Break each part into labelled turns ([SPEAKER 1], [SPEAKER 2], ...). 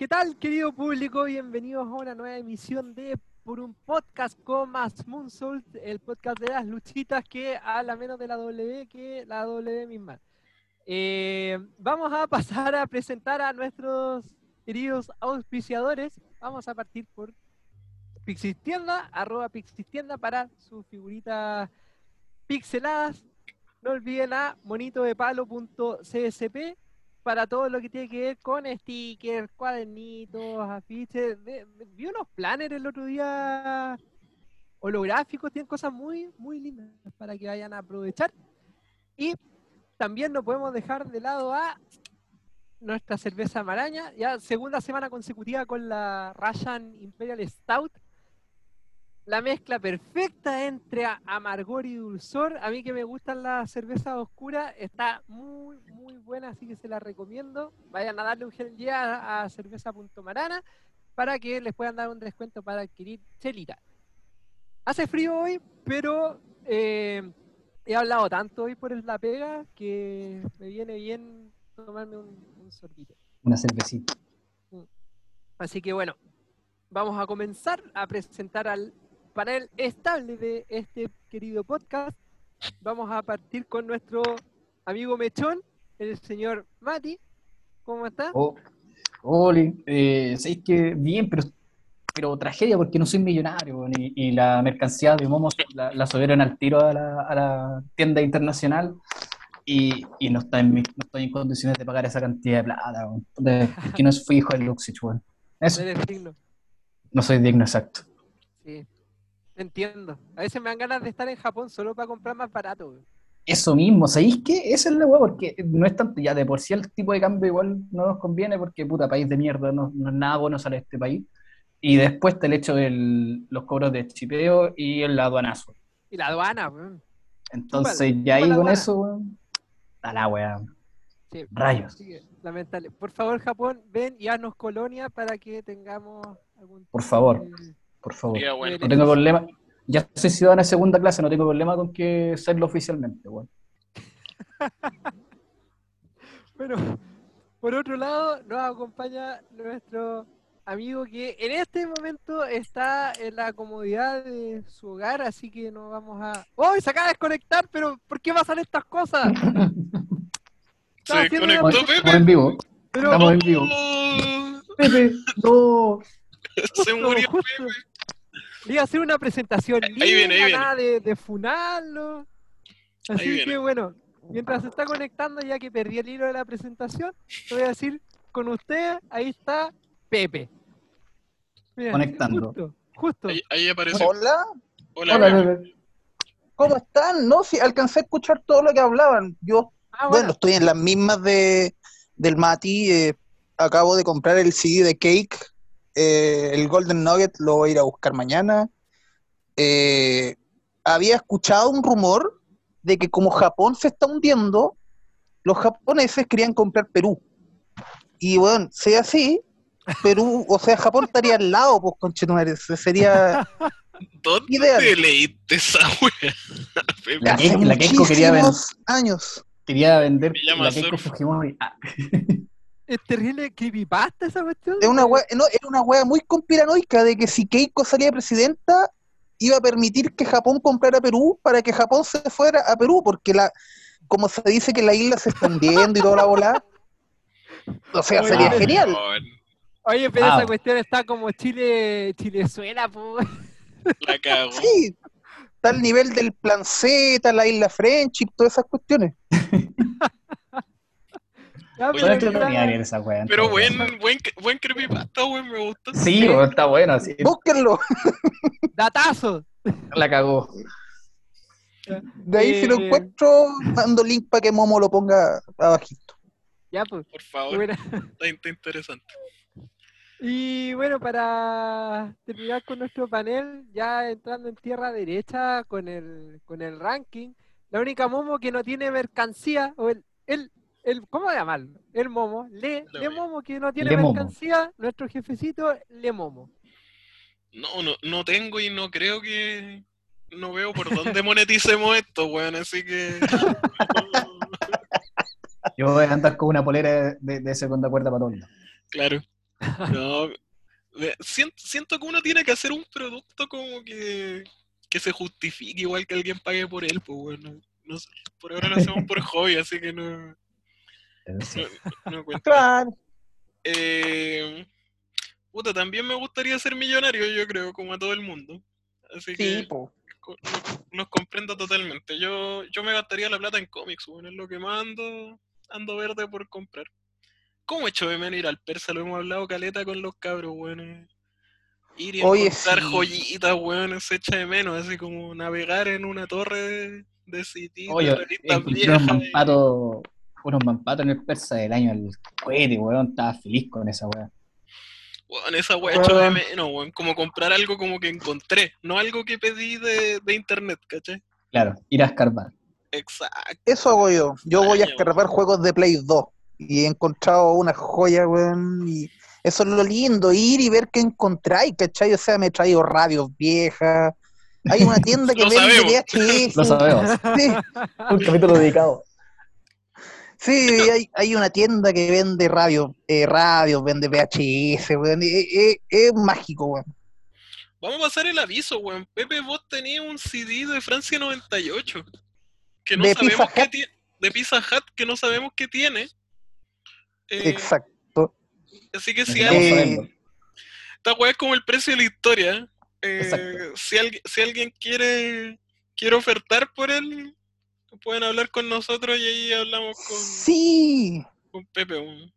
[SPEAKER 1] ¿Qué tal, querido público? Bienvenidos a una nueva emisión de Por un Podcast con más Moonsault, el podcast de las luchitas que habla menos de la W que la W misma. Eh, vamos a pasar a presentar a nuestros queridos auspiciadores. Vamos a partir por Pixistienda, arroba Pixistienda para sus figuritas pixeladas. No olviden a monitodepalo.csp para todo lo que tiene que ver con stickers, cuadernitos, afiches. Vi unos planners el otro día holográficos, tienen cosas muy, muy lindas para que vayan a aprovechar. Y también no podemos dejar de lado a nuestra cerveza maraña, ya segunda semana consecutiva con la Russian Imperial Stout. La mezcla perfecta entre amargor y dulzor. A mí que me gustan las cervezas oscuras, está muy, muy buena, así que se la recomiendo. Vayan a darle un gel ya a cerveza.marana para que les puedan dar un descuento para adquirir chelita. Hace frío hoy, pero eh, he hablado tanto hoy por la pega que me viene bien tomarme un, un sorbito.
[SPEAKER 2] Una cervecita.
[SPEAKER 1] Así que bueno, vamos a comenzar a presentar al panel estable de este querido podcast. Vamos a partir con nuestro amigo Mechón, el señor Mati. ¿Cómo está?
[SPEAKER 2] Oh, Oli, eh, ¿sabéis que bien, pero, pero tragedia porque no soy millonario y, y la mercancía de Momos la, la subieron al tiro a la, a la tienda internacional y, y no, está en mi- no estoy en condiciones de pagar esa cantidad de plata. De- que no fui hijo de Luxich, weón.
[SPEAKER 1] No
[SPEAKER 2] soy digno exacto.
[SPEAKER 1] Entiendo. A veces me dan ganas de estar en Japón solo para comprar más barato. güey.
[SPEAKER 2] Eso mismo, ¿sabéis qué? Esa es la weá, porque no es tanto, ya de por sí el tipo de cambio igual no nos conviene, porque puta, país de mierda, no, no es nada bueno sale este país. Y después está el hecho de los cobros de chipeo y el aduanazo.
[SPEAKER 1] Y la aduana, weón.
[SPEAKER 2] Entonces, ya ahí con
[SPEAKER 1] aduana.
[SPEAKER 2] eso, weón, a la weá.
[SPEAKER 1] Sí,
[SPEAKER 2] Rayos.
[SPEAKER 1] lamentable. Por favor, Japón, ven y haznos colonia para que tengamos algún
[SPEAKER 2] Por favor.
[SPEAKER 1] de-
[SPEAKER 2] Por favor.
[SPEAKER 3] Sería bueno.
[SPEAKER 2] No tengo problema. Ya soy ciudadano de segunda clase, no tengo problema con que serlo oficialmente, weón.
[SPEAKER 1] Bueno, por otro lado, nos acompaña nuestro amigo que en este momento está en la comodidad de su hogar, así que no vamos a... ¡Oh! Se acaba de desconectar, pero ¿por qué pasan estas cosas?
[SPEAKER 3] Se
[SPEAKER 1] haciendo
[SPEAKER 3] conectó
[SPEAKER 1] una-
[SPEAKER 2] Estamos
[SPEAKER 3] Pepe.
[SPEAKER 2] en vivo.
[SPEAKER 1] Pero
[SPEAKER 2] Estamos en vivo.
[SPEAKER 3] Oh,
[SPEAKER 2] Pepe, no.
[SPEAKER 3] Se murió
[SPEAKER 1] justo.
[SPEAKER 3] Pepe.
[SPEAKER 1] Iba a hacer una presentación
[SPEAKER 3] Ahí
[SPEAKER 1] linda,
[SPEAKER 3] viene, ahí viene.
[SPEAKER 1] nada de, de funarlo. Así que bueno, mientras se está conectando, ya que perdí el hilo de la presentación, te voy a decir con ustedes, ahí está Pepe. Mira,
[SPEAKER 2] Conectando.
[SPEAKER 1] Justo, justo.
[SPEAKER 3] Ahí, ahí aparece.
[SPEAKER 4] Hola,
[SPEAKER 3] Hola,
[SPEAKER 2] Hola,
[SPEAKER 3] Pepe.
[SPEAKER 2] Pepe.
[SPEAKER 4] ¿cómo están? No, sí, alcancé a escuchar todo lo que hablaban. Yo,
[SPEAKER 1] Ah,
[SPEAKER 4] bueno,
[SPEAKER 1] bueno,
[SPEAKER 4] estoy en las mismas de del Mati. eh, acabo de comprar el CD de Cake. Eh, el Golden Nugget lo voy a ir a buscar mañana. Eh, había escuchado un rumor de que como Japón se está hundiendo, los japoneses querían comprar Perú. Y bueno, sea así, Perú, o sea, Japón estaría al lado, pues, conchetumare, Sería
[SPEAKER 3] ¿Dónde
[SPEAKER 4] Ideal.
[SPEAKER 3] te leíste esa wea?
[SPEAKER 2] La Keiko- la Keiko quería
[SPEAKER 4] muchísimos años.
[SPEAKER 2] Quería vender la Keiko. Fujimori. Ah,
[SPEAKER 1] es terrible creepypasta esa cuestión.
[SPEAKER 4] Es una wea, no, era una wea muy conspiranoica de que si Keiko salía presidenta, iba a permitir que Japón comprara Perú para que Japón se fuera a Perú, porque la, como se dice que la isla se está hundiendo y toda la bola. O sea,
[SPEAKER 1] Oye,
[SPEAKER 4] sería genial.
[SPEAKER 1] Oye, pero
[SPEAKER 2] Ah.
[SPEAKER 1] esa cuestión está como Chile, Chilezuela, po.
[SPEAKER 3] La cago.
[SPEAKER 4] Sí, está al nivel del plan Z, la isla Friendship, todas esas cuestiones.
[SPEAKER 3] Oye,
[SPEAKER 1] pero
[SPEAKER 2] esa.
[SPEAKER 3] Pero buen, buen, buen creepypasta, weón, me gusta.
[SPEAKER 2] Sí, está bueno. sí.
[SPEAKER 4] Búsquenlo.
[SPEAKER 1] Datazo.
[SPEAKER 2] La cagó.
[SPEAKER 4] De ahí, si lo
[SPEAKER 1] Eh.
[SPEAKER 4] encuentro, mando link para que Momo lo ponga abajito.
[SPEAKER 1] Ya, pues.
[SPEAKER 3] Por favor, está, está interesante.
[SPEAKER 1] Y bueno, para terminar con nuestro panel, ya entrando en tierra derecha con el, con el ranking, la única Momo que no tiene mercancía, o el, el, el ¿cómo llamarlo? El Momo, Le,
[SPEAKER 3] Le.
[SPEAKER 1] Momo que no tiene
[SPEAKER 2] Le Momo.
[SPEAKER 1] mercancía, nuestro jefecito, Le Momo.
[SPEAKER 3] No, no, no tengo y no creo que. No veo por dónde moneticemos esto, weón, así que.
[SPEAKER 2] Yo voy a andar con una polera de, de segunda cuerda para todos.
[SPEAKER 3] Claro. No, siento, siento que uno tiene que hacer un producto como que, que se justifique igual que alguien pague por él, pues bueno. No por ahora lo hacemos por hobby, así que no,
[SPEAKER 2] sí.
[SPEAKER 3] no, no cuenta.
[SPEAKER 4] Claro.
[SPEAKER 3] Eh, puta, también me gustaría ser millonario, yo creo, como a todo el mundo. Así
[SPEAKER 4] Sí,
[SPEAKER 3] que
[SPEAKER 4] po.
[SPEAKER 3] los, los comprendo totalmente. Yo, yo me gastaría la plata en cómics, bueno, es lo que más ando, ando verde por comprar. ¿Cómo echo de menos ir al persa? Lo hemos hablado caleta con los cabros, weón. Ir y
[SPEAKER 4] Oye,
[SPEAKER 3] encontrar
[SPEAKER 4] sí.
[SPEAKER 3] joyitas, weón, se echa de menos, así como navegar en una torre de, de sitios,
[SPEAKER 2] Oye,
[SPEAKER 3] de revistas viejas.
[SPEAKER 2] Unos mampatos en el persa del año del cohete, weón. Estaba feliz con esa weá.
[SPEAKER 3] Weón, esa weá echo de menos, weón. Como comprar algo como que encontré, no algo que pedí de, de internet, ¿cachai?
[SPEAKER 2] Claro, ir a escarbar.
[SPEAKER 3] Exacto.
[SPEAKER 4] Eso hago yo. Yo voy a escarbar juegos de Play 2 y he encontrado una joya, weón. Y eso es lo lindo, ir y ver qué encontráis, ¿cachai? O sea, me he traído radios viejas. Hay una tienda que vende. VHS.
[SPEAKER 2] Lo sabemos.
[SPEAKER 4] Sí,
[SPEAKER 2] Un capítulo dedicado.
[SPEAKER 4] Sí, hay, hay una tienda que vende radios, eh, radios, vende VHS, weón. Es mágico, weón.
[SPEAKER 3] Vamos a pasar el aviso, weón. Pepe, vos tenías un CD de Francia 98. Que no
[SPEAKER 4] De
[SPEAKER 3] sabemos
[SPEAKER 4] Pizza
[SPEAKER 3] qué tiene. De Pizza Hut, que no sabemos qué tiene. Eh,
[SPEAKER 4] Exacto.
[SPEAKER 3] Así que si alguien.
[SPEAKER 4] Eh,
[SPEAKER 2] saberlo.
[SPEAKER 3] Esta weá es como el precio de la historia. Eh,
[SPEAKER 2] Exacto.
[SPEAKER 3] si, alguien, si alguien quiere, quiere ofertar por él, pueden hablar con nosotros y ahí hablamos con,
[SPEAKER 4] Sí.
[SPEAKER 3] con Pepe.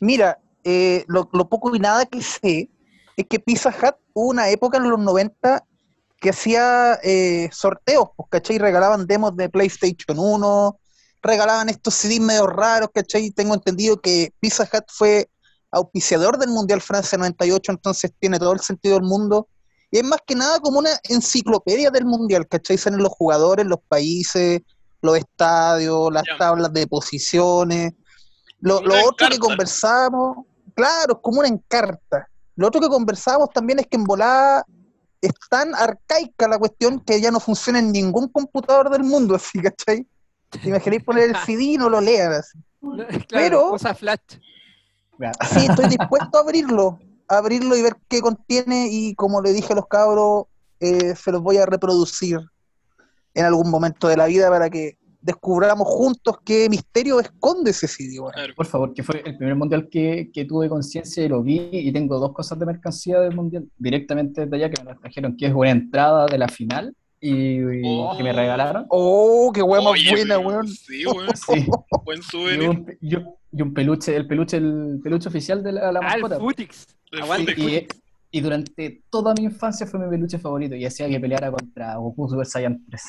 [SPEAKER 4] Mira, eh, lo, lo poco y nada que sé es que Pizza Hut hubo una época en los 90 que hacía eh, sorteos, pues, ¿cachai? Regalaban demos de PlayStation 1, regalaban estos CDs medio raros, ¿cachai? Tengo entendido que Pizza Hut fue auspiciador del Mundial Francia 98, entonces tiene todo el sentido del mundo. Y es más que nada como una enciclopedia del Mundial, ¿cachai? Salen los jugadores, los países, los estadios, las tablas de posiciones. Lo, otro que
[SPEAKER 3] encarta.
[SPEAKER 4] conversábamos, claro, es como una encarta. Lo otro que conversábamos también es que en volada es tan arcaica la cuestión que ya no funciona en ningún computador del mundo, así, ¿cachai? ¿Te imagináis poner el CD y no lo lean así?
[SPEAKER 1] Claro,
[SPEAKER 4] Pero-
[SPEAKER 1] Flash.
[SPEAKER 2] Ya.
[SPEAKER 4] Sí, estoy dispuesto a abrirlo, abrirlo y ver qué contiene y como le dije a los cabros, eh, se los voy a reproducir en algún momento de la vida para que descubramos juntos qué misterio esconde ese CD. weón.
[SPEAKER 3] Claro.
[SPEAKER 2] Por favor, que fue el primer mundial que, que tuve conciencia y lo vi y tengo dos cosas de mercancía del mundial directamente desde allá que me las trajeron, que es una entrada de la final y, y
[SPEAKER 3] Oh.
[SPEAKER 2] que me regalaron.
[SPEAKER 4] Oh, qué más
[SPEAKER 3] Oye,
[SPEAKER 4] buena, weón.
[SPEAKER 3] Sí, weón.
[SPEAKER 2] Sí.
[SPEAKER 3] Buen
[SPEAKER 2] Y
[SPEAKER 3] souvenir.
[SPEAKER 2] un, y un- y un peluche, el peluche, el peluche oficial de la, la
[SPEAKER 1] Ah, el
[SPEAKER 2] mascota.
[SPEAKER 1] Futix. Aguante,
[SPEAKER 3] Futix.
[SPEAKER 2] Y, y durante toda mi infancia fue mi peluche favorito y hacía que peleara contra Goku Super Saiyan 3.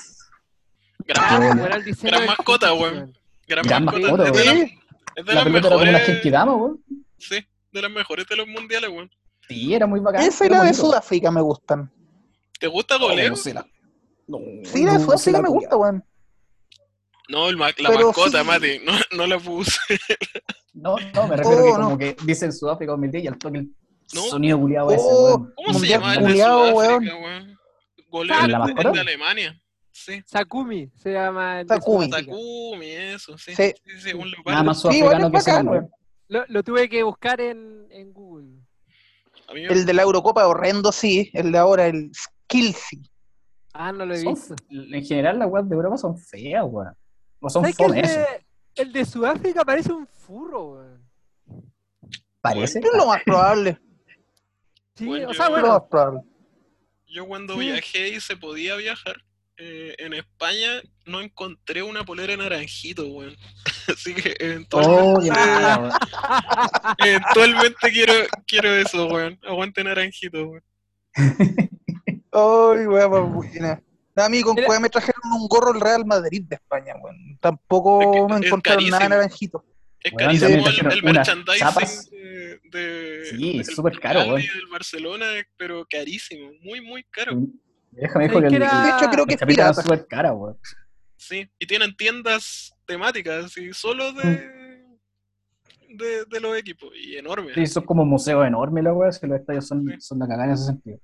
[SPEAKER 3] Gran,
[SPEAKER 1] Ah, el
[SPEAKER 3] Gran mascota, weón. gran
[SPEAKER 2] Gran
[SPEAKER 3] mascota.
[SPEAKER 2] mascota,
[SPEAKER 3] es de, la-
[SPEAKER 4] Sí,
[SPEAKER 3] es de
[SPEAKER 2] La
[SPEAKER 3] las
[SPEAKER 2] pelota era como una
[SPEAKER 3] mejores.
[SPEAKER 2] Genkidama, weón.
[SPEAKER 3] Sí, de las mejores de los mundiales, weón.
[SPEAKER 2] Sí, era muy bacán.
[SPEAKER 4] esa y
[SPEAKER 2] era
[SPEAKER 4] la de. Sudáfrica me gustan.
[SPEAKER 3] ¿Te gusta
[SPEAKER 2] Oh,
[SPEAKER 3] Goleo?
[SPEAKER 2] no sé la- no,
[SPEAKER 4] Sí, la
[SPEAKER 2] no la
[SPEAKER 4] me gusta, weón.
[SPEAKER 3] No, el ma- la
[SPEAKER 4] Pero
[SPEAKER 3] mascota,
[SPEAKER 4] sí.
[SPEAKER 3] Mati, no, no la puse.
[SPEAKER 2] No, no, me refiero
[SPEAKER 4] Oh,
[SPEAKER 2] que como que dice en Sudáfrica 2010 y al toque el
[SPEAKER 3] No.
[SPEAKER 2] sonido culiado ese,
[SPEAKER 4] Oh,
[SPEAKER 2] weón.
[SPEAKER 3] ¿Cómo se llama el de Sudáfrica, weón? Goleo
[SPEAKER 2] ¿La
[SPEAKER 3] el
[SPEAKER 2] mascota?
[SPEAKER 3] de Alemania. Sí.
[SPEAKER 1] Sakumi se llama.
[SPEAKER 4] Sakumi.
[SPEAKER 3] Takumi, eso, sí.
[SPEAKER 4] Sí.
[SPEAKER 3] Sí, sí, un
[SPEAKER 2] Nada más
[SPEAKER 4] Sí,
[SPEAKER 2] sudafricano que
[SPEAKER 4] bacán, weón.
[SPEAKER 1] Lo, lo tuve que buscar en, en Google.
[SPEAKER 4] El de la Eurocopa horrendo, sí. El de ahora, el Skillsy.
[SPEAKER 1] Ah, no lo he
[SPEAKER 2] Son-
[SPEAKER 1] visto.
[SPEAKER 2] en general las weas de Europa son feas, weón. O son
[SPEAKER 1] ¿Sabes que el
[SPEAKER 2] fome,
[SPEAKER 1] de, el de Sudáfrica parece un furro, weón?
[SPEAKER 2] Parece.
[SPEAKER 4] Es lo más probable.
[SPEAKER 1] Sí,
[SPEAKER 3] Bueno,
[SPEAKER 1] o sea,
[SPEAKER 3] yo-
[SPEAKER 4] Es lo
[SPEAKER 1] bueno,
[SPEAKER 4] más probable.
[SPEAKER 3] Yo cuando
[SPEAKER 1] Sí.
[SPEAKER 3] viajé y se podía viajar, eh, en España no encontré una polera naranjito, weón. Así que eventualmente,
[SPEAKER 2] Oh,
[SPEAKER 3] eventualmente quiero, quiero eso, weón. Aguante naranjito, weón.
[SPEAKER 4] Ay, weá, buena. A mí con cueva me trajeron un gorro el Real Madrid de España, weón. Tampoco
[SPEAKER 3] Es que
[SPEAKER 4] me
[SPEAKER 3] es
[SPEAKER 4] encontraron nada naranjito.
[SPEAKER 3] Es carísimo el, el merchandising de, de-
[SPEAKER 2] Sí,
[SPEAKER 3] del
[SPEAKER 2] súper caro,
[SPEAKER 3] Real y
[SPEAKER 2] weón.
[SPEAKER 3] del Barcelona, pero carísimo, muy, muy caro.
[SPEAKER 2] Déjame
[SPEAKER 1] Es
[SPEAKER 2] dijo que
[SPEAKER 1] que
[SPEAKER 2] el,
[SPEAKER 1] era-
[SPEAKER 4] De hecho, creo que es pirata.
[SPEAKER 2] súper cara, weón.
[SPEAKER 3] Sí, y tienen tiendas temáticas, y solo de, de, de los equipos, y enormes.
[SPEAKER 2] Sí, son como museos enormes, la weón. Si los estadios son,
[SPEAKER 3] Sí.
[SPEAKER 2] son la cagada en ese sentido.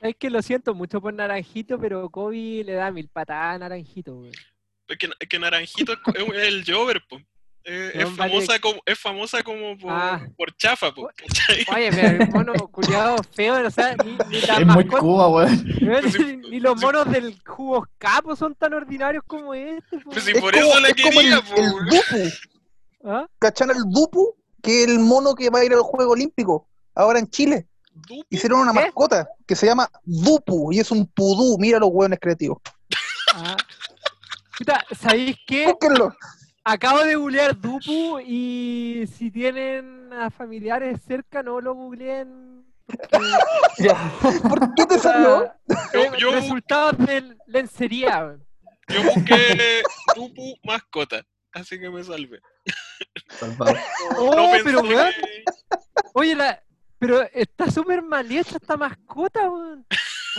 [SPEAKER 1] Es que lo siento mucho por Naranjito, pero Kobe le da mil patadas a Naranjito, weón.
[SPEAKER 3] Es que, es que Naranjito es, el Jover, po. Eh, es,
[SPEAKER 1] vale-
[SPEAKER 3] famosa como, es famosa como por,
[SPEAKER 1] Ah.
[SPEAKER 3] por chafa, po, ¿cachai?
[SPEAKER 1] Oye, pero el mono culiado feo, o sea, ni, ni las
[SPEAKER 2] Es muy Cuba, weón.
[SPEAKER 1] ni, ni los monos del jugo capo son tan ordinarios como este. po.
[SPEAKER 3] Pues si
[SPEAKER 4] Es
[SPEAKER 3] por
[SPEAKER 4] como-
[SPEAKER 3] eso la
[SPEAKER 4] es como
[SPEAKER 3] quería,
[SPEAKER 4] el,
[SPEAKER 3] po,
[SPEAKER 4] el
[SPEAKER 3] weón.
[SPEAKER 4] Dupu.
[SPEAKER 1] ¿Ah?
[SPEAKER 4] ¿Cachan el Dupu? Que es el mono que va a ir al Juego Olímpico. Ahora en Chile.
[SPEAKER 3] Dupu.
[SPEAKER 4] Hicieron una
[SPEAKER 1] ¿Qué?
[SPEAKER 4] mascota que se llama Dupu y es un pudú. Mira los hueones creativos.
[SPEAKER 1] Ah. ¿Sabéis qué?
[SPEAKER 4] Búsquenlo.
[SPEAKER 1] Acabo de googlear Dupu y si tienen a familiares cerca, no lo googleen. porque,
[SPEAKER 4] ¿Por qué te salió?
[SPEAKER 3] Yo- yo-
[SPEAKER 1] resultados de lencería. weón.
[SPEAKER 3] Yo busqué Dupu mascota, así que me salvé.
[SPEAKER 2] Salvado.
[SPEAKER 1] Oh,
[SPEAKER 3] no
[SPEAKER 1] pero weón,
[SPEAKER 3] que-
[SPEAKER 1] oye, la, pero está súper mal hecha esta mascota, weón.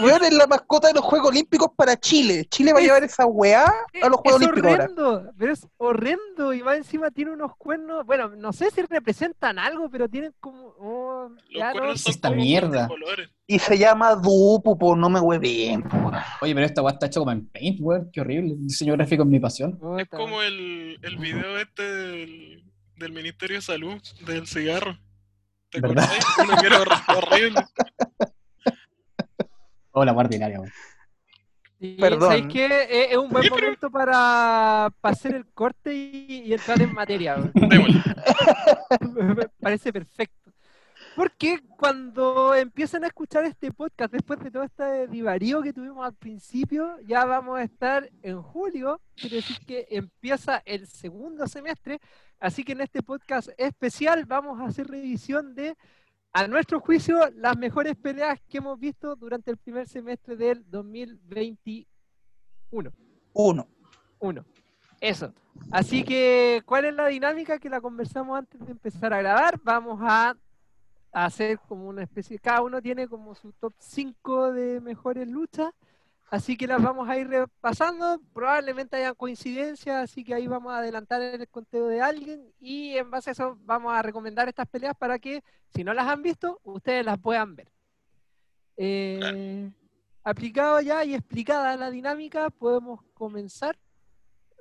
[SPEAKER 4] Weón es la mascota de los Juegos Olímpicos para Chile. Chile va a
[SPEAKER 1] Es-
[SPEAKER 4] llevar esa weá a los Juegos
[SPEAKER 1] es
[SPEAKER 4] Olímpicos ahora.
[SPEAKER 1] horrendo, pero es horrendo y más encima tiene unos cuernos, bueno, no sé si representan algo, pero tienen como... oh,
[SPEAKER 3] Los
[SPEAKER 1] ya no,
[SPEAKER 3] cuernos son
[SPEAKER 2] Esta
[SPEAKER 3] como
[SPEAKER 2] mierda.
[SPEAKER 3] colores.
[SPEAKER 4] Y se llama Dupu, po, no me hueven. po.
[SPEAKER 2] Oye, pero esta weá está hecha como en Paint, weón. Qué horrible. El diseño gráfico es mi pasión.
[SPEAKER 3] Es como el, el video este del, del Ministerio de Salud, del cigarro. ¿Te
[SPEAKER 2] ¿Verdad?
[SPEAKER 3] Uno que era hor- horrible.
[SPEAKER 2] Oh, la guardinaria, weón.
[SPEAKER 1] Y,
[SPEAKER 4] Perdón.
[SPEAKER 1] ¿sabéis qué? Es, es un buen momento para, para hacer el corte y, y entrar en materia. parece perfecto. Porque cuando empiezan a escuchar este podcast, después de todo este divarío que tuvimos al principio, ya vamos a estar en julio, quiere decir que empieza el segundo semestre, así que en este podcast especial vamos a hacer revisión de, a nuestro juicio, las mejores peleas que hemos visto durante el primer semestre del 2021.
[SPEAKER 4] Uno.
[SPEAKER 1] Uno. Eso. Así que, ¿cuál es la dinámica que la conversamos antes de empezar a grabar? Vamos a hacer como una especie, cada uno tiene como su top 5 de mejores luchas, así que las vamos a ir repasando, probablemente hayan coincidencias, así que ahí vamos a adelantar el conteo de alguien y en base a eso vamos a recomendar estas peleas para que, si no las han visto, ustedes las puedan ver. Eh, aplicado ya y explicada la dinámica, podemos comenzar.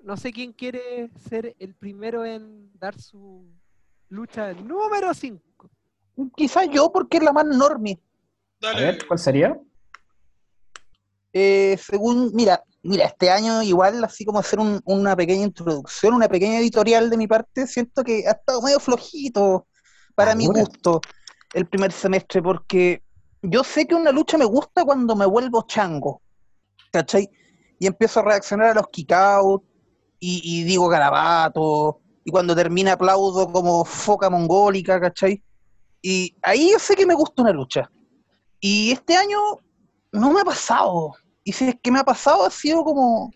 [SPEAKER 1] No sé quién quiere ser el primero en dar su lucha número 5.
[SPEAKER 4] Quizás yo, porque es la más normie.
[SPEAKER 2] A
[SPEAKER 3] Dale.
[SPEAKER 2] ver, ¿cuál sería?
[SPEAKER 4] Eh, según, mira, mira, este año igual, así como hacer un- una pequeña introducción, una pequeña editorial de mi parte, siento que ha estado medio flojito para mi
[SPEAKER 2] Ahora.
[SPEAKER 4] gusto el primer semestre, porque yo sé que una lucha me gusta cuando me vuelvo chango, ¿cachai? Y empiezo a reaccionar a los kick-out y, y digo garabato, y cuando termina aplaudo como foca mongólica, ¿cachai? Y ahí yo sé que me gusta una lucha. Y este año no me ha pasado. Y si es que me ha pasado, ha sido como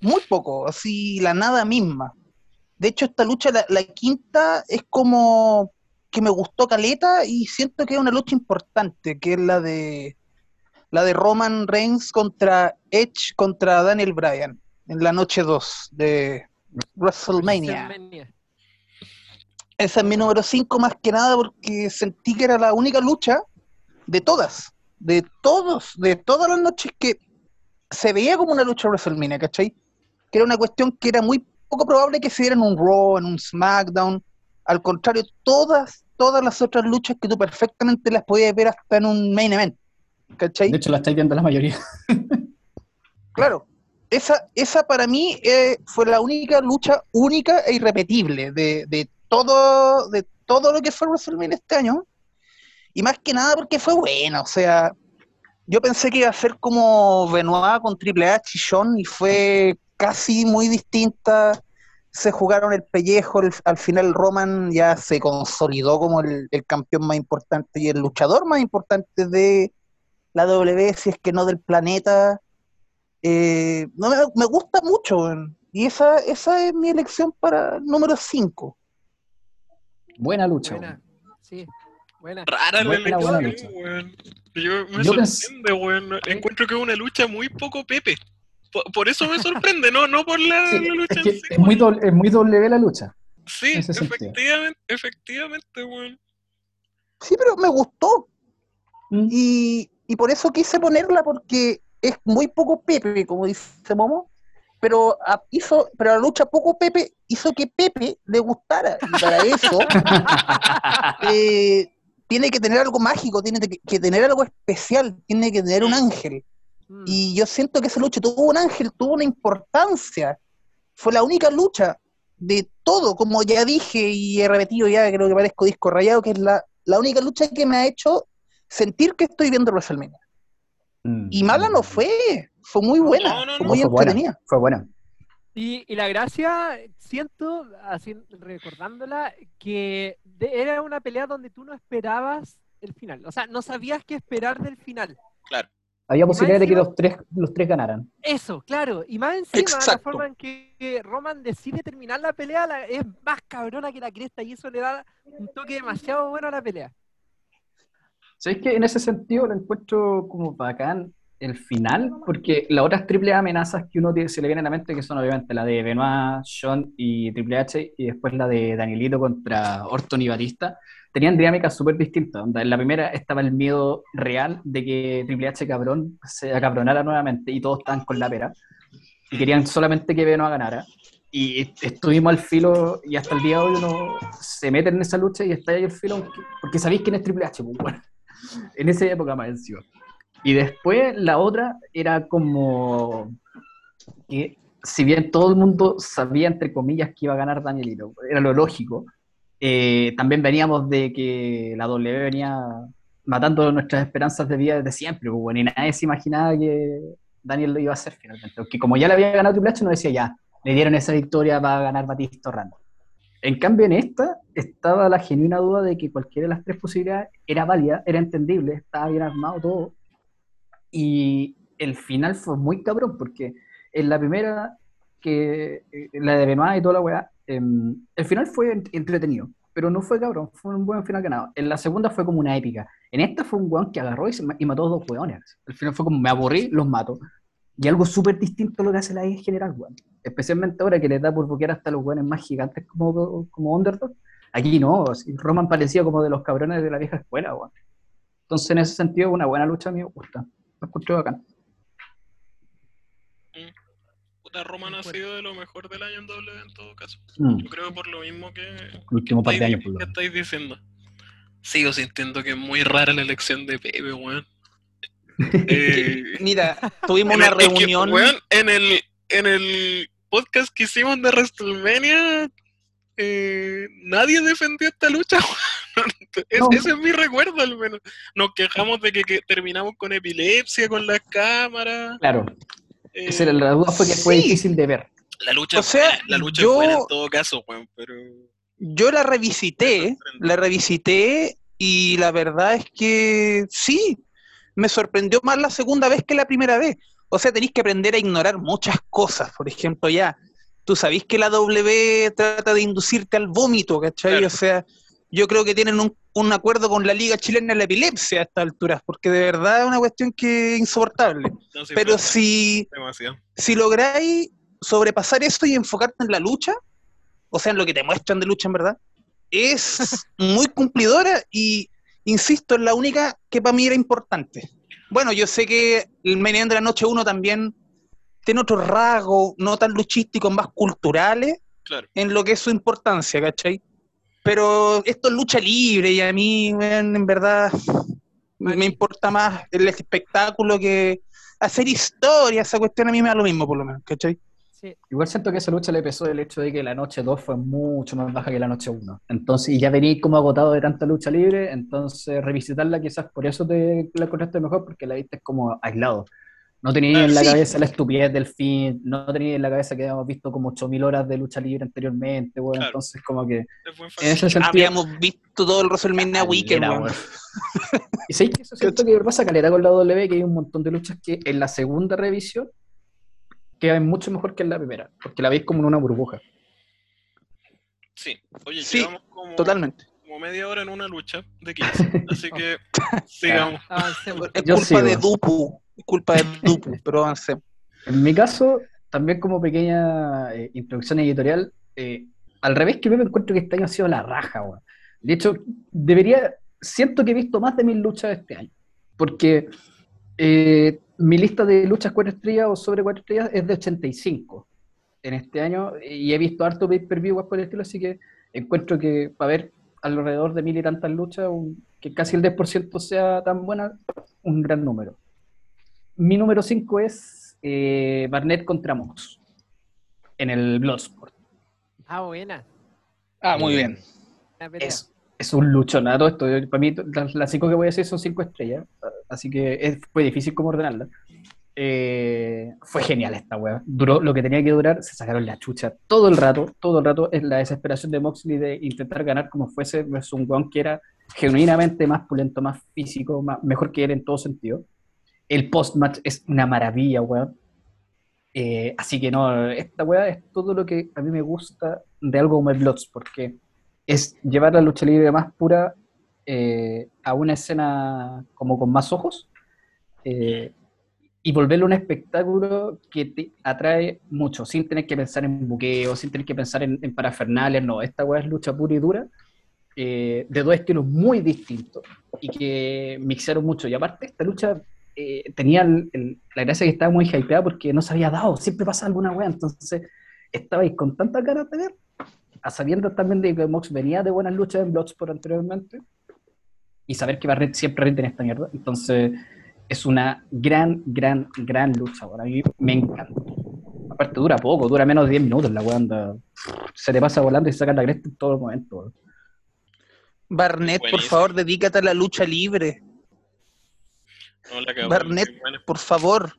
[SPEAKER 4] muy poco, así la nada misma. De hecho, esta lucha, la, la quinta, es como que me gustó Caleta y siento que es una lucha importante, que es la de la de Roman Reigns contra Edge contra Daniel Bryan en la noche 2 de WrestleMania.
[SPEAKER 1] WrestleMania.
[SPEAKER 4] Esa es mi número 5 más que nada porque sentí que era la única lucha de todas, de todos, de todas las noches que se veía como una lucha de WrestleMania, ¿cachai? Que era una cuestión que era muy poco probable que se diera en un Raw, en un SmackDown. Al contrario, todas, todas las otras luchas que tú perfectamente las podías ver hasta en un main event, ¿cachai?
[SPEAKER 2] De hecho, la estáis viendo la mayoría.
[SPEAKER 4] Claro, esa, esa para mí eh, fue la única lucha única e irrepetible de, de todo, de todo lo que fue WrestleMania este año. Y más que nada porque fue buena, o sea, yo pensé que iba a ser como Benoit con Triple H y y fue casi muy distinta. Se jugaron el pellejo, el- al final Roman ya se consolidó como el, campeón más importante y el luchador más importante de la W, si es que no del planeta. Eh, no, me, me gusta mucho, y esa, esa es mi elección para número 5.
[SPEAKER 2] Buena lucha.
[SPEAKER 1] Buena. Sí, buena.
[SPEAKER 3] Rara la
[SPEAKER 2] Buena, lucha.
[SPEAKER 3] weón. Yo me
[SPEAKER 2] Yo pens-
[SPEAKER 3] sorprende, weón. Encuentro que es una lucha muy poco Pepe. Por, por eso me sorprende, no, no por la,
[SPEAKER 2] Sí,
[SPEAKER 3] la lucha
[SPEAKER 2] es,
[SPEAKER 3] en sí.
[SPEAKER 2] es muy doble, es muy doble la lucha.
[SPEAKER 3] Sí, efectivamente, efectivamente, weón.
[SPEAKER 4] Sí, pero me gustó.
[SPEAKER 2] Mm.
[SPEAKER 4] Y, y por eso quise ponerla, porque es muy poco Pepe, como dice Momo. Pero ah, hizo, pero la lucha poco Pepe hizo que Pepe le gustara. Y para eso eh, tiene que tener algo mágico, tiene que, que tener algo especial, tiene que tener un ángel.
[SPEAKER 1] Mm.
[SPEAKER 4] Y yo siento que esa lucha tuvo un ángel, tuvo una importancia. Fue la única lucha de todo, como ya dije y he repetido ya, creo que parezco disco rayado, que es la, la única lucha que me ha hecho sentir que estoy viendo WrestleMania.
[SPEAKER 2] Mm.
[SPEAKER 4] Y mala no fue, fue muy buena,
[SPEAKER 3] No, no,
[SPEAKER 4] fue muy
[SPEAKER 2] buena,
[SPEAKER 4] entretenida.
[SPEAKER 2] fue buena.
[SPEAKER 1] Y, y la gracia, siento, así recordándola, que de- era una pelea donde tú no esperabas el final. O sea, no sabías qué esperar del final.
[SPEAKER 2] Había posibilidad de que los tres, los tres ganaran.
[SPEAKER 1] Eso, claro. Y más encima, la
[SPEAKER 4] Exacto.
[SPEAKER 1] forma en que Roman decide terminar la pelea la- es más cabrona que la cresta y eso le da un toque demasiado bueno a la pelea.
[SPEAKER 2] ¿Sabéis que en ese sentido lo encuentro como bacán el final? Porque las otras triple amenazas que uno se le viene a la mente, que son obviamente la de Benoit, Sean y Triple H, y después la de Danielito contra Orton y Batista, tenían dinámicas súper distintas. En la primera estaba el miedo real de que Triple H cabrón se acabronara nuevamente y todos estaban con la pera y querían solamente que Benoit ganara. Y est- estuvimos al filo y hasta el día de hoy uno se mete en esa lucha y está ahí el filo porque sabéis quién es Triple H, pues, bueno. En esa época más encima. Y después la otra era como que si bien todo el mundo sabía entre comillas que iba a ganar Danielito, era lo lógico, eh, también veníamos de que la W venía matando nuestras esperanzas de vida desde siempre, pues, bueno, y nadie se imaginaba que Daniel lo iba a hacer finalmente. Aunque como ya le había ganado Triple H, no decía ya, le dieron esa victoria para ganar Batista Orlando. En cambio, en esta estaba la genuina duda de que cualquiera de las tres posibilidades era válida, era entendible, estaba bien armado todo. Y el final fue muy cabrón, porque en la primera, que eh, la de Benoit y toda la weá, em, el final fue ent- entretenido, pero no fue cabrón, fue un buen final ganado. En la segunda fue como una épica. En esta fue un weón que agarró y, mató a dos weones. El final fue como me aburrí, los mato. Y algo súper distinto a lo que hace la I en general, weón. Especialmente ahora que les da por boquear hasta los weones más gigantes como, como Underdog. Aquí no, Roman parecía como de los cabrones de la vieja escuela, weón. Entonces, en ese sentido, una buena lucha a mí me gusta. Me escuché bacán.
[SPEAKER 3] Puta, Roman ha sido de lo mejor del año en W en todo caso.
[SPEAKER 2] Mm,
[SPEAKER 3] Yo creo por lo mismo que,
[SPEAKER 2] el último par de
[SPEAKER 3] estáis,
[SPEAKER 2] años, por lo
[SPEAKER 3] que estáis diciendo. Sigo sintiendo que es muy rara la elección de Pepe, weón. Eh,
[SPEAKER 4] Mira, tuvimos una
[SPEAKER 3] el- es que,
[SPEAKER 4] reunión.
[SPEAKER 3] weón, en el, en el podcast que hicimos de WrestleMania, eh, nadie defendió esta lucha, weón. Es-
[SPEAKER 2] No.
[SPEAKER 3] Ese es mi recuerdo, al menos. Nos quejamos de que, que terminamos con epilepsia, con las cámaras.
[SPEAKER 2] Claro,
[SPEAKER 3] eh,
[SPEAKER 2] esa era la duda fue que fue difícil de ver.
[SPEAKER 3] la lucha,
[SPEAKER 4] O sea,
[SPEAKER 3] fue- la lucha
[SPEAKER 4] yo-
[SPEAKER 3] fue en todo caso, weón, pero...
[SPEAKER 4] Yo la revisité, la revisité y la verdad es que sí, me sorprendió más la segunda vez que la primera vez. O sea, tenéis que aprender a ignorar muchas cosas. Por ejemplo, ya, tú sabéis que la W trata de inducirte al vómito, ¿cachai?
[SPEAKER 3] Claro.
[SPEAKER 4] O sea, yo creo que tienen un, un acuerdo con la Liga Chilena de la Epilepsia a estas alturas, porque de verdad es una cuestión que es insoportable.
[SPEAKER 3] no, sí,
[SPEAKER 4] Pero si,
[SPEAKER 3] demasiado.
[SPEAKER 4] si lográis sobrepasar eso y enfocarte en la lucha, o sea, en lo que te muestran de lucha en verdad, es muy cumplidora y, insisto, es la única que para mí era importante. Bueno, yo sé que el event de la noche 1 también tiene otros rasgos, no tan luchísticos, más culturales,
[SPEAKER 3] Claro.
[SPEAKER 4] en lo que es su importancia, ¿cachai? Pero esto es lucha libre y a mí, en verdad, me importa más el espectáculo que hacer historia, esa cuestión a mí me da lo mismo, por lo menos, ¿cachai?
[SPEAKER 1] Sí.
[SPEAKER 2] Igual siento que esa lucha le pesó el hecho de que la noche 2 fue mucho más baja que la noche 1. Entonces, y ya venís como agotado de tanta lucha libre, entonces revisitarla quizás por eso te la encontraste mejor, porque la viste como aislado. No tenías
[SPEAKER 3] Ah,
[SPEAKER 2] en la
[SPEAKER 4] sí.
[SPEAKER 2] cabeza la estupidez del fin, no tenías en la cabeza que habíamos visto como 8000 horas de lucha libre anteriormente, weón.
[SPEAKER 3] Claro.
[SPEAKER 2] Entonces, como que en ese sentido.
[SPEAKER 4] Habíamos visto todo el WrestleMania Weekend, weón.
[SPEAKER 2] weón. y sabéis que eso siento que pasa caleta con la W, que hay un montón de luchas que en la segunda revisión quedan mucho mejor que en la primera, porque la veis como en una burbuja.
[SPEAKER 3] Sí, oye,
[SPEAKER 4] Sí,
[SPEAKER 3] llevamos como,
[SPEAKER 4] Totalmente.
[SPEAKER 3] como media hora en una lucha de 15, así que sigamos.
[SPEAKER 4] Es culpa
[SPEAKER 2] sigo.
[SPEAKER 4] de Dupu, culpa de Dupu, pero avancemos.
[SPEAKER 2] En mi caso, también como pequeña eh, introducción editorial, eh, al revés que me encuentro que este año ha sido la raja, weón. De hecho, debería, siento que he visto más de mil luchas este año, porque eh, mi lista de luchas cuatro estrellas o sobre cuatro estrellas es de 85. en este año y he visto harto pay-per-view por el estilo, así que encuentro que va a haber alrededor de mil y tantas luchas, un- que casi el 10% sea tan buena, un gran número. Mi número 5 es eh, Barnett contra Mox en el Bloodsport.
[SPEAKER 1] Ah, buena.
[SPEAKER 4] Ah, muy bien.
[SPEAKER 2] Es, es un luchonato. Esto, para mí, las las cinco que voy a decir son cinco estrellas, así que es- fue difícil como ordenarla. Eh, fue genial esta weá. Duró lo que tenía que durar, se sacaron la chucha todo el rato, todo el rato. Es la desesperación de Moxley de intentar ganar como fuese versus un weón que era genuinamente más pulento, más físico, más, mejor que él en todo sentido. El post-match es una maravilla, weón. Eh, así que no, esta weá es todo lo que a mí me gusta de algo como el Bloods, porque es llevar la lucha libre más pura eh, a una escena como con más ojos eh, y volverlo un espectáculo que te atrae mucho, sin tener que pensar en buqueo, sin tener que pensar en, parafernales, no, esta weá es lucha pura y dura, eh, de dos estilos muy distintos y que mixaron mucho. Y aparte, esta lucha eh, tenía el- el- la gracia que estaba muy hypeada porque no se había dado, siempre pasa alguna weá, entonces estabais con tantas ganas de ver, a sabiendas también de que Mox venía de buenas luchas en Bloodsport anteriormente, y saber que Barrett siempre rinde en esta mierda, entonces es una gran, gran, gran lucha, para mí me encanta. Aparte dura poco, dura menos de 10 minutos la weá, anda- se te pasa volando y se saca la cresta en todo momento. weón.
[SPEAKER 4] Barnett, por favor, dedícate a la lucha libre.
[SPEAKER 3] No, la
[SPEAKER 4] Barnett, por favor.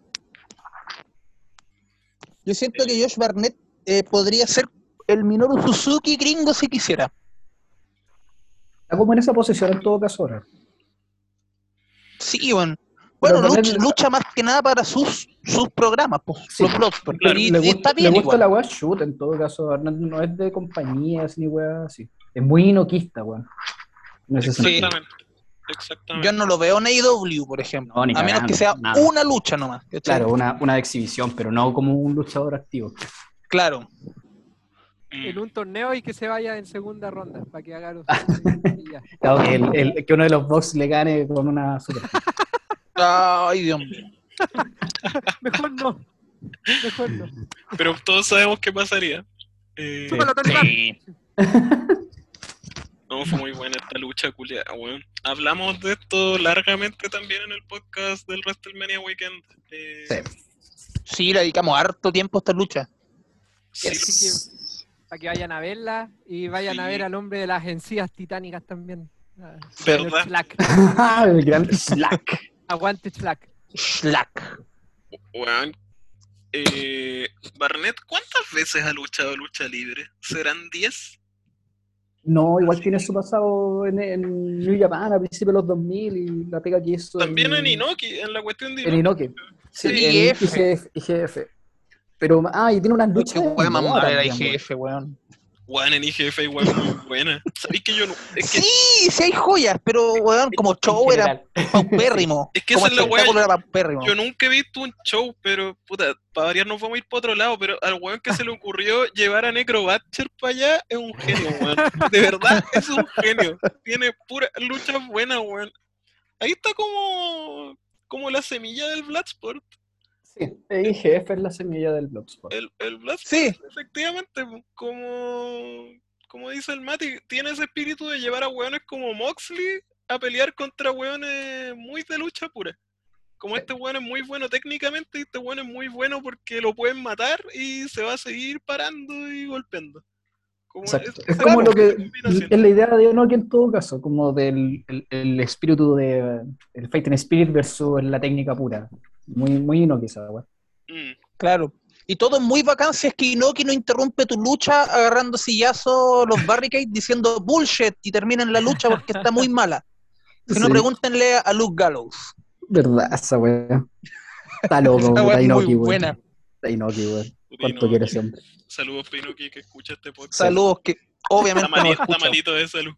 [SPEAKER 4] Yo siento que Josh Barnett eh, podría ser el Minoru Suzuki gringo si quisiera.
[SPEAKER 2] Está como en esa posición en todo caso ahora.
[SPEAKER 4] Sí, bueno. Bueno, lucha, más que nada para sus, sus programas, pues,
[SPEAKER 2] Sí,
[SPEAKER 4] los
[SPEAKER 3] claro,
[SPEAKER 4] y,
[SPEAKER 2] le gusta,
[SPEAKER 4] está
[SPEAKER 2] le
[SPEAKER 4] bien
[SPEAKER 2] gusta la weá shoot en todo caso, Barnett no es de compañías ni weá así. Es muy inoquista, weón.
[SPEAKER 3] Exactamente. Exactamente.
[SPEAKER 4] Yo no lo veo en AEW, por ejemplo.
[SPEAKER 2] No,
[SPEAKER 4] a menos que sea
[SPEAKER 2] nada.
[SPEAKER 4] una lucha nomás. ¿cachai?
[SPEAKER 2] Claro, una, una de exhibición, pero no como un luchador activo.
[SPEAKER 4] Claro.
[SPEAKER 1] En un torneo y que se vaya en segunda ronda para que haga los.
[SPEAKER 2] Claro, que, el- el- que uno de los box le gane con una super.
[SPEAKER 4] Ay, Dios mío.
[SPEAKER 1] Mejor no. Mejor no.
[SPEAKER 3] Pero todos sabemos qué pasaría. Eh.
[SPEAKER 4] Sí.
[SPEAKER 3] no, fue muy buena esta lucha, culiada, weón. Hablamos de esto largamente también en el podcast del WrestleMania Weekend. Eh,
[SPEAKER 2] Sí.
[SPEAKER 4] Sí, le dedicamos harto tiempo a esta lucha.
[SPEAKER 3] sí,
[SPEAKER 1] Así Para que vayan a verla y vayan a ver al hombre de las encías titánicas también.
[SPEAKER 3] ¿Verdad?
[SPEAKER 2] el gran Slack.
[SPEAKER 1] Aguante Slack.
[SPEAKER 4] Slack.
[SPEAKER 3] Weón. Eh, Barnett, ¿cuántas veces ha luchado lucha libre? ¿Serán 10?
[SPEAKER 2] No, igual tiene su pasado en, en New Japan a principios de los 2000 y la pega que hizo.
[SPEAKER 3] También en Inoki, en la cuestión de
[SPEAKER 2] En
[SPEAKER 3] Inoki.
[SPEAKER 2] Sí,
[SPEAKER 4] En IGF.
[SPEAKER 2] IGF. Pero, ah, y tiene unas
[SPEAKER 4] Qué
[SPEAKER 2] luchas.
[SPEAKER 4] mala era IGF, weón.
[SPEAKER 3] Weón, en IGF igual muy buena. ¿Sabéis que yo no? Es que,
[SPEAKER 4] Sí, sí hay joyas, pero weón, como show era paupérrimo.
[SPEAKER 3] Es que
[SPEAKER 4] como
[SPEAKER 3] esa es la weá,
[SPEAKER 4] espectáculo era paupérrimo.
[SPEAKER 3] yo nunca he visto un show, pero puta, para variar nos vamos a ir para otro lado, pero al weón que se le ocurrió llevar a Necro Butcher para allá es un genio, weón. De verdad, es un genio. Tiene pura luchas buenas, weón. Ahí está como, como la semilla del Bloodsport.
[SPEAKER 2] Sí, IGF es la semilla del Bloodsport.
[SPEAKER 3] El, el Bloodsport,
[SPEAKER 4] Sí,
[SPEAKER 3] efectivamente, como, como dice el Mati, tiene ese espíritu de llevar a weones como Moxley a pelear contra weones muy de lucha pura. Como este weón es muy bueno técnicamente y este weón es muy bueno porque lo pueden matar y se va a seguir parando y golpeando. Como
[SPEAKER 2] Exacto.
[SPEAKER 3] es-
[SPEAKER 2] como lo que es la idea de Inoki en todo caso, como del el, el espíritu de el fighting spirit versus la técnica pura. Muy, muy Inoki esa weá.
[SPEAKER 3] Mm,
[SPEAKER 4] claro. Y todo es muy bacán si es que Inoki no interrumpe tu lucha agarrando sillazo los barricades diciendo bullshit y termina en la lucha porque está muy mala. Si no, pregúntenle a Luke Gallows.
[SPEAKER 2] Verdad, esa weá. Está loco,
[SPEAKER 4] Esa weá
[SPEAKER 2] está
[SPEAKER 4] es
[SPEAKER 2] Inoki,
[SPEAKER 4] buena.
[SPEAKER 2] Está Inoki, weón. ¿Cuánto
[SPEAKER 3] no,
[SPEAKER 2] quiere ese hombre?
[SPEAKER 3] Saludos Pinoki que escucha este podcast.
[SPEAKER 4] Saludos que obviamente
[SPEAKER 3] Está
[SPEAKER 4] no
[SPEAKER 3] malito, está
[SPEAKER 4] escuchan.
[SPEAKER 3] malito de salud.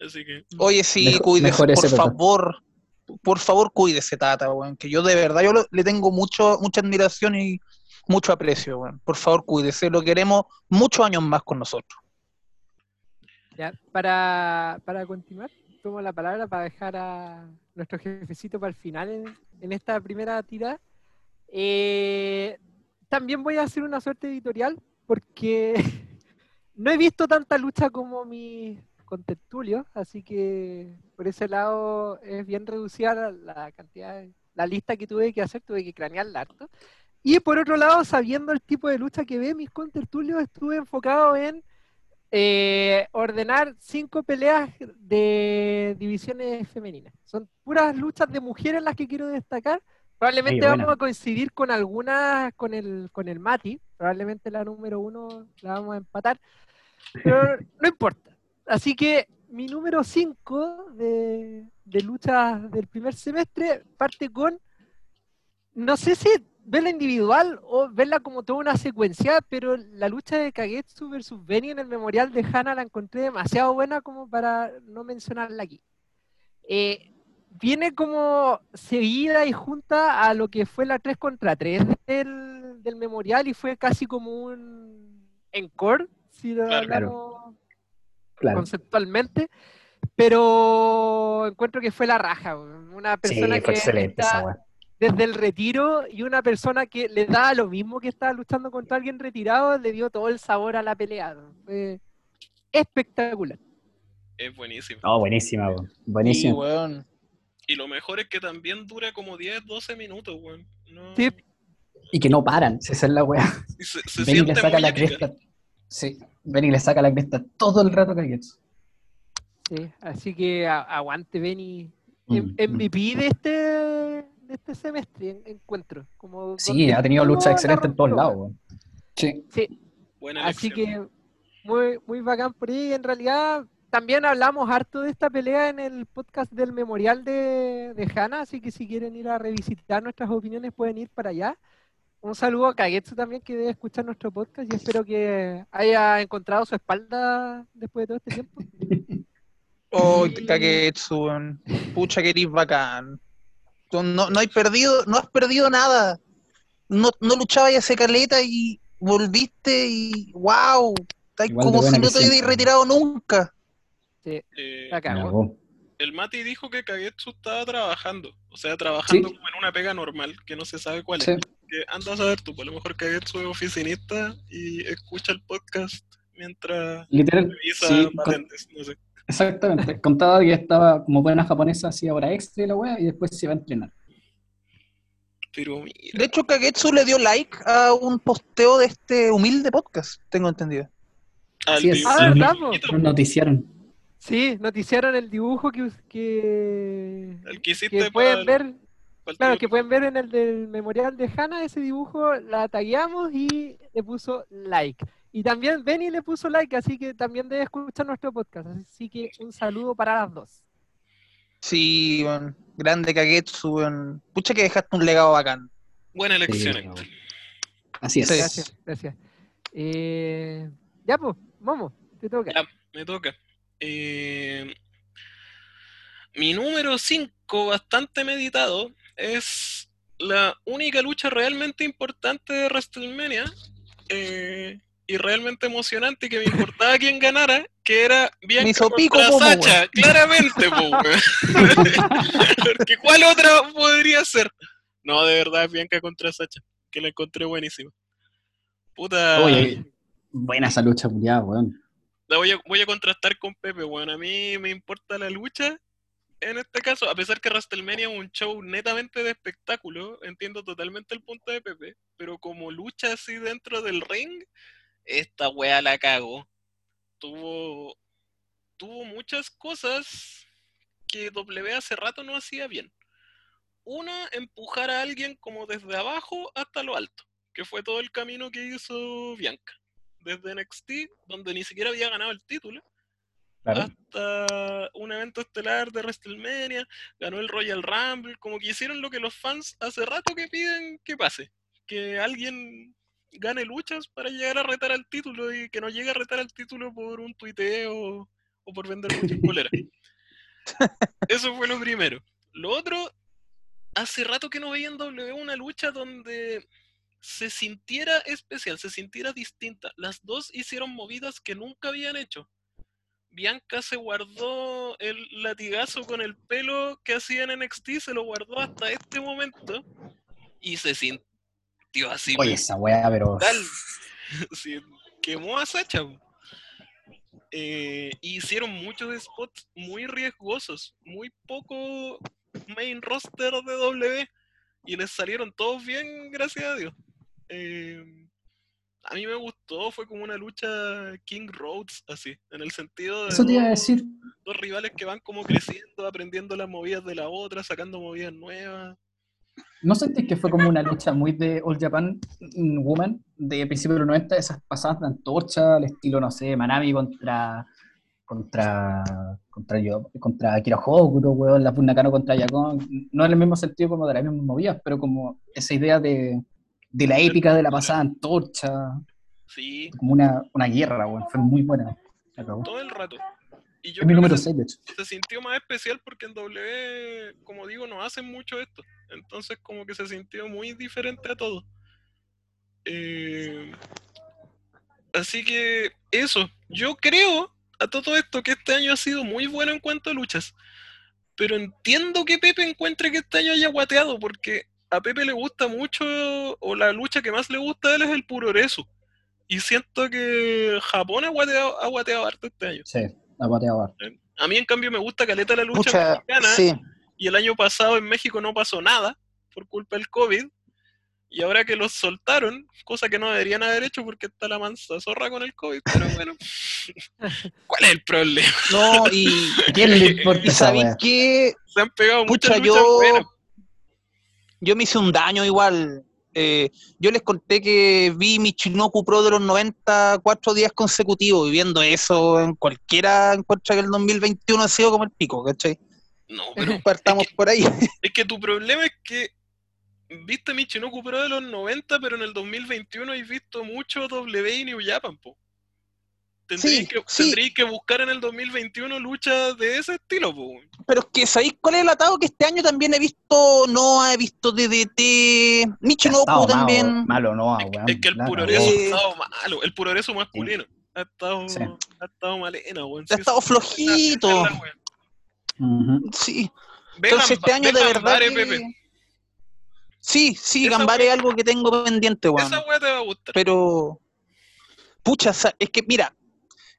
[SPEAKER 3] Así que
[SPEAKER 4] Oye, sí,
[SPEAKER 2] Mejor-
[SPEAKER 4] cuídese,
[SPEAKER 2] mejor
[SPEAKER 4] por
[SPEAKER 2] Tata.
[SPEAKER 4] favor. Por favor, cuídese, Tata, weón. Que yo de verdad yo lo- le tengo mucho, mucha admiración y mucho aprecio, weón. Por favor, cuídese. Lo queremos muchos años más con nosotros.
[SPEAKER 1] Ya, para, para continuar, tomo la palabra para dejar a nuestro jefecito para el final en, en esta primera tirada. Eh, también voy a hacer una suerte editorial porque no he visto tanta lucha como mis contertulios, así que por ese lado es bien reducida la, la cantidad, la lista que tuve que hacer, tuve que cranearla harto. Y por otro lado, sabiendo el tipo de lucha que ve mis contertulios, estuve enfocado en eh, ordenar cinco peleas de divisiones femeninas. Son puras luchas de mujeres las que quiero destacar. Probablemente
[SPEAKER 2] Oye,
[SPEAKER 1] vamos a coincidir con algunas con el, con el Mati. Probablemente la número uno la vamos a empatar. Pero no importa. Así que mi número 5 de, de luchas del primer semestre parte con, no sé si verla individual o verla como toda una secuencia, pero la lucha de Kagetsu versus Benny en el memorial de Hana la encontré demasiado buena como para no mencionarla aquí. Eh, viene como seguida y junta a lo que fue la 3 contra 3 del, del memorial y fue casi como un encore, si lo
[SPEAKER 3] Claro.
[SPEAKER 1] hablamos
[SPEAKER 2] Claro.
[SPEAKER 1] conceptualmente, pero encuentro que fue la raja, una
[SPEAKER 2] Sí,
[SPEAKER 1] persona
[SPEAKER 2] fue
[SPEAKER 1] que
[SPEAKER 2] excelente
[SPEAKER 1] está
[SPEAKER 2] esa weá.
[SPEAKER 1] desde el retiro y una persona que le da lo mismo que estaba luchando contra alguien retirado, le dio todo el sabor a la pelea. Fue espectacular.
[SPEAKER 3] Es buenísimo.
[SPEAKER 2] No, buenísima, weón.
[SPEAKER 4] Sí,
[SPEAKER 2] Buenísima.
[SPEAKER 3] Y lo mejor es que también dura como 10, 12 minutos, weón. No...
[SPEAKER 1] Sí.
[SPEAKER 2] Y que no paran, si esa es la weá.
[SPEAKER 3] Y se, se
[SPEAKER 2] le saca la
[SPEAKER 3] épica.
[SPEAKER 2] cresta. Sí, Benny le saca la cresta todo el rato a Kagetsu.
[SPEAKER 1] Sí, así que aguante Benny.
[SPEAKER 2] Mm,
[SPEAKER 1] M- MVP de este, de este semestre, en- encuentro. Como
[SPEAKER 2] Sí, ha tenido
[SPEAKER 1] la
[SPEAKER 2] excelentes en todos lados,
[SPEAKER 1] weón.
[SPEAKER 2] Sí.
[SPEAKER 1] Sí,
[SPEAKER 3] Buena
[SPEAKER 1] Así
[SPEAKER 3] elección.
[SPEAKER 1] que muy, muy bacán por ahí. En realidad, también hablamos harto de esta pelea en el podcast del memorial de, de Hanna, así que si quieren ir a revisitar nuestras opiniones pueden ir para allá. Un saludo a Kagetsu también que debe escuchar nuestro podcast y espero que haya encontrado su espalda después de todo este tiempo.
[SPEAKER 4] Oh,
[SPEAKER 1] Y-
[SPEAKER 4] Kagetsu. Pucha que eres bacán. Tú No, no hay perdido, no has perdido nada. No, no luchabas ya hace caleta y volviste y wow. Estás como si no te hubieras retirado nunca.
[SPEAKER 1] Sí,
[SPEAKER 3] Eh,
[SPEAKER 1] la
[SPEAKER 3] el Mati dijo que Kagetsu estaba trabajando. O sea, trabajando
[SPEAKER 2] Sí.
[SPEAKER 3] como en una pega normal, que no se sabe cuál
[SPEAKER 2] Sí.
[SPEAKER 3] es. Que anda a saber tú, pues a lo mejor Kagetsu es oficinista y escucha el podcast mientras
[SPEAKER 2] Literal,
[SPEAKER 3] revisa
[SPEAKER 2] sí, con-
[SPEAKER 3] patentes, no sé.
[SPEAKER 2] exactamente. Contaba que estaba como buena japonesa, hacía hora extra y la weá, y después se iba a entrenar.
[SPEAKER 3] Pero mira,
[SPEAKER 4] De hecho, Kagetsu le dio like a un posteo de este humilde podcast, tengo entendido.
[SPEAKER 2] Así es.
[SPEAKER 1] Ah, ¿verdad,
[SPEAKER 2] Nos noticiaron.
[SPEAKER 1] Sí, noticiaron el dibujo que, que,
[SPEAKER 3] el que hiciste
[SPEAKER 1] que pueden
[SPEAKER 3] el-
[SPEAKER 1] ver Claro, que pueden ver en el del memorial de Hanna ese dibujo, la tagueamos y le puso like. Y también Benny le puso like, así que también debe escuchar nuestro podcast. Así que un saludo para las dos.
[SPEAKER 4] Sí, weón. Grande Kagetsu, weón. Pucha que dejaste un legado bacán.
[SPEAKER 3] Buena elección,
[SPEAKER 2] Sí. Así es.
[SPEAKER 1] Gracias, gracias. Eh, ya pues, vamos, te toca.
[SPEAKER 3] Ya. Me toca. Eh, mi número 5, bastante meditado, es la única lucha realmente importante de WrestleMania eh, y realmente emocionante que me importaba quién ganara, que era Bianca
[SPEAKER 4] hizo pico,
[SPEAKER 3] contra Sacha, claramente, po. Porque ¿cuál otra podría ser? No, de verdad, Bianca contra Sacha, que la encontré buenísima. Puta.
[SPEAKER 2] Oye, buena esa lucha, weón.
[SPEAKER 3] La voy a, voy a contrastar con Pepe, bueno, a mí me importa la lucha. En este caso, a pesar que WrestleMania es un show netamente de espectáculo, entiendo totalmente el punto de Pepe, pero como lucha así dentro del ring, esta wea la cago. Tuvo, tuvo muchas cosas que W hace rato no hacía bien. Una, empujar a alguien como desde abajo hasta lo alto, que fue todo el camino que hizo Bianca desde NXT, donde ni siquiera había ganado el título,
[SPEAKER 2] Claro.
[SPEAKER 3] hasta un evento estelar de WrestleMania, ganó el Royal Rumble, como que hicieron lo que los fans hace rato que piden que pase, que alguien gane luchas para llegar a retar al título y que no llegue a retar al título por un tuiteo o por vender muchas poleras. Eso fue lo primero. Lo otro, hace rato que no veía en W una lucha donde se sintiera especial, se sintiera distinta. Las dos hicieron movidas que nunca habían hecho. Bianca se guardó el latigazo con el pelo que hacía en NXT, se lo guardó hasta este momento y se sintió así.
[SPEAKER 2] Oye, esa weá, pero.
[SPEAKER 3] Sí, quemó a Sacha. Eh, hicieron muchos spots muy riesgosos, muy poco main roster de W y les salieron todos bien, gracias a Dios. Eh, a mí me gustó, fue como una lucha King Roads, así, en el sentido de
[SPEAKER 2] Eso te iba a decir.
[SPEAKER 3] dos rivales que van como creciendo, aprendiendo las movidas de la otra, sacando movidas nuevas.
[SPEAKER 2] ¿No sentís que fue como una lucha muy de All Japan Woman de principios de los 90, esas pasadas de antorcha, al estilo, no sé, Manami contra contra contra yo, contra Akira Hokuto, weón, la Nakano contra Yakon, no en el mismo sentido como de las mismas movidas, pero como esa idea de, de la épica de la pasada antorcha,
[SPEAKER 3] Sí,
[SPEAKER 2] como una, una guerra, weón, fue muy buena. Acabó.
[SPEAKER 3] todo el rato. Y yo
[SPEAKER 2] Es mi
[SPEAKER 3] creo que
[SPEAKER 2] número
[SPEAKER 3] se,
[SPEAKER 2] 6, de hecho.
[SPEAKER 3] se sintió más especial porque en W, como digo, no hacen mucho esto. Entonces como que se sintió muy diferente a todo. Eh, así que eso, yo creo a todo esto que este año ha sido muy bueno en cuanto a luchas. Pero entiendo que Pepe encuentre que este año haya guateado porque a Pepe le gusta mucho, o la lucha que más le gusta a él es el puroresu. Y siento que Japón ha guateado, ha guateado harto este año.
[SPEAKER 2] Sí, la pateaba harto.
[SPEAKER 3] A mí, en cambio, me gusta caleta la lucha
[SPEAKER 4] Pucha,
[SPEAKER 3] mexicana.
[SPEAKER 4] sí.
[SPEAKER 3] Y el año pasado en México no pasó nada por culpa del COVID. Y ahora que los soltaron, cosa que no deberían haber hecho porque está la mansa zorra con el COVID, pero bueno. ¿Cuál es el problema?
[SPEAKER 4] No, y,
[SPEAKER 2] ¿A quién le importa
[SPEAKER 4] y ¿sabéis qué?
[SPEAKER 3] Se han pegado
[SPEAKER 4] Pucha,
[SPEAKER 3] muchas luchas
[SPEAKER 4] yo,
[SPEAKER 3] buenas.
[SPEAKER 4] Yo me hice un daño igual. Eh, yo les conté que vi Michinoku Pro de los 90 cuatro días consecutivos y viendo eso en cualquiera encuentra que el 2021 ha sido como el pico, ¿cachai?
[SPEAKER 3] No, pero
[SPEAKER 4] Partamos por ahí.
[SPEAKER 3] es que tu problema es que viste Michinoku Pro de los 90, pero en el 2021 has visto mucho W y New Japan, po. Tendrías,
[SPEAKER 4] Sí,
[SPEAKER 3] que,
[SPEAKER 4] sí.
[SPEAKER 3] tendrías que buscar en el 2021 luchas de ese estilo, po.
[SPEAKER 4] Pero es que, ¿sabéis cuál es el atado? Que este año también he visto Noah, he visto DDT,
[SPEAKER 2] estado
[SPEAKER 4] también.
[SPEAKER 2] malo, malo no,
[SPEAKER 3] Es
[SPEAKER 2] weón,
[SPEAKER 3] es que el
[SPEAKER 2] la
[SPEAKER 3] puroreso ha estado malo, el puroreso masculino. Ha estado,
[SPEAKER 2] Sí.
[SPEAKER 3] ha estado malena, weón.
[SPEAKER 4] Ha estado flojito.
[SPEAKER 3] es la.
[SPEAKER 4] Sí. Entonces este año de verdad
[SPEAKER 3] Gambare,
[SPEAKER 4] que-
[SPEAKER 3] Pepe.
[SPEAKER 4] Sí, sí,
[SPEAKER 3] Esa
[SPEAKER 4] Gambare es algo que tengo pendiente, weón.
[SPEAKER 3] Esa weá te va a gustar.
[SPEAKER 4] Pero, pucha, es que mira,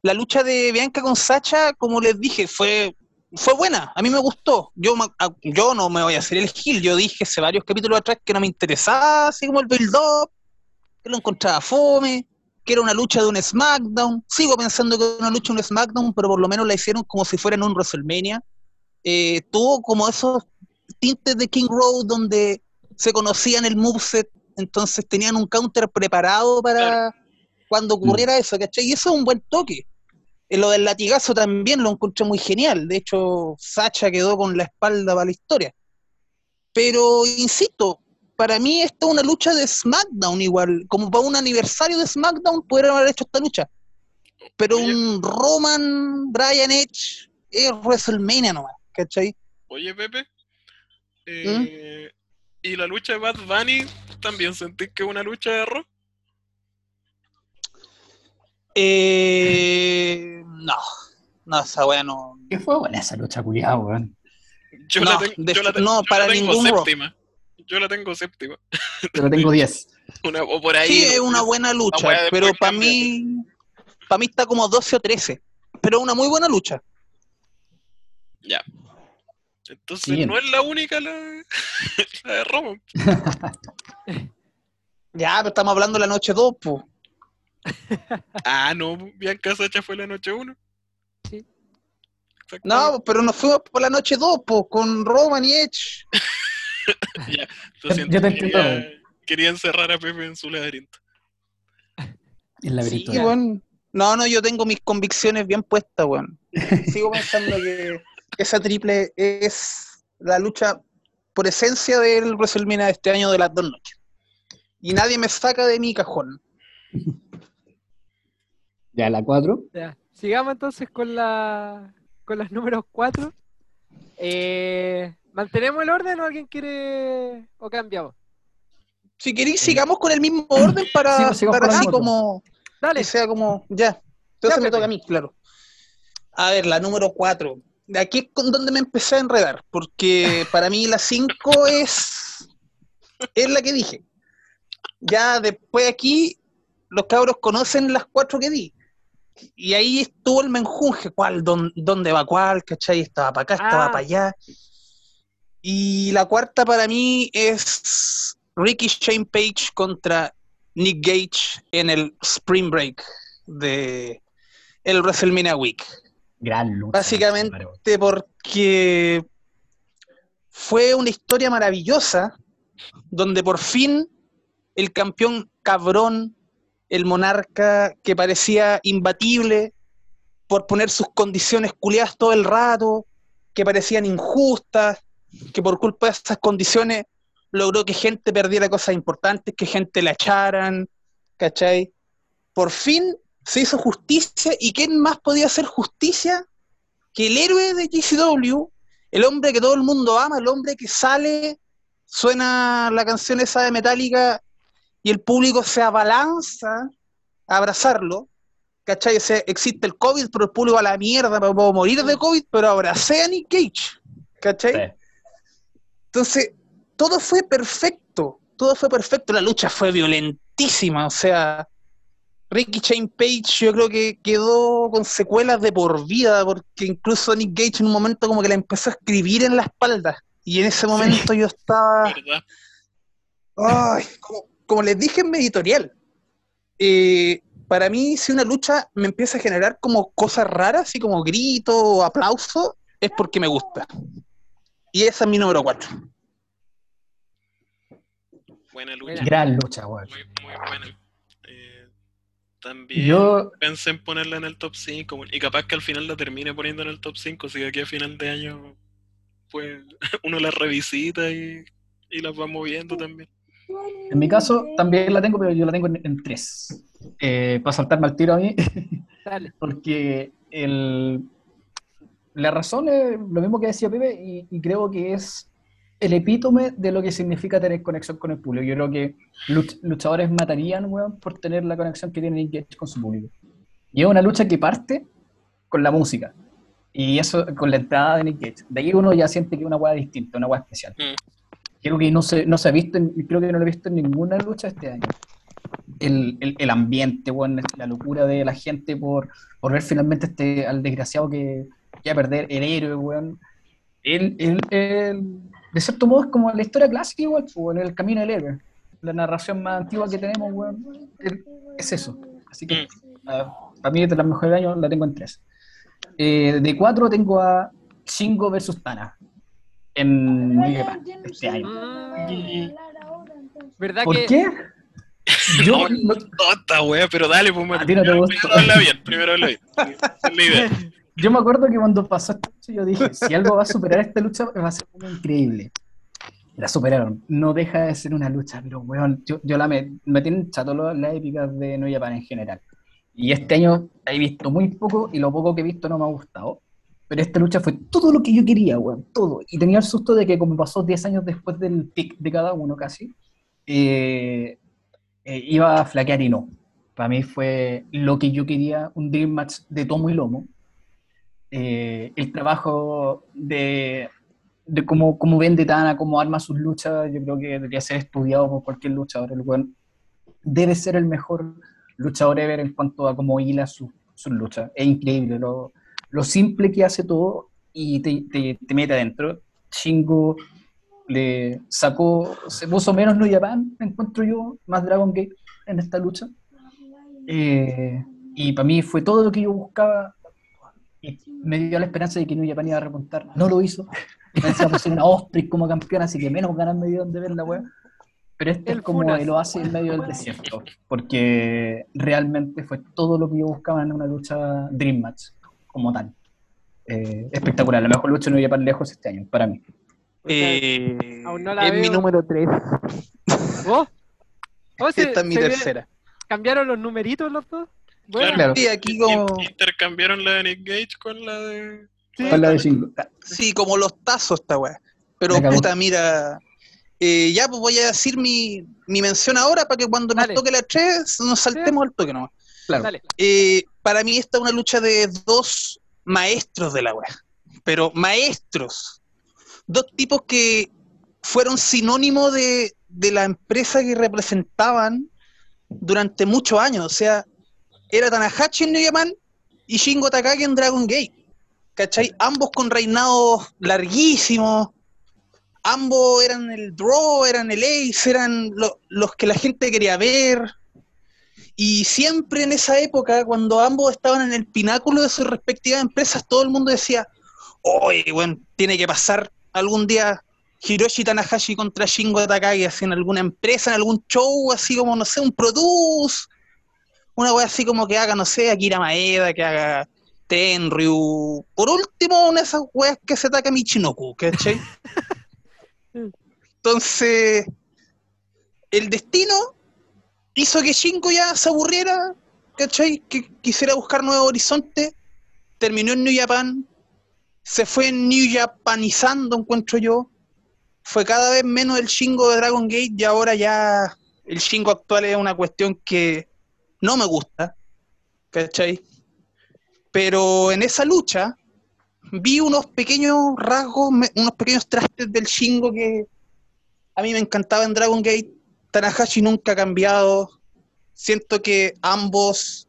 [SPEAKER 4] la lucha de Bianca con Sacha, como les dije, fue, fue buena. A mí me gustó. Yo, ma- a- yo no me voy a hacer el gil. Yo dije hace varios capítulos atrás que no me interesaba, así como el build-up, que lo encontraba fome, que era una lucha de un SmackDown. Sigo pensando que era una lucha de un SmackDown, pero por lo menos la hicieron como si fuera en un WrestleMania. Eh, tuvo como esos tintes de King Road donde se conocían el moveset, entonces tenían un counter preparado para cuando ocurriera eso, ¿cachai? Y eso es un buen toque. Lo del latigazo también lo encontré muy genial. De hecho, Sacha quedó con la espalda para la historia. Pero, insisto, para mí esta es una lucha de SmackDown igual. Como para un aniversario de SmackDown pudieron haber hecho esta lucha. Pero
[SPEAKER 3] Oye.
[SPEAKER 4] un Roman, Brian Edge, es WrestleMania nomás, ¿cachai?
[SPEAKER 3] Oye, Pepe.
[SPEAKER 4] ¿Mm?
[SPEAKER 3] eh, ¿Y la lucha de Bad Bunny también sentís que es una lucha de error?
[SPEAKER 4] Eh, no, no, esa wea no.
[SPEAKER 2] ¿Qué fue buena esa lucha, culiado, weón?
[SPEAKER 3] Yo
[SPEAKER 4] No,
[SPEAKER 3] la, ten-
[SPEAKER 4] de-
[SPEAKER 3] yo la ten-
[SPEAKER 4] no,
[SPEAKER 3] yo la
[SPEAKER 4] para
[SPEAKER 3] tengo
[SPEAKER 4] ningún
[SPEAKER 3] séptima. Yo la tengo séptima.
[SPEAKER 2] Pero tengo 10.
[SPEAKER 3] Una, o por ahí.
[SPEAKER 4] Sí, es una buena lucha,
[SPEAKER 3] weá
[SPEAKER 4] pero para mí, para mí está como 12 o 13. Pero una muy buena lucha.
[SPEAKER 3] Ya. Entonces no es la única la, la de Roman.
[SPEAKER 4] Ya, pero estamos hablando de la noche 2, pues.
[SPEAKER 3] Ah, no, Bianca Sacha fue la noche 1.
[SPEAKER 1] Sí.
[SPEAKER 4] No, pero nos fuimos por la noche 2, pues, con Roman y Edge.
[SPEAKER 3] Lo siento,
[SPEAKER 2] yo te entiendo.
[SPEAKER 3] quería, quería encerrar a Pepe en su laberinto.
[SPEAKER 2] El laberinto.
[SPEAKER 4] Sí, weón. No, no, yo tengo mis convicciones bien puestas, weón. Sigo pensando que esa triple es la lucha por esencia del WrestleMania de este año de las dos noches. Y nadie me saca de mi cajón.
[SPEAKER 2] Ya, la 4.
[SPEAKER 1] Ya, Sigamos entonces con la con las números 4. ¿Mantenemos el orden o alguien quiere o cambiamos?
[SPEAKER 4] Si queréis, sigamos con el mismo orden para,
[SPEAKER 2] Sí,
[SPEAKER 4] para así como
[SPEAKER 1] Dale,
[SPEAKER 4] que sea como ya. Entonces
[SPEAKER 1] Ya,
[SPEAKER 4] me toca a mí, claro. A ver, la número 4. De aquí es con donde me empecé a enredar, porque para mí la 5 es, es la que dije. Ya después aquí los cabros conocen las cuatro que di. Y ahí estuvo el menjunje, cuál, dón- dónde va cuál, ¿cachai? Estaba para acá, estaba
[SPEAKER 1] Ah.
[SPEAKER 4] para allá. Y la cuarta para mí es Ricky Shane Page contra Nick Gage en el Spring Break de el WrestleMania Week.
[SPEAKER 2] Gran lucha.
[SPEAKER 4] Básicamente, porque fue una historia maravillosa donde por fin el campeón cabrón, el monarca que parecía imbatible por poner sus condiciones culiadas todo el rato, que parecían injustas, que por culpa de esas condiciones logró que gente perdiera cosas importantes, que gente la echaran, ¿cachai? Por fin se hizo justicia y ¿quién más podía hacer justicia que el héroe de GCW, el hombre que todo el mundo ama, el hombre que sale, suena la canción esa de Metallica y el público se abalanza a abrazarlo, ¿cachai? O sea, existe el COVID, pero el público a la mierda, me puedo morir de COVID, pero abracé a Nick Cage, ¿cachai?
[SPEAKER 2] Sí.
[SPEAKER 4] Entonces, todo fue perfecto, todo fue perfecto, la lucha fue violentísima, o sea, Ricky Shane Page yo creo que quedó con secuelas de por vida, porque incluso Nick Gage en un momento como que le empezó a escribir en la espalda, y en ese momento yo estaba...
[SPEAKER 3] ¿Verdad?
[SPEAKER 4] Ay, como, como les dije en mi editorial, eh, para mí si una lucha me empieza a generar como cosas raras, así como grito o aplauso, es porque me gusta. Y esa es mi número 4.
[SPEAKER 3] Buena lucha.
[SPEAKER 2] Gran lucha, weón.
[SPEAKER 3] Muy, muy buena. Eh, también
[SPEAKER 2] Yo,
[SPEAKER 3] pensé en ponerla en el top 5 y capaz que al final la termine poniendo en el top 5, si de aquí a final de año pues uno la revisita y, y las va moviendo también.
[SPEAKER 2] En mi caso, también la tengo, pero yo la tengo en, en tres. Eh, para saltarme al tiro a mí,
[SPEAKER 1] Dale.
[SPEAKER 2] porque el, la razón es lo mismo que decía Pepe, y, y creo que es el epítome de lo que significa tener conexión con el público. Yo creo que luch- luchadores matarían, weón, por tener la conexión que tiene Nick Gage con su público. Y es una lucha que parte con la música. Y eso, con la entrada de Nick Gage. De ahí uno ya siente que es una weá distinta, una weá especial.
[SPEAKER 3] Mm.
[SPEAKER 2] Creo que no se, no se ha visto, en- creo que no lo he visto en ninguna lucha este año. El, el, el ambiente, weón, la locura de la gente por, por ver finalmente este, al desgraciado que, que va a perder, el héroe, weón. El, el, el- de cierto modo es como la historia clásica igual, pues, weón, el camino del héroe. La narración más antigua que tenemos, weón, es eso. Así que ah, para mí de las mejores del año, la tengo en tres. Eh, de cuatro tengo a Shingo versus Tana en Japan este año.
[SPEAKER 1] Mm, ¿Verdad
[SPEAKER 2] ¿Por
[SPEAKER 1] que
[SPEAKER 2] qué? Yo,
[SPEAKER 3] No,
[SPEAKER 2] no-
[SPEAKER 3] Tonta, wea, pero dale, pues
[SPEAKER 2] ti no te
[SPEAKER 3] primero- habla bien, primero habla bien. La idea.
[SPEAKER 2] yo me acuerdo que cuando pasó esta lucha, yo dije, si algo va a superar esta lucha, va a ser algo increíble. La superaron. No deja de ser una lucha, pero weón, yo, yo la me, me tienen chato las épicas de New Japan en general. Y este año he visto muy poco y lo poco que he visto no me ha gustado. Pero esta lucha fue todo lo que yo quería, weón, todo. Y tenía el susto de que como pasó 10 años después del pick de cada uno casi, eh, eh, iba a flaquear y no. Para mí fue lo que yo quería, un Dream Match de tomo y lomo. Eh, el trabajo de, de cómo, cómo vende Tana, cómo arma sus luchas, yo creo que debería ser estudiado por cualquier luchador. El weón debe ser el mejor luchador ever en cuanto a cómo hila sus sus luchas. Es increíble lo, lo simple que hace todo y te, te, te mete adentro. Shingo le sacó, se puso menos New Japan, encuentro yo, más Dragon Gate en esta lucha. Eh, y para mí fue todo lo que yo buscaba y me dio la esperanza de que New Japan iba a remontar. No lo hizo. Pensaba pusieron a Osprey como campeón, así que menos ganas me dieron de ver la wea. Pero este
[SPEAKER 1] El
[SPEAKER 2] es como
[SPEAKER 1] Funas.
[SPEAKER 2] el oasis en medio del desierto, porque realmente fue todo lo que yo buscaba en una lucha Dream Match, como tal. Eh, espectacular, la mejor lucha de New Japan lejos este año, para mí.
[SPEAKER 4] Eh,
[SPEAKER 1] Aún no la
[SPEAKER 4] es mi número 3.
[SPEAKER 1] ¿Vos? ¿Vos se-
[SPEAKER 4] Esta es mi tercera.
[SPEAKER 1] ¿Cambiaron los numeritos los dos? Bueno,
[SPEAKER 2] Claro.
[SPEAKER 4] Sí, aquí como,
[SPEAKER 3] Intercambiaron la de Nick Gage con la de.
[SPEAKER 1] sí.
[SPEAKER 2] Con la de Shingo.
[SPEAKER 4] Sí, como los tazos esta weá. Pero puta, mira. eh, ya, pues voy a decir mi, mi mención ahora para que cuando
[SPEAKER 1] Dale.
[SPEAKER 4] nos toque la 3 nos saltemos al toque nomás.
[SPEAKER 2] Claro.
[SPEAKER 1] Dale.
[SPEAKER 4] Eh, para mí esta es una lucha de dos maestros de la weá. Pero maestros. Dos tipos que fueron sinónimo de, de la empresa que representaban durante muchos años. O sea, era Tanahashi en New Japan y Shingo Takagi en Dragon Gate. ¿Cachai? Ambos con reinados larguísimos. Ambos eran el draw, eran el ace, eran lo- los que la gente quería ver. Y siempre en esa época, cuando ambos estaban en el pináculo de sus respectivas empresas, todo el mundo decía, oye, bueno, tiene que pasar algún día Hiroshi Tanahashi contra Shingo Takagi, así en alguna empresa, en algún show, así como, no sé, un produce, una wea así como que haga, no sé, Akira Maeda, que haga Tenryu, por último, una de esas weas que se ataca Michinoku, ¿cachai? Entonces, el destino hizo que Shingo ya se aburriera, ¿cachai? Que quisiera buscar nuevos horizontes, terminó en New Japan, se fue New Japanizando, encuentro yo, fue cada vez menos el Shingo de Dragon Gate y ahora ya el Shingo actual es una cuestión que no me gusta, ¿cachai? Pero en esa lucha vi unos pequeños rasgos, unos pequeños trastes del Shingo que a mí me encantaba en Dragon Gate. Tanahashi nunca ha cambiado. Siento que ambos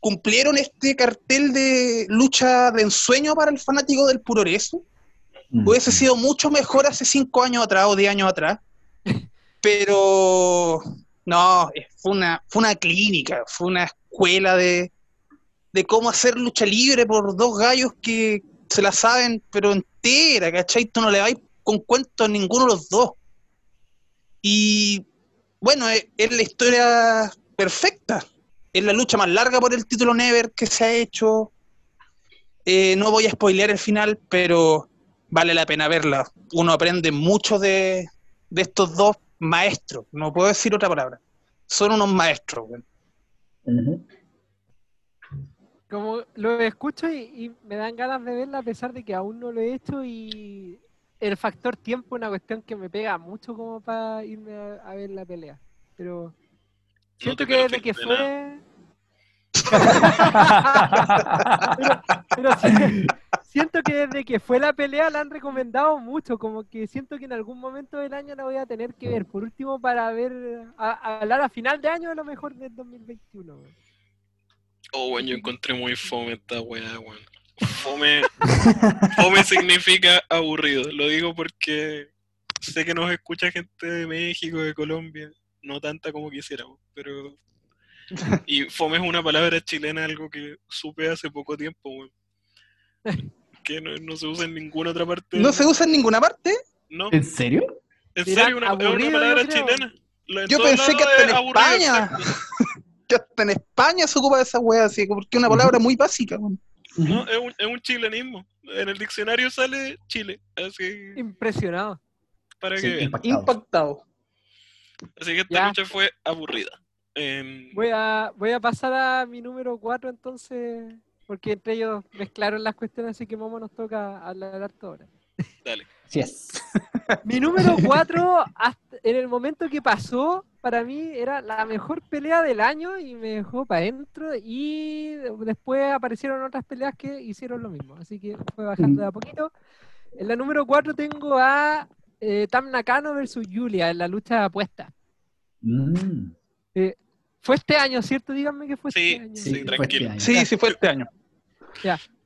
[SPEAKER 4] cumplieron este cartel de lucha de ensueño para el fanático del puroresu.
[SPEAKER 2] Mm.
[SPEAKER 4] Hubiese sido mucho mejor hace cinco años atrás o diez años atrás. Pero no, fue una, fue una clínica, fue una escuela de, de cómo hacer lucha libre por dos gallos que se la saben, pero entera, ¿cachai? Tú no le vais con cuento a ninguno de los dos. Y bueno, es, es la historia perfecta. Es la lucha más larga por el título Never que se ha hecho. Eh, no voy a spoilear el final, pero vale la pena verla. Uno aprende mucho de, de estos dos maestros. No puedo decir otra palabra. Son unos maestros.
[SPEAKER 1] Como lo escucho y, y me dan ganas de verla a pesar de que aún no lo he hecho y el factor tiempo es una cuestión que me pega mucho como para irme a, a ver la pelea. Pero siento que desde que fue... pero, pero sí, siento que desde que fue la pelea la han recomendado mucho, como que siento que en algún momento del año la voy a tener que ver. Por último, para ver, a, a hablar a final de año de lo mejor del 2021. güey.
[SPEAKER 3] Oh, weón, yo encontré muy fome esta weá, weón. Fome, fome significa aburrido. Lo digo porque sé que nos escucha gente de México, de Colombia. No tanta como quisiéramos, pero. Y fome es una palabra chilena, algo que supe hace poco tiempo, weón. Que no, no se usa en ninguna otra parte.
[SPEAKER 4] No se usa en ninguna parte.
[SPEAKER 3] No,
[SPEAKER 2] ¿En serio?
[SPEAKER 3] en serio, una, es una palabra
[SPEAKER 1] yo
[SPEAKER 3] chilena. En
[SPEAKER 4] Yo pensé que hasta
[SPEAKER 3] es
[SPEAKER 4] en
[SPEAKER 3] aburrido,
[SPEAKER 4] España.
[SPEAKER 3] exacto.
[SPEAKER 4] Que hasta en España se ocupa de esa wea así, porque es una palabra muy básica. güey.
[SPEAKER 3] No, es un, es un chilenismo. En el diccionario sale Chile. Así,
[SPEAKER 1] Impresionado.
[SPEAKER 3] para
[SPEAKER 2] Sí,
[SPEAKER 3] que
[SPEAKER 2] impactado.
[SPEAKER 4] Impactado.
[SPEAKER 3] Así que esta
[SPEAKER 1] Ya.
[SPEAKER 3] lucha fue aburrida. Em,
[SPEAKER 1] Voy a, voy a pasar a mi número 4 entonces, porque entre ellos mezclaron las cuestiones, así que Momo nos toca hablar harto ahora.
[SPEAKER 3] Dale.
[SPEAKER 2] Sí es.
[SPEAKER 1] Mi número 4, en el momento que pasó, para mí era la mejor pelea del año y me dejó para adentro y después aparecieron otras peleas que hicieron lo mismo, así que fue bajando de a poquito. En la número 4 tengo a eh, Tam Nakano versus Julia en la lucha de apuestas.
[SPEAKER 2] Mm.
[SPEAKER 1] Fue este año, ¿cierto? Díganme que fue
[SPEAKER 3] Sí,
[SPEAKER 1] este año.
[SPEAKER 3] sí,
[SPEAKER 2] este
[SPEAKER 3] tranquilo.
[SPEAKER 2] año.
[SPEAKER 4] Sí, sí fue este año.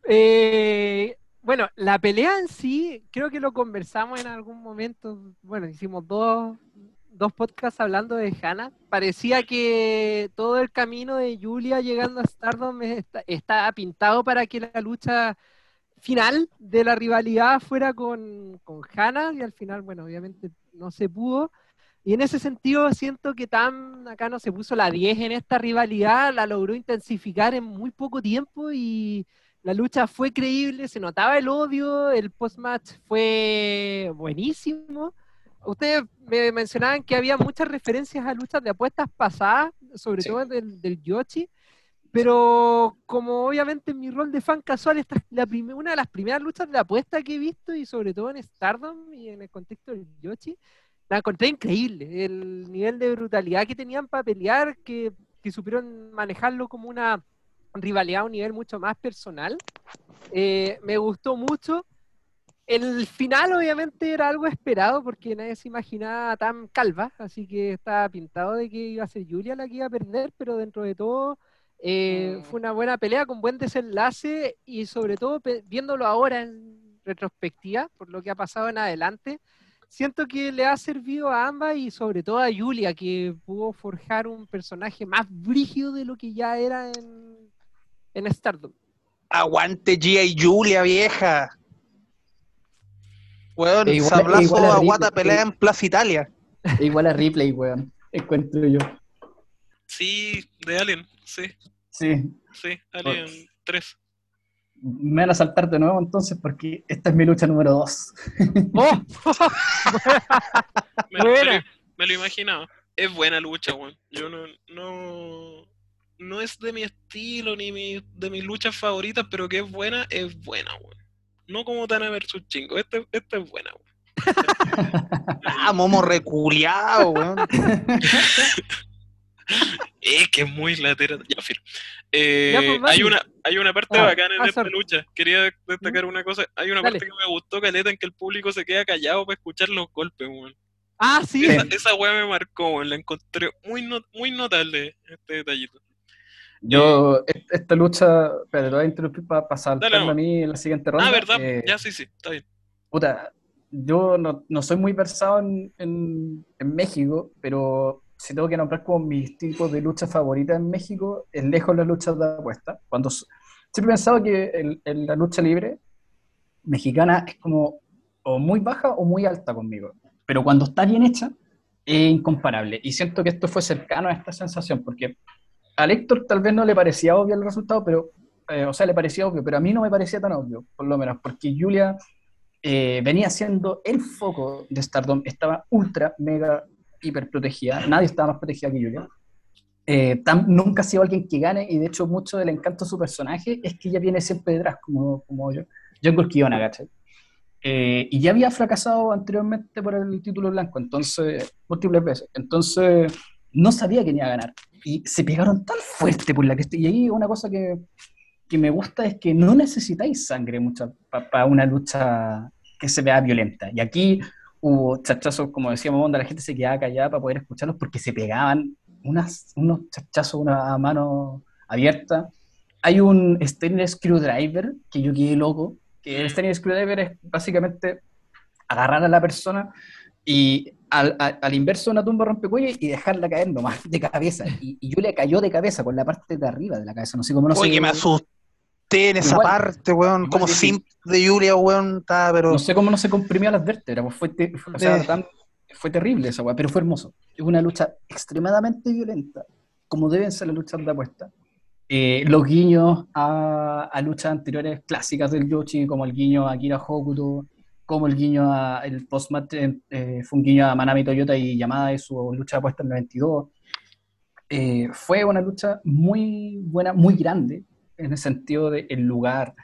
[SPEAKER 1] Eh, bueno, la pelea en sí, creo que lo conversamos en algún momento. Bueno, hicimos dos, dos podcasts hablando de Hannah. Parecía que todo el camino de Julia llegando a Stardom está- estaba pintado para que la lucha final de la rivalidad fuera con, con Hannah y al final, bueno, obviamente no se pudo. Y en ese sentido siento que Tam acá no se puso la 10 en esta rivalidad, la logró intensificar en muy poco tiempo y la lucha fue creíble, se notaba el odio, el post-match fue buenísimo. Ustedes me mencionaban que había muchas referencias a luchas de apuestas pasadas, sobre
[SPEAKER 2] Sí.
[SPEAKER 1] todo del, del Yoshi, pero como obviamente en mi rol de fan casual, esta es la una de las primeras luchas de apuesta que he visto y sobre todo en Stardom y en el contexto del Yoshi, la encontré increíble. El nivel de brutalidad que tenían para pelear, que, que supieron manejarlo como una rivalidad a un nivel mucho más personal. Eh, me gustó mucho. el final obviamente era algo esperado porque nadie se imaginaba tan calva, así que estaba pintado de que iba a ser Julia la que iba a perder, pero dentro de todo eh,
[SPEAKER 3] Mm.
[SPEAKER 1] fue una buena pelea con buen desenlace y sobre todo viéndolo ahora en retrospectiva, por lo que ha pasado en adelante, siento que le ha servido a ambas y sobre todo a Julia, que pudo forjar un personaje más brígido de lo que ya era en, en Stardom.
[SPEAKER 4] Aguante Gia y Julia, vieja. Weón,
[SPEAKER 2] E igual-
[SPEAKER 4] sablazo
[SPEAKER 2] igual a
[SPEAKER 4] Guata pelea en Plaza Italia.
[SPEAKER 2] Es igual a Ripley, weón. Encuentro yo.
[SPEAKER 3] Sí, de Alien, sí,
[SPEAKER 2] Sí.
[SPEAKER 3] sí, Alien 3.
[SPEAKER 2] Me van a saltar de nuevo entonces porque esta es mi lucha número 2.
[SPEAKER 1] ¡Oh!
[SPEAKER 3] Me lo imaginaba. Es buena lucha, weón. Yo no, no, no es de mi estilo ni mi, de mis luchas favoritas, pero que es buena, es buena, weón. No como Tana versus Chingo. Esta esta es buena, weón.
[SPEAKER 4] Ah, momo reculeado, weón.
[SPEAKER 3] Es que es muy latera. Ya, filo. Eh,
[SPEAKER 1] Ya, pues, vale.
[SPEAKER 3] hay, una, hay una parte
[SPEAKER 1] Ah,
[SPEAKER 3] bacana en
[SPEAKER 1] ah,
[SPEAKER 3] esta
[SPEAKER 1] sorry.
[SPEAKER 3] lucha. Quería destacar una cosa. Hay una
[SPEAKER 1] Dale.
[SPEAKER 3] parte que me gustó, Caleta, en que el público se queda callado para escuchar los golpes, weón.
[SPEAKER 1] Ah, sí.
[SPEAKER 3] Esa, esa weá me marcó, weón. La encontré muy, no- muy notable, este detallito.
[SPEAKER 2] Yo, est- esta lucha, pero voy a interrumpir para saltarme
[SPEAKER 3] Dale,
[SPEAKER 2] a mí en la siguiente ronda.
[SPEAKER 3] Ah, ¿verdad?
[SPEAKER 2] Eh,
[SPEAKER 3] Ya, sí, sí, está bien.
[SPEAKER 2] Puta, yo no, no soy muy versado en, en- en México, pero si tengo que nombrar como mis tipos de lucha favoritas en México, es lejos las luchas de apuesta. Cuando, siempre he pensado que la lucha libre mexicana es como o muy baja o muy alta conmigo, pero cuando está bien hecha es incomparable. Y siento que esto fue cercano a esta sensación, porque a Héctor tal vez no le parecía obvio el resultado, pero, eh, o sea, le parecía obvio, pero a mí no me parecía tan obvio, por lo menos, porque Julia eh, venía siendo el foco de Stardom, estaba ultra, mega, hiper protegida, nadie estaba más protegida que Julia. Eh, Tam nunca ha sido alguien que gane, y de hecho mucho del encanto de su personaje es que ella viene siempre detrás, como, como yo, Jungle Kiona, ¿cachai? Eh, y ya había fracasado anteriormente por el título blanco, entonces, múltiples veces. Entonces, no sabía quién iba a ganar. Y se pegaron tan fuerte por la que estoy. Y ahí una cosa que, que me gusta es que no necesitáis sangre mucho para una lucha que se vea violenta. Y aquí hubo chachazos, como decíamos, donde la gente se quedaba callada para poder escucharlos porque se pegaban unas, unos chachazos, una mano abierta. Hay un stainless screwdriver que yo quedé loco, que el stainless screwdriver es básicamente agarrar a la persona y al, al- al inverso de una tumba rompecuellos y dejarla caer nomás de cabeza. Y, y Julia cayó de cabeza con la parte de arriba de la cabeza, no sé cómo no
[SPEAKER 4] Oye,
[SPEAKER 2] sé,
[SPEAKER 4] que me asusté en esa
[SPEAKER 2] Igual.
[SPEAKER 4] parte, weón. Como simp de Julia, weón. Estaba, pero.
[SPEAKER 2] no sé cómo no se comprimió las vértebras, pues fue, te- fue- o sea, tan- fue terrible esa weá, pero fue hermoso. Es una lucha extremadamente violenta, como deben ser las luchas de apuesta. Eh, los guiños a, a luchas anteriores clásicas del Yoshi, como el guiño a Akira Hokuto, como el guiño a el post-match eh, fue un guiño a Manami Toyota y Yamada de su lucha de apuesta en el 92. Eh, fue una lucha muy buena, muy grande, en el sentido del lugar,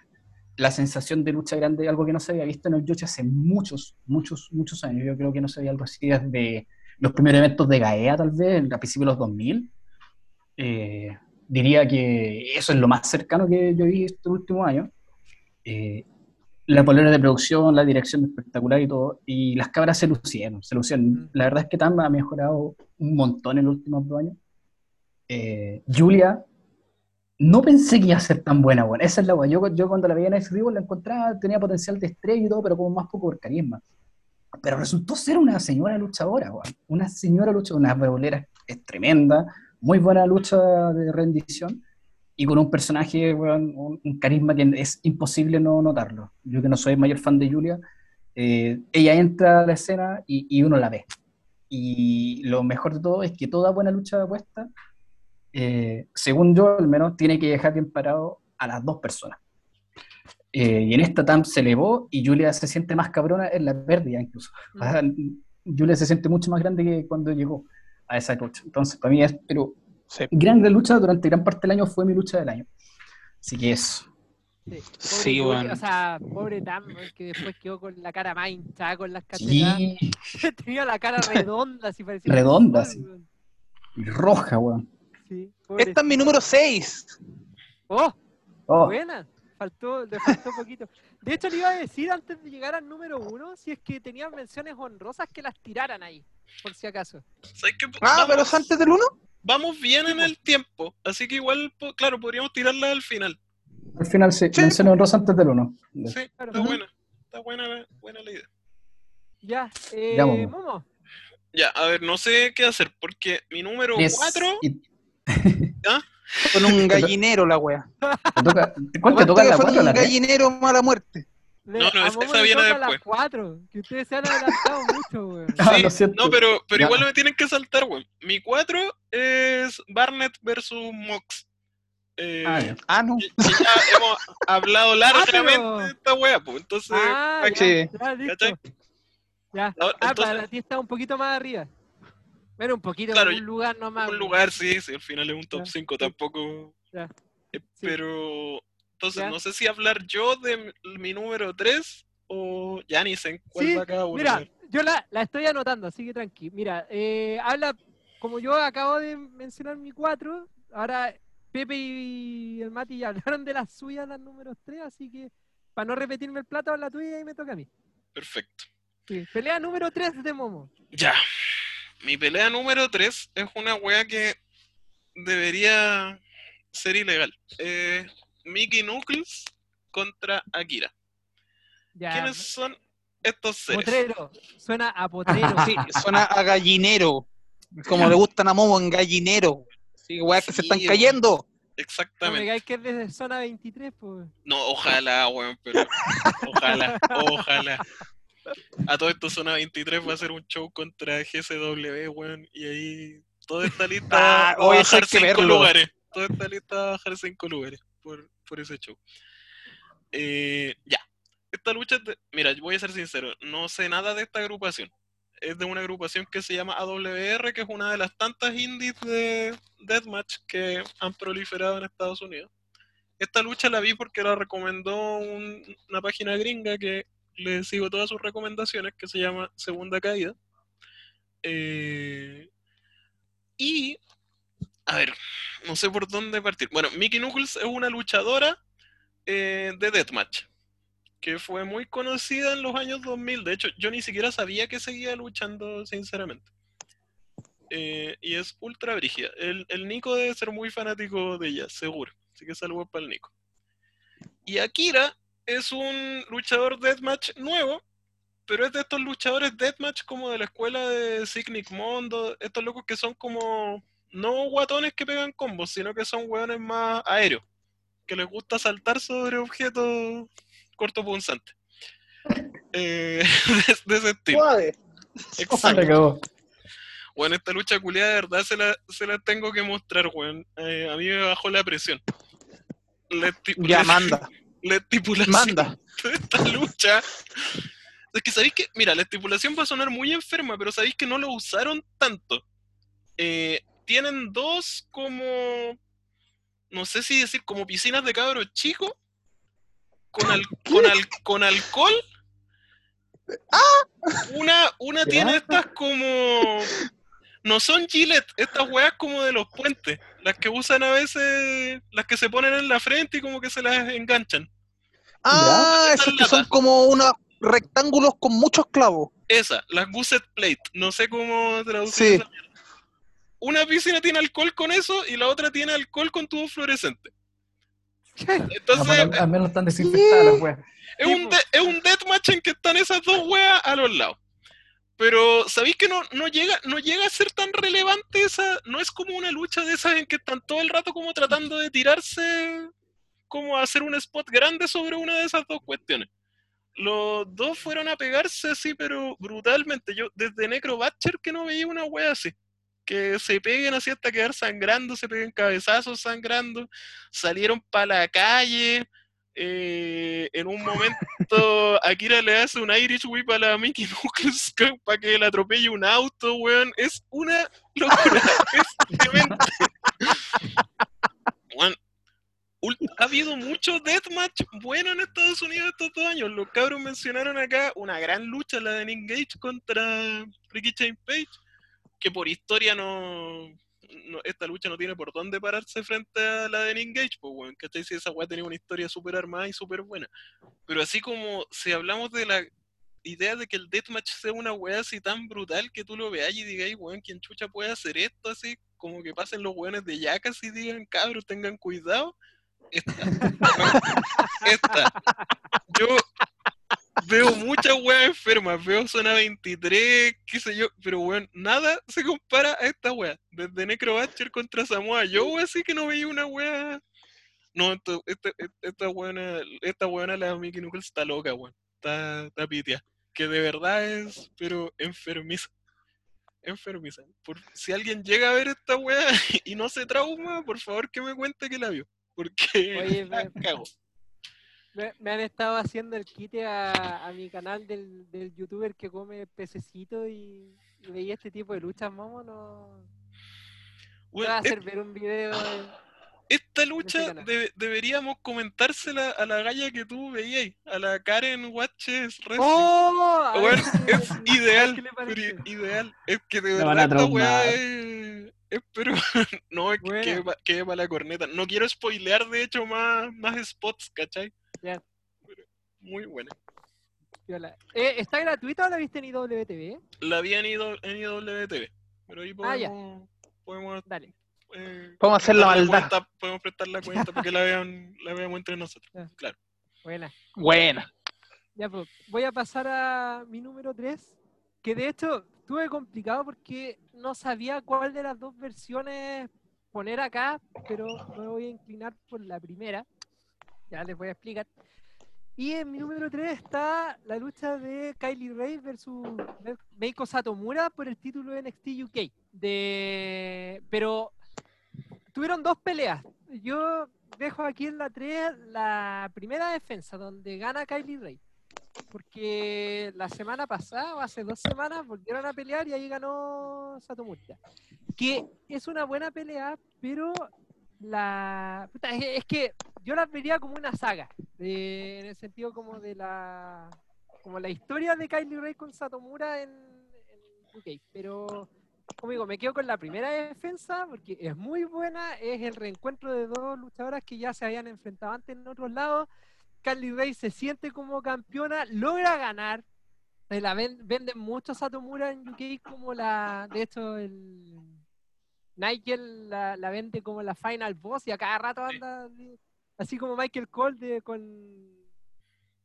[SPEAKER 2] la sensación de lucha grande, algo que no se había visto en el Yoshi hace muchos, muchos, muchos años. Yo creo que no se veía algo así desde los primeros eventos de Gaea, tal vez, a principios de los 2000. Eh, diría que eso es lo más cercano que yo vi estos últimos años. Eh, la polera de producción, la dirección espectacular y todo, y las cabras se lucieron, se lucieron. La verdad es que Tamba ha mejorado un montón en los últimos dos años. Eh, Julia, no pensé que iba a ser tan buena, bueno, esa es la buena. Yo, yo cuando la veía en X Rival la encontraba, tenía potencial de estrella y todo, pero como más poco por carisma. Pero resultó ser una señora luchadora, weón. Una señora luchadora, una bolera es tremenda, muy buena lucha de rendición y con un personaje, un, un carisma que es imposible no notarlo. Yo que no soy mayor fan de Julia, eh, ella entra a la escena y, y uno la ve. Y lo mejor de todo es que toda buena lucha de apuesta, eh, según yo al menos, tiene que dejar bien parado a las dos personas. Eh, y en esta TAM se elevó y Julia se siente más cabrona en la pérdida incluso.
[SPEAKER 1] Mm.
[SPEAKER 2] Julia se siente mucho más grande que cuando llegó a esa lucha. Entonces, para mí es, pero
[SPEAKER 4] Sí.
[SPEAKER 2] grande lucha durante gran parte del año fue mi lucha del año. Así que eso.
[SPEAKER 1] Sí, pobre
[SPEAKER 4] Sí.
[SPEAKER 1] O sea, pobre Tam, que después quedó con la cara más hinchada con las cachetadas.
[SPEAKER 2] Y
[SPEAKER 1] Tenía la cara redonda, así parecía.
[SPEAKER 2] Redonda, sí. roja, weón.
[SPEAKER 1] Sí,
[SPEAKER 4] Esta es mi número 6.
[SPEAKER 1] ¡Oh!
[SPEAKER 2] Oh,
[SPEAKER 1] Buena. faltó, le faltó poquito. De hecho, le iba a decir antes de llegar al número uno, si es que tenían menciones honrosas, que las tiraran ahí, por si acaso.
[SPEAKER 4] Ah, pero es antes del 1.
[SPEAKER 3] Vamos bien en el tiempo, así que igual, po- claro, podríamos tirarla al final.
[SPEAKER 2] Al final sí,
[SPEAKER 4] Sí.
[SPEAKER 2] menciono honrosa antes del 1.
[SPEAKER 3] Sí,
[SPEAKER 1] Claro.
[SPEAKER 3] está buena. Está buena, la- buena la idea.
[SPEAKER 1] Ya, eh.
[SPEAKER 2] Momo.
[SPEAKER 3] Ya, a ver, no sé qué hacer, porque mi número 4,
[SPEAKER 2] Y
[SPEAKER 4] Con un gallinero la wea.
[SPEAKER 2] te toca- ¿Cuál te toca la
[SPEAKER 4] fue
[SPEAKER 2] 4
[SPEAKER 4] un
[SPEAKER 2] la 3?
[SPEAKER 4] gallinero mala muerte.
[SPEAKER 1] Le-
[SPEAKER 3] No, no,
[SPEAKER 1] a
[SPEAKER 3] esa- esa viene después.
[SPEAKER 1] las cuatro, que ustedes se han adelantado mucho, weón.
[SPEAKER 2] Ah,
[SPEAKER 3] Sí,
[SPEAKER 2] lo siento.
[SPEAKER 3] no, pero, pero
[SPEAKER 2] Ya.
[SPEAKER 3] igual me tienen que saltar, weón. Mi 4 es Barnett versus Mox. Eh,
[SPEAKER 2] Ah, ya.
[SPEAKER 4] Ah, no.
[SPEAKER 3] que- que ya hemos hablado largamente
[SPEAKER 1] pero-
[SPEAKER 3] de esta wea, pues. Entonces,
[SPEAKER 1] Ah, ya, ya, Ah,
[SPEAKER 3] entonces-
[SPEAKER 1] para ti está un poquito más arriba. Bueno, un poquito,
[SPEAKER 3] Claro,
[SPEAKER 1] un lugar nomás.
[SPEAKER 3] un lugar, sí, sí, al final es un top
[SPEAKER 1] Ya,
[SPEAKER 3] 5,
[SPEAKER 1] sí.
[SPEAKER 3] tampoco.
[SPEAKER 1] Ya,
[SPEAKER 3] eh,
[SPEAKER 1] sí.
[SPEAKER 3] Pero, entonces,
[SPEAKER 1] Ya.
[SPEAKER 3] no sé si hablar yo de mi- número 3 o ya ni sé en cuál
[SPEAKER 1] Sí,
[SPEAKER 3] va cada uno.
[SPEAKER 1] Mira, yo la, la estoy anotando, así que tranqui. Mira, eh, habla, como yo acabo de mencionar mi 4, ahora Pepe y el Mati ya hablaron de las suyas, las números 3, así que para no repetirme el plato, la tuya y me toca a mí.
[SPEAKER 3] Perfecto.
[SPEAKER 1] Sí, pelea número 3 de Momo.
[SPEAKER 3] Ya. Mi pelea número 3 es una wea que debería ser ilegal. Eh, Mickey Knuckles contra Akira.
[SPEAKER 1] Ya,
[SPEAKER 3] ¿Quiénes son estos seres?
[SPEAKER 1] potrero, suena a potrero.
[SPEAKER 4] Sí, suena a gallinero. Como le gustan a Momo en gallinero. Sí, weas que se
[SPEAKER 3] Sí,
[SPEAKER 4] están
[SPEAKER 3] weón.
[SPEAKER 4] cayendo.
[SPEAKER 1] No me
[SPEAKER 3] Exactamente.
[SPEAKER 1] que es de zona 23, pues.
[SPEAKER 3] No, ojalá, weón, pero. Ojalá, ojalá. A todo esto, Zona 23 va a hacer un show contra GCW, weón, y ahí toda esta lista
[SPEAKER 4] Ah,
[SPEAKER 3] va a bajar cinco
[SPEAKER 4] verlo.
[SPEAKER 3] lugares. Toda esta lista va a bajar cinco lugares por, por ese show. Eh, ya. Esta lucha, de- mira, voy a ser sincero, no sé nada de esta agrupación. Es de una agrupación que se llama AWR, que es una de las tantas indies de Deathmatch que han proliferado en Estados Unidos. Esta lucha la vi porque la recomendó un- una página gringa que le sigo todas sus recomendaciones, que se llama Segunda Caída. Eh, y, a ver, no sé por dónde partir. Bueno, Mickey Knuckles es una luchadora eh, de Deathmatch, que fue muy conocida en los años 2000. De hecho, yo ni siquiera sabía que seguía luchando, sinceramente. Eh, y es ultra brígida. El, Nico debe ser muy fanático de ella, seguro. Así que saludos para el Nico. Y Akira es un luchador deathmatch nuevo, pero es de estos luchadores deathmatch como de la escuela de Cynic Mondo, estos locos que son como no guatones que pegan combos, sino que son hueones más aéreos, que les gusta saltar sobre objetos cortopunzantes. Eh, de, de ese estilo. Exacto. Bueno, esta lucha culiada de verdad se la, se la tengo que mostrar, weón. Eh, a mí me bajó la presión. La,
[SPEAKER 4] Ya, manda.
[SPEAKER 3] la estipulación
[SPEAKER 4] Manda.
[SPEAKER 3] de esta lucha. Es que sabéis que, mira, la estipulación va a sonar muy enferma, pero sabéis que no lo usaron tanto. Eh, tienen dos como, no sé si decir, como piscinas de cabros chicos, con, al- con, al- con alcohol. Una, una
[SPEAKER 2] ¿Ya?
[SPEAKER 3] tiene estas como, no son Gillette, estas weas como de los puentes, las que usan a veces, las que se ponen en la frente y como que se las enganchan.
[SPEAKER 4] Ah,
[SPEAKER 3] Ya.
[SPEAKER 4] esos que son como unos rectángulos con muchos clavos.
[SPEAKER 3] Esa, las Gusset Plate. No sé cómo traducir
[SPEAKER 4] Sí.
[SPEAKER 3] esa mierda. Una piscina tiene alcohol con eso y la otra tiene alcohol con tubo fluorescente. Entonces,
[SPEAKER 2] pero al menos están desinfectadas las weas.
[SPEAKER 3] es un, de- es un deathmatch en que están esas dos weas a los lados. Pero, ¿sabéis que no, no, llega, no llega a ser tan relevante esa? No es como una lucha de esas en que están todo el rato como tratando de tirarse, como a hacer un spot grande sobre una de esas dos cuestiones. Los dos fueron a pegarse así, pero brutalmente. Yo desde Necro Butcher que no veía una wea así. Que se peguen así hasta quedar sangrando, se peguen cabezazos sangrando, salieron para la calle. eh, en un momento, Akira le hace un Irish Whip a la Mickey Knuckles para que le atropelle un auto, weón. Es una locura. es demente. Ha habido mucho deathmatch bueno en Estados Unidos estos dos años. Los cabros mencionaron acá una gran lucha, la de Nick Gage contra Ricky Chain Page, que por historia no, no- esta lucha no tiene por dónde pararse frente a la de Nick Gage, pues, weón, ¿cachai? Si esa weá tenía una historia súper armada y súper buena. Pero así como si hablamos de la idea de que el deathmatch sea una weá así tan brutal que tú lo veas y digáis, weón, ¿quién chucha puede hacer esto así? Como que pasen los weones de yacas y digan, cabros, tengan cuidado. Esta. Esta. Yo veo muchas weas enfermas, veo zona 23, qué sé yo, pero weón, nada se compara a esta wea. Desde Necrobatcher contra Samoa Joe, así que no veía una wea. No, esto- esta, esta, esta weona, esta weona, la Mickey Knuckles, está loca, weón. Está, está pitia. Que de verdad es, pero enfermiza. Enfermiza. Por, si alguien llega a ver esta wea y no se trauma, por favor que me cuente que la vio. Porque
[SPEAKER 1] Oye,
[SPEAKER 3] la cago.
[SPEAKER 1] Me, me han estado haciendo el quite a, a mi canal del, del youtuber que come pececito y, y veía este tipo de luchas, momo, no...
[SPEAKER 3] Weón,
[SPEAKER 1] va a
[SPEAKER 3] es-
[SPEAKER 1] hacer ver un video de...
[SPEAKER 3] Esta lucha debe- deberíamos comentársela a la galla que tú veías, a la Karen Watches Wrestling.
[SPEAKER 1] ¡Oh! A ver
[SPEAKER 3] Weón,
[SPEAKER 1] qué-
[SPEAKER 3] es ideal, ideal. Es que de verdad esta weá es, es pero no, es que
[SPEAKER 1] Buena.
[SPEAKER 3] quede pa- quede para la corneta. No quiero spoilear de hecho más, más spots, ¿cachai?
[SPEAKER 1] Ya.
[SPEAKER 3] Muy buena.
[SPEAKER 1] Eh, ¿Está gratuita o la viste en IWTV?
[SPEAKER 3] La vi en, IW en IWTV, pero ahí
[SPEAKER 1] Ah, ya.
[SPEAKER 3] podemos, podemos,
[SPEAKER 1] Dale.
[SPEAKER 3] eh,
[SPEAKER 4] Podemos hacer la maldad.
[SPEAKER 3] cuenta- podemos prestar la cuenta para que la vean, la veamos entre nosotros.
[SPEAKER 1] Ya.
[SPEAKER 3] Claro.
[SPEAKER 1] Buena.
[SPEAKER 4] Buena.
[SPEAKER 1] Ya, pues, voy a pasar a mi número 3, que de hecho tuve complicado porque no sabía cuál de las dos versiones poner acá, pero me voy a inclinar por la primera. Ya les voy a explicar. Y en mi número 3 está la lucha de Kylie Ray versus Meiko Satomura por el título de NXT UK. De... Pero tuvieron dos peleas. Yo dejo aquí en la 3 la primera defensa, donde gana Kylie Ray. Porque la semana pasada, o hace dos semanas, volvieron a pelear y ahí ganó Satomura. Que es una buena pelea, pero la. es que yo la vería como una saga. de- en el sentido como de la. Como la historia de Kylie Ray con Satomura en, en UK. Pero, como digo, me quedo con la primera defensa porque es muy buena. Es el reencuentro de dos luchadoras que ya se habían enfrentado antes en otros lados. Kylie Ray se siente como campeona, logra ganar. Se la ven- venden mucho a Satomura en UK como la. De hecho, el. Nigel la, la vende como la final boss y a cada rato anda así como Michael Cole de- con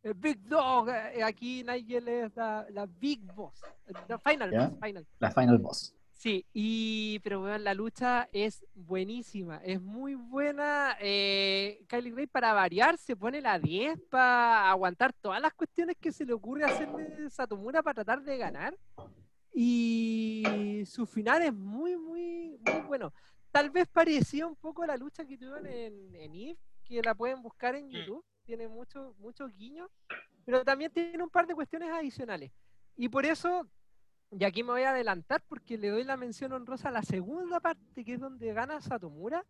[SPEAKER 1] el Big Dog. eh, Aquí Nigel es la, la Big Boss. La final
[SPEAKER 2] Ya.
[SPEAKER 1] boss, final.
[SPEAKER 2] La Final Boss.
[SPEAKER 1] Sí, y pero weón, la lucha es buenísima, es muy buena. Eh, Kylie Ray para variar se pone la 10 para aguantar todas las cuestiones que se le ocurre hacerle Satomura para tratar de ganar. Y su final es muy, muy, muy bueno. Tal vez parecía un poco a la lucha que tuvieron en, en Eve, que la pueden buscar en
[SPEAKER 3] Mm.
[SPEAKER 1] YouTube. Tiene muchos muchos guiños, pero también tiene un par de cuestiones adicionales. Y por eso y aquí me voy a adelantar porque le doy la mención honrosa a la segunda parte, que es donde gana Satomura,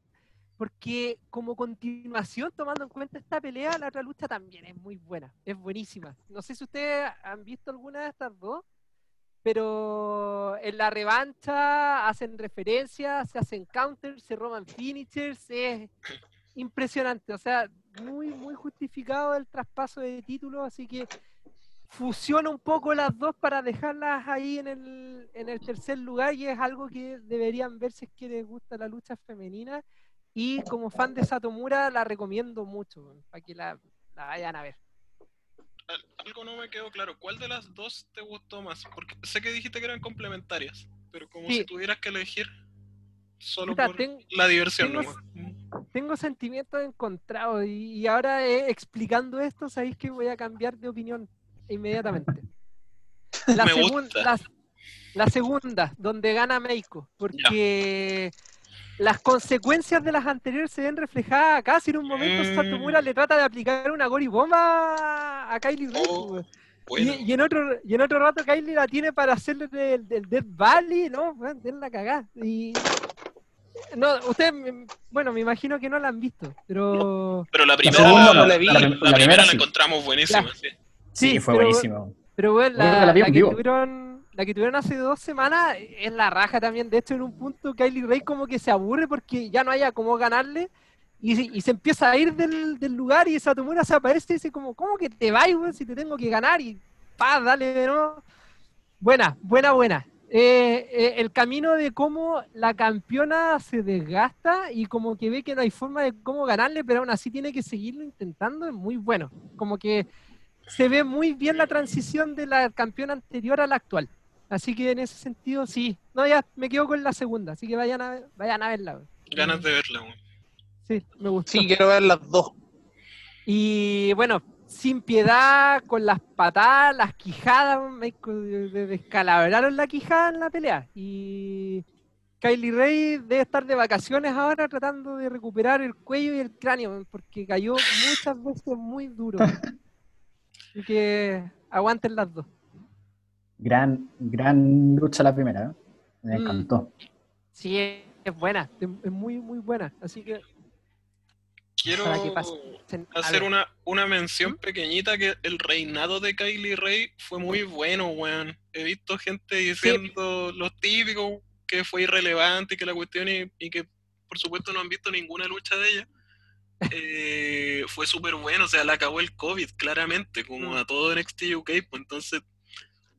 [SPEAKER 1] porque como continuación, tomando en cuenta esta pelea, la otra lucha también es muy buena, es buenísima. No sé si ustedes han visto alguna de estas dos, pero en la revancha hacen referencias, se hacen counters, se roban finishers, es impresionante, o sea, muy, muy justificado el traspaso de títulos, así que fusiona un poco las dos para dejarlas ahí en el, en el tercer lugar y es algo que deberían ver si es que les gusta la lucha femenina y como fan de Satomura la recomiendo mucho para que la, la vayan a ver.
[SPEAKER 3] Al- Algo no me quedó claro. ¿Cuál de las dos te gustó más? Porque sé que dijiste que eran complementarias, pero como
[SPEAKER 1] Sí.
[SPEAKER 3] si tuvieras que elegir solo por la diversión
[SPEAKER 1] tengo-. Tengo sentimientos encontrados y, y ahora eh, explicando esto, sabéis que voy a cambiar de opinión inmediatamente. La,
[SPEAKER 3] Me
[SPEAKER 1] segun-
[SPEAKER 3] gusta.
[SPEAKER 1] la- la segunda, donde gana Meiko, porque las consecuencias de las anteriores se ven reflejadas acá. Si en un momento
[SPEAKER 3] Mm.
[SPEAKER 1] Satomura le trata de aplicar una gori bomba a Kylie
[SPEAKER 3] Oh,
[SPEAKER 1] pues,
[SPEAKER 3] Bueno,
[SPEAKER 1] y, y en otro, y en otro rato Kylie la tiene para hacerle el, del Death Valley, ¿no? Den la cagada. Y... No, ustedes, me- bueno, me imagino que no la han visto, pero...
[SPEAKER 3] pero la primera,
[SPEAKER 2] segunda
[SPEAKER 4] no la vi.
[SPEAKER 3] la,
[SPEAKER 2] La,
[SPEAKER 3] la
[SPEAKER 2] la
[SPEAKER 3] primera
[SPEAKER 2] primera
[SPEAKER 3] la
[SPEAKER 2] sí.
[SPEAKER 3] encontramos buenísima. sí.
[SPEAKER 2] Sí,
[SPEAKER 1] Sí,
[SPEAKER 2] fue
[SPEAKER 1] pero-
[SPEAKER 2] buenísimo.
[SPEAKER 1] Pero bueno, la,
[SPEAKER 2] que
[SPEAKER 1] tuvieron, la que tuvieron hace dos semanas es la raja también. De hecho, en un punto Kylie Ray como que se aburre porque ya no haya cómo ganarle y, se- y se empieza a ir del, del lugar y Satomura se aparece y dice como, ¿cómo que te vas, si te tengo que ganar? Y pa, dale de nuevo. Buena, buena, buena. Eh, eh, el camino de cómo la campeona se desgasta y como que ve que no hay forma de cómo ganarle, pero aún así tiene que seguirlo intentando, es muy bueno. Como que se ve muy bien la transición de la campeona anterior a la actual. Así que en ese sentido, sí. No, ya me quedo con la segunda, así que vayan a, vayan a verla.
[SPEAKER 3] Ganas de verla.
[SPEAKER 1] Sí, me gustó.
[SPEAKER 4] Sí, quiero ver las dos.
[SPEAKER 1] Y bueno, sin piedad, con las patadas, las quijadas, me descalabraron la quijada en la pelea. Y Kylie Ray debe estar de vacaciones ahora tratando de recuperar el cuello y el cráneo, porque cayó muchas veces muy duro. Así que aguanten las dos.
[SPEAKER 2] Gran, gran lucha la primera, ¿eh? Me
[SPEAKER 1] Mm.
[SPEAKER 2] encantó.
[SPEAKER 1] Sí, es buena, es muy, muy buena. Así que
[SPEAKER 3] Quiero hacer una, una mención pequeñita que el reinado de Kylie Ray fue muy bueno, weón. He visto gente diciendo los típicos que fue irrelevante y que la cuestión y, y que por supuesto no han visto ninguna lucha de ella. Eh, fue súper bueno, o sea, le acabó el COVID, claramente, como
[SPEAKER 1] Mm.
[SPEAKER 3] a todo NXT UK, pues entonces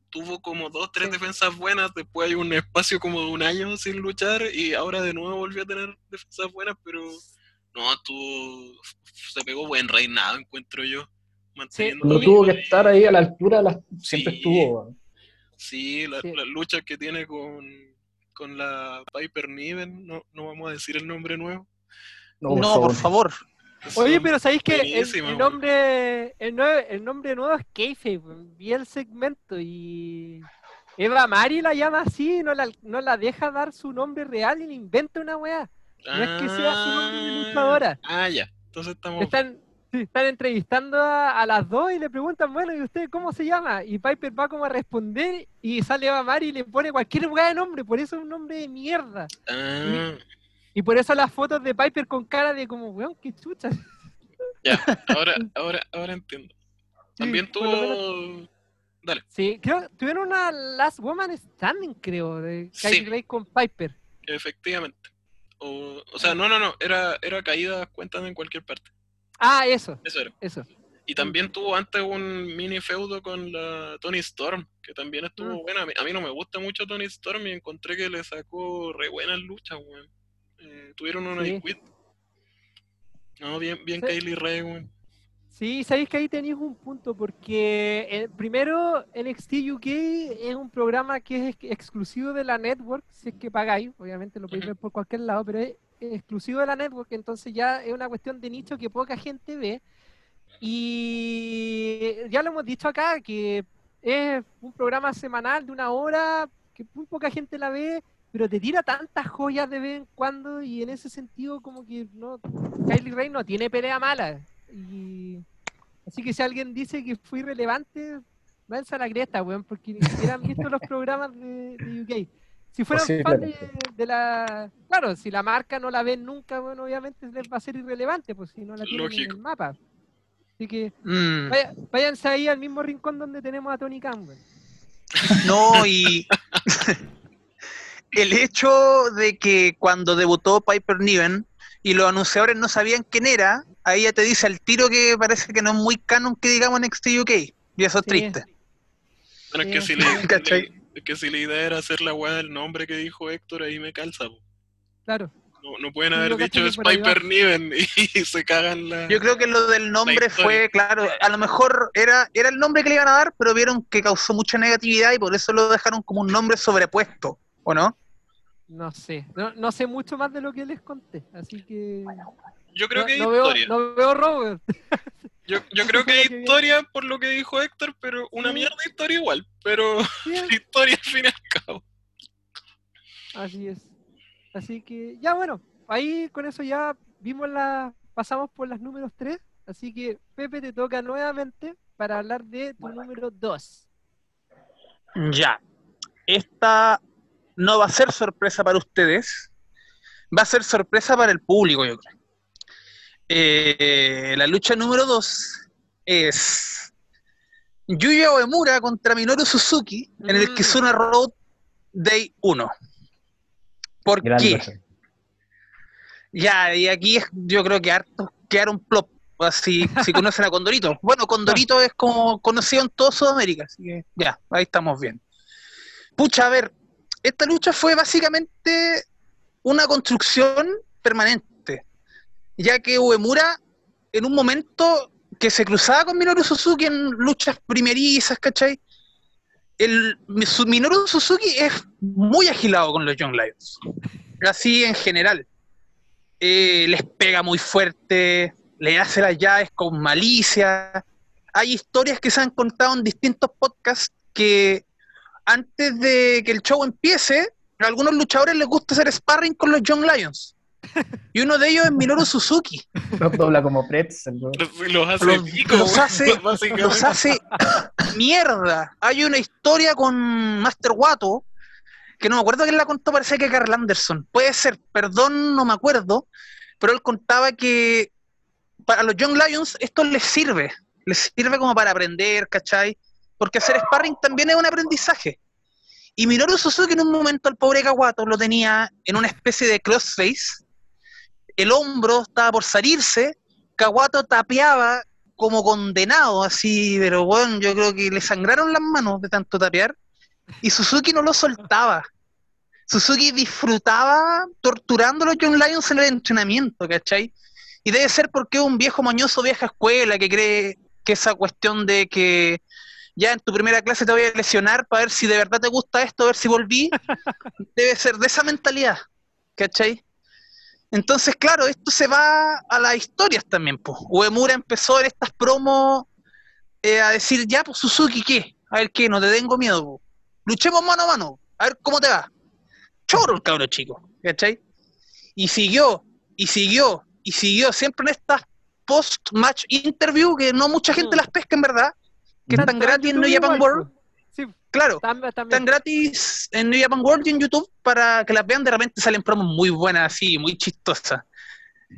[SPEAKER 3] tuvo como dos, tres
[SPEAKER 1] Sí.
[SPEAKER 3] defensas buenas, después hay un espacio como de un año sin luchar y ahora de nuevo volvió a tener defensas buenas, pero no, tuvo, se pegó buen reinado, encuentro yo. Manteniendo
[SPEAKER 2] No
[SPEAKER 3] la
[SPEAKER 2] tuvo que estar ahí a la altura, de las- siempre
[SPEAKER 3] Sí.
[SPEAKER 2] estuvo.
[SPEAKER 3] Sí, la-
[SPEAKER 1] Sí.
[SPEAKER 3] las luchas que tiene con, con la Piper Niven, no, no vamos a decir el nombre nuevo.
[SPEAKER 2] No,
[SPEAKER 4] No, por favor.
[SPEAKER 1] Oye, pero ¿sabéis que el, nombre el, nue- el nombre nuevo es Keife? Vi el segmento y Eva Mari la llama así, no la, no la deja dar su nombre real y le inventa una weá. No es que sea su nombre de
[SPEAKER 3] Ah,
[SPEAKER 1] luchadora.
[SPEAKER 3] Ah, ya. Entonces estamos.
[SPEAKER 1] Están, sí, están entrevistando a, a las dos y le preguntan, bueno, ¿y usted cómo se llama? Y Piper va como a responder y sale Eva Mari y le pone cualquier weá de nombre, por eso es un nombre de mierda.
[SPEAKER 3] Ah,
[SPEAKER 1] Y por eso las fotos de Piper con cara de como, weón, qué chucha.
[SPEAKER 3] ya. Ahora, ahora, ahora entiendo. También
[SPEAKER 1] menos-
[SPEAKER 3] tuvo. Dale.
[SPEAKER 1] Sí, creo tuvieron una Last Woman Standing, creo, de
[SPEAKER 3] Sí.
[SPEAKER 1] Kylie Ray con Piper.
[SPEAKER 3] Efectivamente. O, o sea, no, no, no. Era, era caída cuentan en cualquier parte.
[SPEAKER 1] Ah, eso,
[SPEAKER 3] Eso era.
[SPEAKER 1] eso.
[SPEAKER 3] Y también tuvo antes un mini feudo con la Tony Storm, que también estuvo
[SPEAKER 1] Mm.
[SPEAKER 3] buena. A mí, a mí no me gusta mucho Tony Storm y encontré que le sacó re buenas luchas, weón. Eh, tuvieron una
[SPEAKER 1] Sí.
[SPEAKER 3] No, bien, bien
[SPEAKER 1] Sí.
[SPEAKER 3] Kaylee Ray, weón.
[SPEAKER 1] Sí, sabéis que ahí tenéis un punto, porque eh, primero NXT UK es un programa que es ex- exclusivo de la network, si es que pagáis, obviamente lo podéis ver por cualquier lado, pero es exclusivo de la network, entonces ya es una cuestión de nicho que poca gente ve. Y ya lo hemos dicho acá, que es un programa semanal de una hora, que muy poca gente la ve, pero te tira tantas joyas de vez en cuando y en ese sentido como que no Kylie Ray no tiene pelea mala. Y así que si alguien dice que fue irrelevante, váyanse a la cresta, weón, porque ni siquiera han visto los programas de, de UK. Si fueran fan de, la... Claro, si la marca no la ven nunca, bueno, obviamente les va a ser irrelevante, pues si no la tienen en el mapa. Así que
[SPEAKER 4] Mm,
[SPEAKER 1] vaya- váyanse ahí al mismo rincón donde tenemos a Tony Campbell.
[SPEAKER 4] No, y el hecho de que cuando debutó Piper Niven y los anunciadores no sabían quién era, ahí ya te dice al tiro que parece que no es muy canon que digamos en XT UK. Y eso es
[SPEAKER 1] Sí.
[SPEAKER 4] triste.
[SPEAKER 3] Bueno, es que si le,
[SPEAKER 4] ¿Cachai?
[SPEAKER 3] le- es que si la idea era hacer la weá del nombre que dijo Héctor, ahí me calza, po.
[SPEAKER 1] Claro.
[SPEAKER 3] No, no pueden
[SPEAKER 1] Sí,
[SPEAKER 3] haber dicho es. Piper Niven y se cagan la.
[SPEAKER 4] Yo creo que lo del nombre fue, claro, a lo mejor era, era el nombre que le iban a dar, pero vieron que causó mucha negatividad y por eso lo dejaron como un nombre sobrepuesto, ¿o no?
[SPEAKER 1] No sé. No, no sé mucho más de lo que les conté. Así que.
[SPEAKER 3] Yo creo
[SPEAKER 1] no,
[SPEAKER 3] que hay
[SPEAKER 1] no veo,
[SPEAKER 3] historia.
[SPEAKER 1] no veo Robert.
[SPEAKER 3] Yo, yo creo que hay historia por lo que dijo Héctor, pero una
[SPEAKER 1] Sí.
[SPEAKER 3] mierda de historia igual. Pero
[SPEAKER 1] Sí,
[SPEAKER 3] historia al fin y al cabo.
[SPEAKER 1] Así es. Así que, ya bueno, ahí con eso ya vimos la, pasamos por las números 3. Así que, Pepe, te toca nuevamente para hablar de tu número 2.
[SPEAKER 4] Ya. Esta no va a ser sorpresa para ustedes, va a ser sorpresa para el público, yo creo. Eh, la lucha número 2 es Yuya Uemura contra Minoru Suzuki en el
[SPEAKER 1] Mm.
[SPEAKER 4] Kizuna Road Day 1. ¿Por
[SPEAKER 2] Gran
[SPEAKER 4] qué?
[SPEAKER 2] lucha.
[SPEAKER 4] Ya, y aquí es- yo creo que hartos quedaron plop. Así, si conocen a Condorito. Bueno, Condorito es como conocido en toda Sudamérica, así que ya, ahí estamos bien. Pucha, a ver, esta lucha fue básicamente una construcción permanente, ya que Uemura en un momento que se cruzaba con Minoru Suzuki en luchas primerizas, ¿cachai? El, su- Minoru Suzuki es muy agilado con los Young Lions, así en general. Eh, les pega muy fuerte, le hace las llaves con malicia. Hay historias que se han contado en distintos podcasts que antes de que el show empiece, a algunos luchadores les gusta hacer sparring con los Young Lions. Y uno de ellos es Minoru Suzuki.
[SPEAKER 2] Los dobla como pretzel.
[SPEAKER 3] Los, hace
[SPEAKER 4] Los-
[SPEAKER 3] pico,
[SPEAKER 4] los
[SPEAKER 3] weón,
[SPEAKER 4] hace-
[SPEAKER 3] básicamente.
[SPEAKER 4] Los hace mierda. Hay una historia con Master Wato, que no me acuerdo quién la contó, parece que Carl Anderson. Puede ser, perdón, no me acuerdo, pero él contaba que para los Young Lions esto les sirve. Les sirve como para aprender, ¿cachai? Porque hacer sparring también es un aprendizaje. Y Minoru Suzuki en un momento al pobre Kawato lo tenía en una especie de crossface. El hombro estaba por salirse. Kawato tapeaba como condenado, así, pero bueno, yo creo que le sangraron las manos de tanto tapear. Y Suzuki no lo soltaba. Suzuki disfrutaba torturando a los Young Lions en el entrenamiento, ¿cachai? Y debe ser porque es un viejo mañoso, vieja escuela, que cree que esa cuestión de que ya en tu primera clase te voy a lesionar para ver si de verdad te gusta esto, a ver si volví, debe ser de esa mentalidad, ¿cachai? Entonces, claro, esto se va a las historias también, pues. Uemura empezó en estas promos eh, a decir, ya, pues Suzuki, ¿qué? A ver, ¿qué? No te tengo miedo, po. Luchemos mano a mano, a ver cómo te va. Choro el cabro chico, ¿cachai? Y siguió, y siguió, y siguió, siempre en estas post-match interview, que no mucha gente
[SPEAKER 1] Mm.
[SPEAKER 4] las pesca en verdad, que están gratis en New Japan World.
[SPEAKER 1] Sí,
[SPEAKER 4] Claro,
[SPEAKER 1] también,
[SPEAKER 4] están gratis en New Japan World y en YouTube para que las vean. De repente salen promos muy buenas, así, muy chistosas.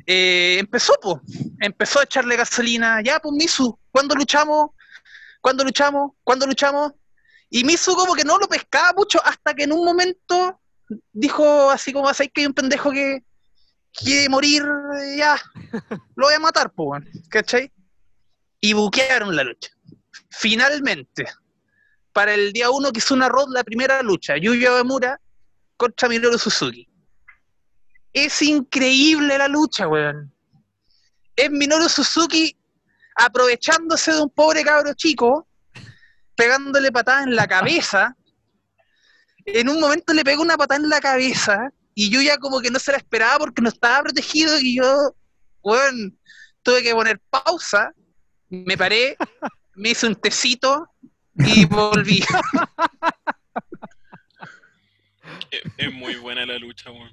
[SPEAKER 4] Eh, empezó, pues, empezó a echarle gasolina. Ya, pues, Misu, ¿cuándo luchamos? ¿Cuándo luchamos? ¿Cuándo luchamos? Y Misu como que no lo pescaba mucho hasta que en un momento dijo así como, ¿sabes que hay un pendejo que quiere morir? Ya, lo voy a matar, pues, weón", ¿cachai? Y buquearon la lucha. Finalmente, para el día 1 que hizo una road la primera lucha, Yuya Uemura contra Minoru Suzuki. Es increíble la lucha, weón. Es Minoru Suzuki aprovechándose de un pobre cabro chico, pegándole patadas en la cabeza. En un momento le pegó una patada en la cabeza y Yuya como que no se la esperaba porque no estaba protegido y yo, weón, tuve que poner pausa, me paré, me hice un tecito y volví.
[SPEAKER 3] Es, es muy buena la lucha, weón.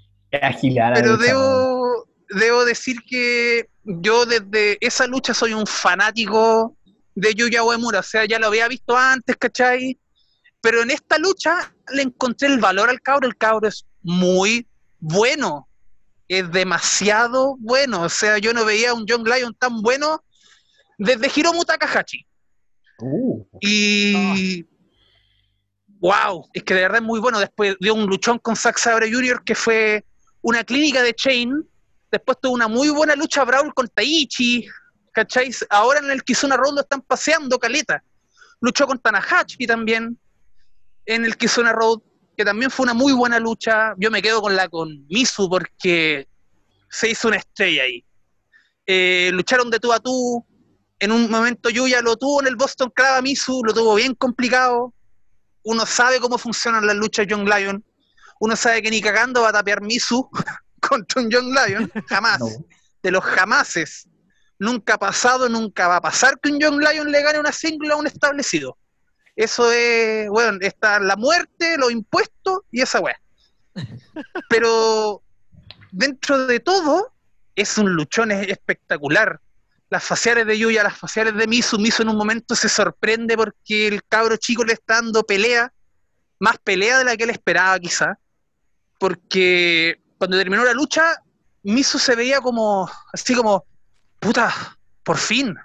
[SPEAKER 4] Pero
[SPEAKER 2] lucha,
[SPEAKER 4] debo, debo decir que yo desde esa lucha soy un fanático de Yuya Uemura, o sea, ya lo había visto antes, ¿cachai? Pero en esta lucha le encontré el valor al cabro, el cabro es muy bueno, es demasiado bueno, o sea, yo no veía a un John Lion tan bueno desde Hiromu Takahashi.
[SPEAKER 2] Uh,
[SPEAKER 4] Y. ¡Wow! Es que de verdad es muy bueno. Después dio un luchón con Zack Sabre Jr., que fue una clínica de Chain. Después tuvo una muy buena lucha Brawl con Taichi. ¿Cachai? Ahora en el Kizuna Road están paseando, caleta. Luchó con Tanahashi también. En el Kizuna Road, que también fue una muy buena lucha. Yo me quedo con la con Misu porque se hizo una estrella ahí. Eh, lucharon de tú a tú. En un momento Yuya lo tuvo en el Boston Crab a Misu, lo tuvo bien complicado. Uno sabe cómo funcionan las luchas Young Lion. Uno sabe que ni cagando va a tapear Misu contra un Young Lion. Jamás.
[SPEAKER 2] no.
[SPEAKER 4] De los jamases. Nunca ha pasado, nunca va a pasar que un Young Lion le gane una single a un establecido. Eso es, bueno, está la muerte, los impuestos y esa weá. Pero dentro de todo, es un luchón es- espectacular. Las faciales de Yuya, las faciales de Misu, Misu en un momento se sorprende porque el cabro chico le está dando pelea, más pelea de la que él esperaba quizá, porque cuando terminó la lucha, Misu se veía como, así como, puta, por fin,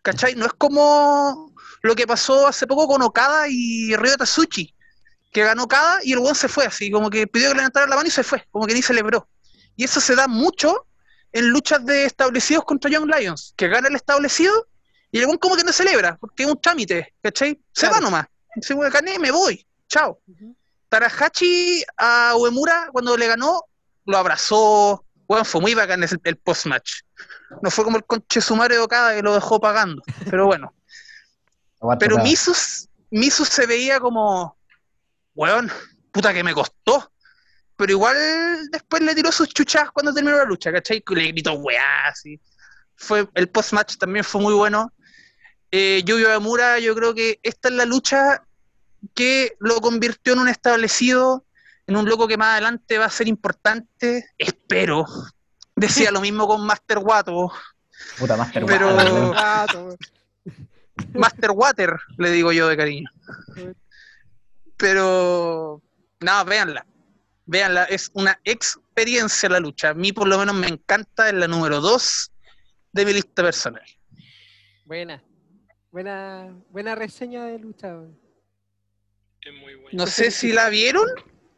[SPEAKER 4] ¿cachai? No es como, lo que pasó hace poco con Okada y Ryo Tatsuchi, que ganó Okada y el weón se fue así, como que pidió que le entrara la mano y se fue, como que ni celebró. Y eso se da mucho en luchas de establecidos contra Young Lions, que gana el establecido y el como que no celebra, porque es un trámite, ¿cachai? Se
[SPEAKER 1] Claro.
[SPEAKER 4] va nomás. Dice, weón, gané, me voy, chao.
[SPEAKER 1] Ujú.
[SPEAKER 4] Tarahachi a Uemura cuando le ganó, lo abrazó. Bueno, fue muy bacán el, el post-match. No fue como el conche sumario de Okada que lo dejó pagando. Pero bueno. Pero
[SPEAKER 2] aguanta.
[SPEAKER 4] Misu, Misu se veía como, weón, puta que me costó. Pero igual después le tiró sus chuchas cuando terminó la lucha, ¿cachai? Que Le gritó weá, así. Fue, el post-match también fue muy bueno. Eh, Yuyo Amura, yo creo que esta es la lucha que lo convirtió en un establecido, en un loco que más adelante va a ser importante. Espero. Decía lo mismo con Master Wato.
[SPEAKER 2] Puta Master
[SPEAKER 4] pero-
[SPEAKER 2] Water.
[SPEAKER 4] Master Water, le digo yo de cariño. Pero, no, véanla. Véanla, es una experiencia la lucha. A mí por lo menos me encanta, es la número 2 de mi lista personal.
[SPEAKER 1] Buena. Buena, buena reseña de lucha.
[SPEAKER 3] Es muy bueno.
[SPEAKER 4] No sé si la vieron.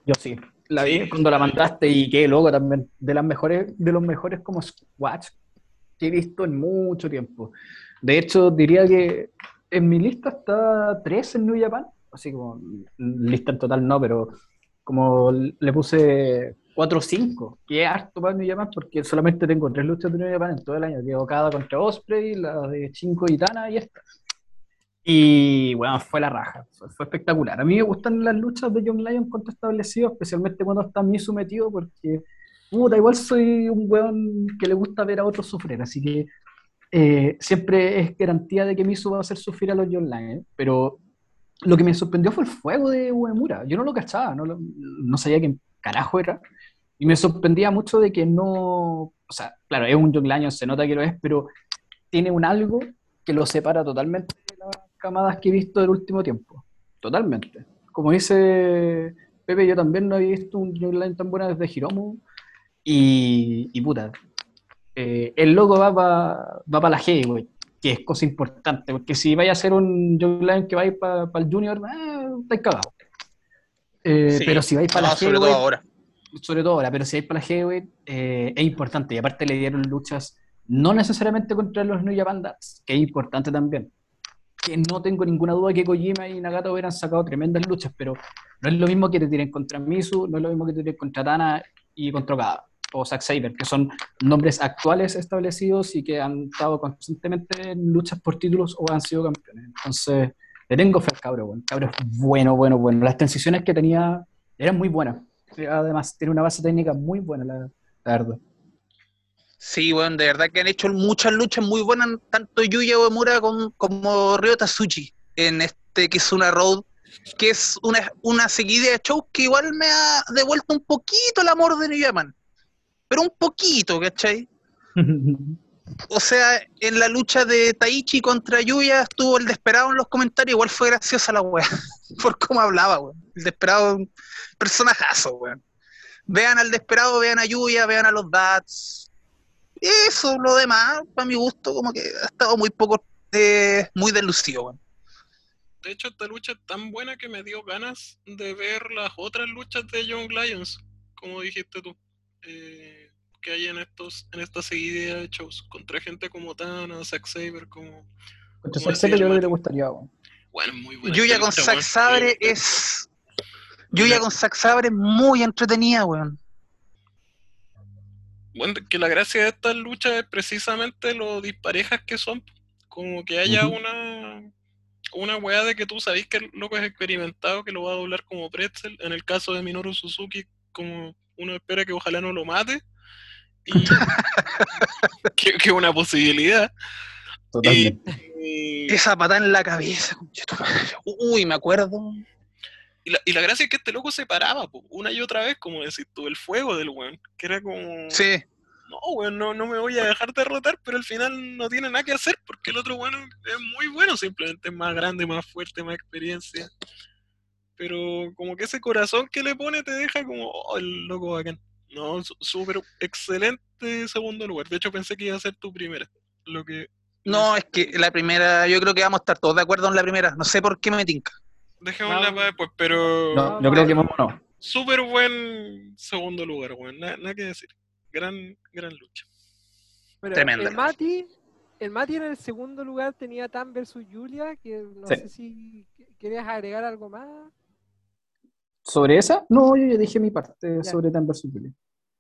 [SPEAKER 2] Yo sí. La vi cuando la mandaste y qué loco también. De las mejores, de los mejores como squash que he visto en mucho tiempo. De hecho, diría que en mi lista está 3 en New Japan. Así como lista en total no, pero como le puse 4 o 5, que es harto para New Japan porque solamente tengo 3 luchas de New Japan en todo el año. Que cada contra Osprey, la de Chinko y Tana y esta. Y bueno, fue la raja, fue, fue espectacular. A mí me gustan las luchas de John Lyon contra establecidos, especialmente cuando está muy sometido, porque puta, igual soy un weón que le gusta ver a otros sufrir, así que eh, siempre es garantía de que Misu va a hacer sufrir a los John Lyon, pero lo que me sorprendió fue el fuego de Uemura. Yo no lo cachaba, no, lo- no sabía qué carajo era, y me sorprendía mucho de que no, o sea, claro, es un Lyon, se nota que lo es, pero tiene un algo que lo separa totalmente de las camadas que he visto del último tiempo. Totalmente. Como dice Pepe, yo también no había visto un Line tan buena desde Hiromu. Y, y puta, eh, el logo va para va pa la Heavyweight, que es cosa importante, porque si vaya a ser un Line que va a ir para el Junior, eh, estáis cagados. Eh,
[SPEAKER 4] Sí.
[SPEAKER 2] pero si vais para
[SPEAKER 4] No,
[SPEAKER 2] la
[SPEAKER 4] sobre todo ahora.
[SPEAKER 2] sobre todo ahora, pero si hay para la heavyweight, eh, es importante. Y aparte le dieron luchas, no necesariamente contra los New Japan Dats, que es importante también. Que no tengo ninguna duda que Kojima y Nagata hubieran sacado tremendas luchas, pero no es lo mismo que te tiren contra Misu, no es lo mismo que te tiren contra Tana y contra Okada, o Zack Saber, que son nombres actuales establecidos y que han estado constantemente en luchas por títulos o han sido campeones. Entonces, le tengo fe al cabro, bueno. cabro es bueno, bueno, bueno. Las transiciones que tenía eran muy buenas. Además, tiene una base técnica muy buena, la, la.
[SPEAKER 4] Sí, bueno, de verdad que han hecho muchas luchas muy buenas, tanto Yuya Uemura con- como Ryo Tatsuchi, en este Kizuna Road, que es una, una seguidilla de shows que igual me ha devuelto un poquito el amor de New Japan. Pero un poquito, ¿cachai? O sea, en la lucha de Taichi contra Yuya estuvo el desesperado en los comentarios, igual fue graciosa la wea, por cómo hablaba, weón. El desesperado, un personajazo, weón. Vean al desesperado, vean a Yuya, vean a los Dats. Eso, lo demás, para mi gusto, como que ha estado muy poco, eh, muy delucido, weón.
[SPEAKER 3] De hecho, esta lucha es tan buena que me dio ganas de ver las otras luchas de Young Lions, como dijiste tú, eh, que hay en estos en esta seguidilla de shows, contra gente como Tana, Zack Saber, como...
[SPEAKER 2] Contra Zack Saber yo creo que le gustaría. bueno.
[SPEAKER 3] Bueno, muy buena.
[SPEAKER 4] Yuya con Zack
[SPEAKER 3] Eh,
[SPEAKER 4] es. Yuya con Zack Sabre es muy entretenida, weón.
[SPEAKER 3] Bueno, que la gracia de estas luchas es precisamente lo disparejas que son. Como que haya una una weá de que tú sabés que el loco es experimentado, que lo va a doblar como pretzel. En el caso de Minoru Suzuki, como uno espera que ojalá no lo mate. Y que que una posibilidad.
[SPEAKER 2] Totalmente.
[SPEAKER 3] Y,
[SPEAKER 4] Esa patada en la cabeza. Uy, me acuerdo.
[SPEAKER 3] y la, y la gracia es que este loco se paraba po, una y otra vez, como decir tú, el fuego del weón. Que era como.
[SPEAKER 4] Sí.
[SPEAKER 3] no, weón, no, no me voy a dejar derrotar, pero al final no tiene nada que hacer porque el otro bueno es muy bueno, simplemente es más grande, más fuerte, más experiencia. Pero como que ese corazón que le pone te deja como, oh, el loco bacán. No, súper excelente segundo lugar. De hecho pensé que iba a ser tu primera, lo que
[SPEAKER 4] No, es que la primera, yo creo que vamos a estar todos de acuerdo en la primera. No sé por qué me tinca.
[SPEAKER 3] Dejémosla
[SPEAKER 1] Vamos.
[SPEAKER 3] para después, pero
[SPEAKER 2] No, yo creo que Momo no.
[SPEAKER 3] súper buen segundo lugar, weón. Nada, nada que decir. Gran, gran lucha.
[SPEAKER 1] Bueno,
[SPEAKER 4] Tremenda
[SPEAKER 1] el. Mati, el Mati en el segundo lugar tenía Tan versus Julia, que no
[SPEAKER 2] Sí.
[SPEAKER 1] sé si querías agregar algo más.
[SPEAKER 2] ¿Sobre esa? No, yo ya dije mi parte
[SPEAKER 1] Ya.
[SPEAKER 2] sobre Tan vs. Julia.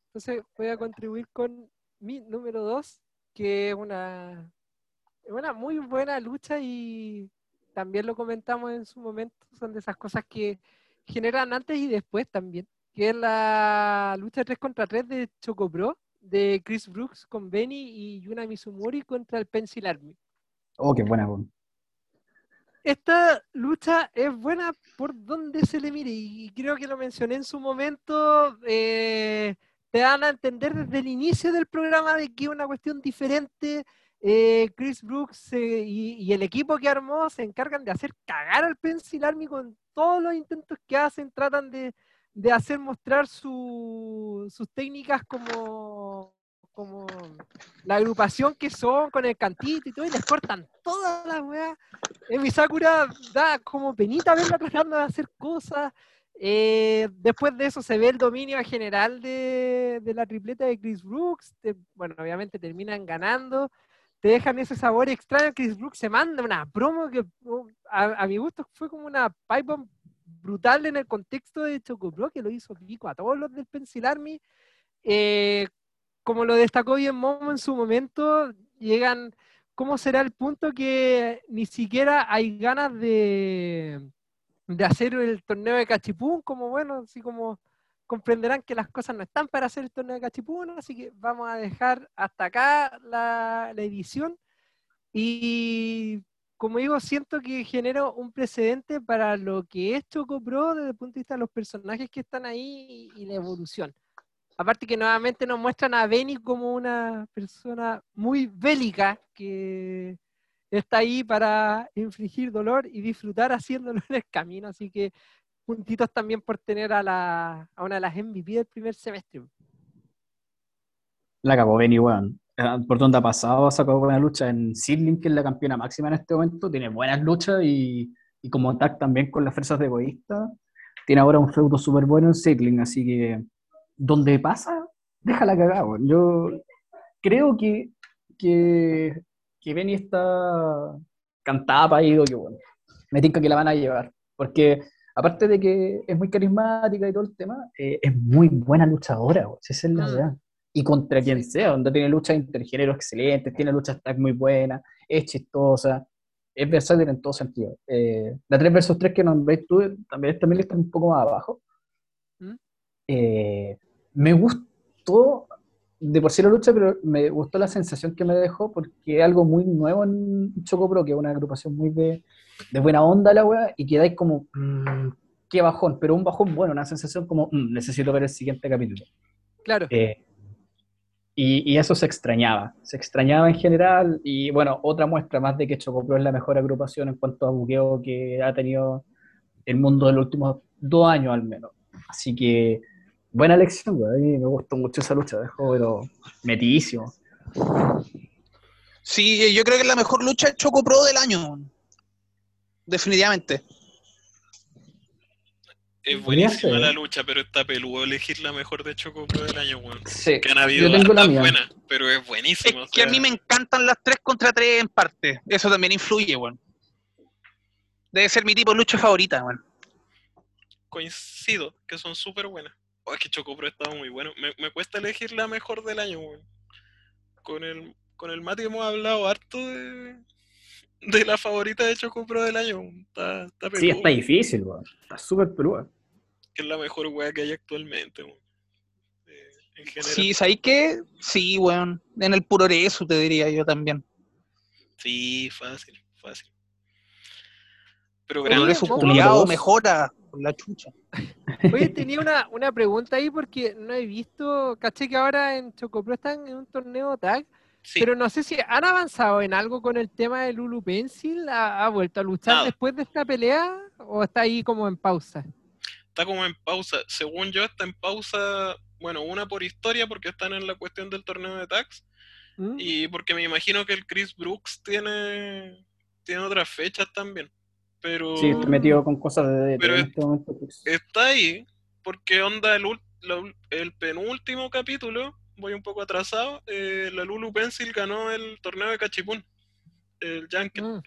[SPEAKER 1] Entonces voy a contribuir con mi número 2, que es una, una muy buena lucha y también lo comentamos en su momento, son de esas cosas que generan antes y después también, que es la lucha 3 contra 3 de Choco Pro, de Chris Brooks con Benny y Yuna Mizumori contra el Pencil Army.
[SPEAKER 2] Oh, qué buena, weón.
[SPEAKER 1] Esta lucha es buena por donde se le mire y creo que lo mencioné en su momento. eh, te dan a entender desde el inicio del programa de que es una cuestión diferente. eh, Chris Brooks eh, y, el equipo que armó se encargan de hacer cagar al Pencil Army con todos los intentos que hacen. Tratan de, de hacer mostrar su- sus técnicas como, como la agrupación que son con el cantito y todo, y les cortan todas las weas. Emi Sakura da como penita verla tratando de hacer cosas. Eh, después de eso se ve el dominio general de, de la tripleta de Chris Brooks. Bueno, obviamente terminan ganando. Te dejan ese sabor extraño. Chris Brooks se manda una promo que uh, a, a mi gusto fue como una pipe bomb brutal en el contexto de Choco Pro, que lo hizo pico a todos los del Pencil Army. Eh, como lo destacó bien Momo en su momento, llegan ¿cómo será el punto que ni siquiera hay ganas de, de hacer el torneo de cachipún? Como bueno, así como comprenderán que las cosas no están para hacer el torneo de cachipún, así que vamos a dejar hasta acá la, la edición. Y como digo, siento que genera un precedente para lo que es Choco Pro desde el punto de vista de los personajes que están ahí y, y la evolución. Aparte que nuevamente nos muestran a Benny como una persona muy bélica que está ahí para infligir dolor y disfrutar haciéndolo en el camino. Así que puntitos también por tener a, una de las MVP del primer semestre.
[SPEAKER 2] La cagó Benny, weón. Eh, Por donde ha pasado, sacó buena lucha en Sidling, que es la campeona máxima en este momento. Tiene buenas luchas y, y como tag también con las fuerzas de egoísta. Tiene ahora un feudo súper bueno en Sidling, así que donde pasa, déjala weón. Yo creo que, que, que Benny está cantada para ido, que bueno. Me tinca que la van a llevar. Porque aparte de que es muy carismática y todo el tema, eh, es muy buena luchadora. Si esa es la
[SPEAKER 1] Mm.
[SPEAKER 2] verdad. Y contra quien sea, donde tiene luchas intergénero excelentes, tiene luchas tag muy buenas, es chistosa, es versátil en todo sentido. Eh, la 3 vs 3 que nombréis tú también, también está un poco más abajo.
[SPEAKER 1] ¿Mm?
[SPEAKER 2] Eh, me gustó de por sí la lucha, pero me gustó la sensación que me dejó porque es algo muy nuevo en Choco Pro, que es una agrupación muy de, de buena onda la weá, y quedáis como, mm, qué bajón, pero un bajón bueno, una sensación como, "Mm, necesito ver el siguiente capítulo.
[SPEAKER 1] Claro.
[SPEAKER 2] Eh, y, y eso se extrañaba, se extrañaba en general, y bueno, otra muestra más de que Chocopro es la mejor agrupación en cuanto a buqueo que ha tenido el mundo de los últimos dos años al menos. Así que, buena elección, güey, a mí me gustó mucho esa lucha, dejó pero metidísimo.
[SPEAKER 4] Sí, yo creo que es la mejor lucha de Choco Pro del año. Definitivamente.
[SPEAKER 3] Es buenísima la lucha, pero está peludo elegir la mejor de Choco Pro del año, weón.
[SPEAKER 2] Sí,
[SPEAKER 3] Que han habido
[SPEAKER 2] yo tengo la mía.
[SPEAKER 3] buenas, pero es
[SPEAKER 4] Es
[SPEAKER 3] buenísimo. o
[SPEAKER 4] que a mí me encantan las 3 contra 3 en parte. Eso también influye, weón. Debe ser mi tipo de lucha favorita, weón.
[SPEAKER 3] coincido que son súper buenas. Oh, es que Choco Pro estaba muy bueno. Me, me cuesta elegir la mejor del año, weón. Con el, con el Mati hemos hablado harto de, de la favorita de Choco Pro del año. weón. Está, está
[SPEAKER 2] Sí, está difícil, güey. está súper peluda.
[SPEAKER 3] que es la mejor weá que hay actualmente, weón. Eh, en general.
[SPEAKER 4] Sí, ¿sabéis qué? Sí, weón. En el puro eso te diría yo también.
[SPEAKER 3] Sí, fácil, fácil. Pero
[SPEAKER 2] Dos.
[SPEAKER 4] mejora la chucha.
[SPEAKER 1] Oye, tenía una, una pregunta ahí porque no he visto, caché que ahora en Chocopro están en un torneo tag,
[SPEAKER 3] Sí,
[SPEAKER 1] pero no sé si han avanzado en algo con el tema de Lulu Pencil, ¿ha, ha vuelto a luchar
[SPEAKER 3] Nada.
[SPEAKER 1] después de esta pelea o está ahí como en pausa?
[SPEAKER 3] está como en pausa. Según yo, está en pausa, bueno, una por historia porque están en la cuestión del torneo de tags.
[SPEAKER 1] ¿Mm?
[SPEAKER 3] Y porque me imagino que el Chris Brooks tiene, tiene otras fechas también. Pero
[SPEAKER 2] Sí, estoy metido con cosas de
[SPEAKER 3] Pero
[SPEAKER 2] en este momento. pues.
[SPEAKER 3] está ahí porque onda el, ul- la el penúltimo capítulo, voy un poco atrasado, eh, la Lulu Pencil ganó el torneo de cachipún, el Junket.
[SPEAKER 1] Mm.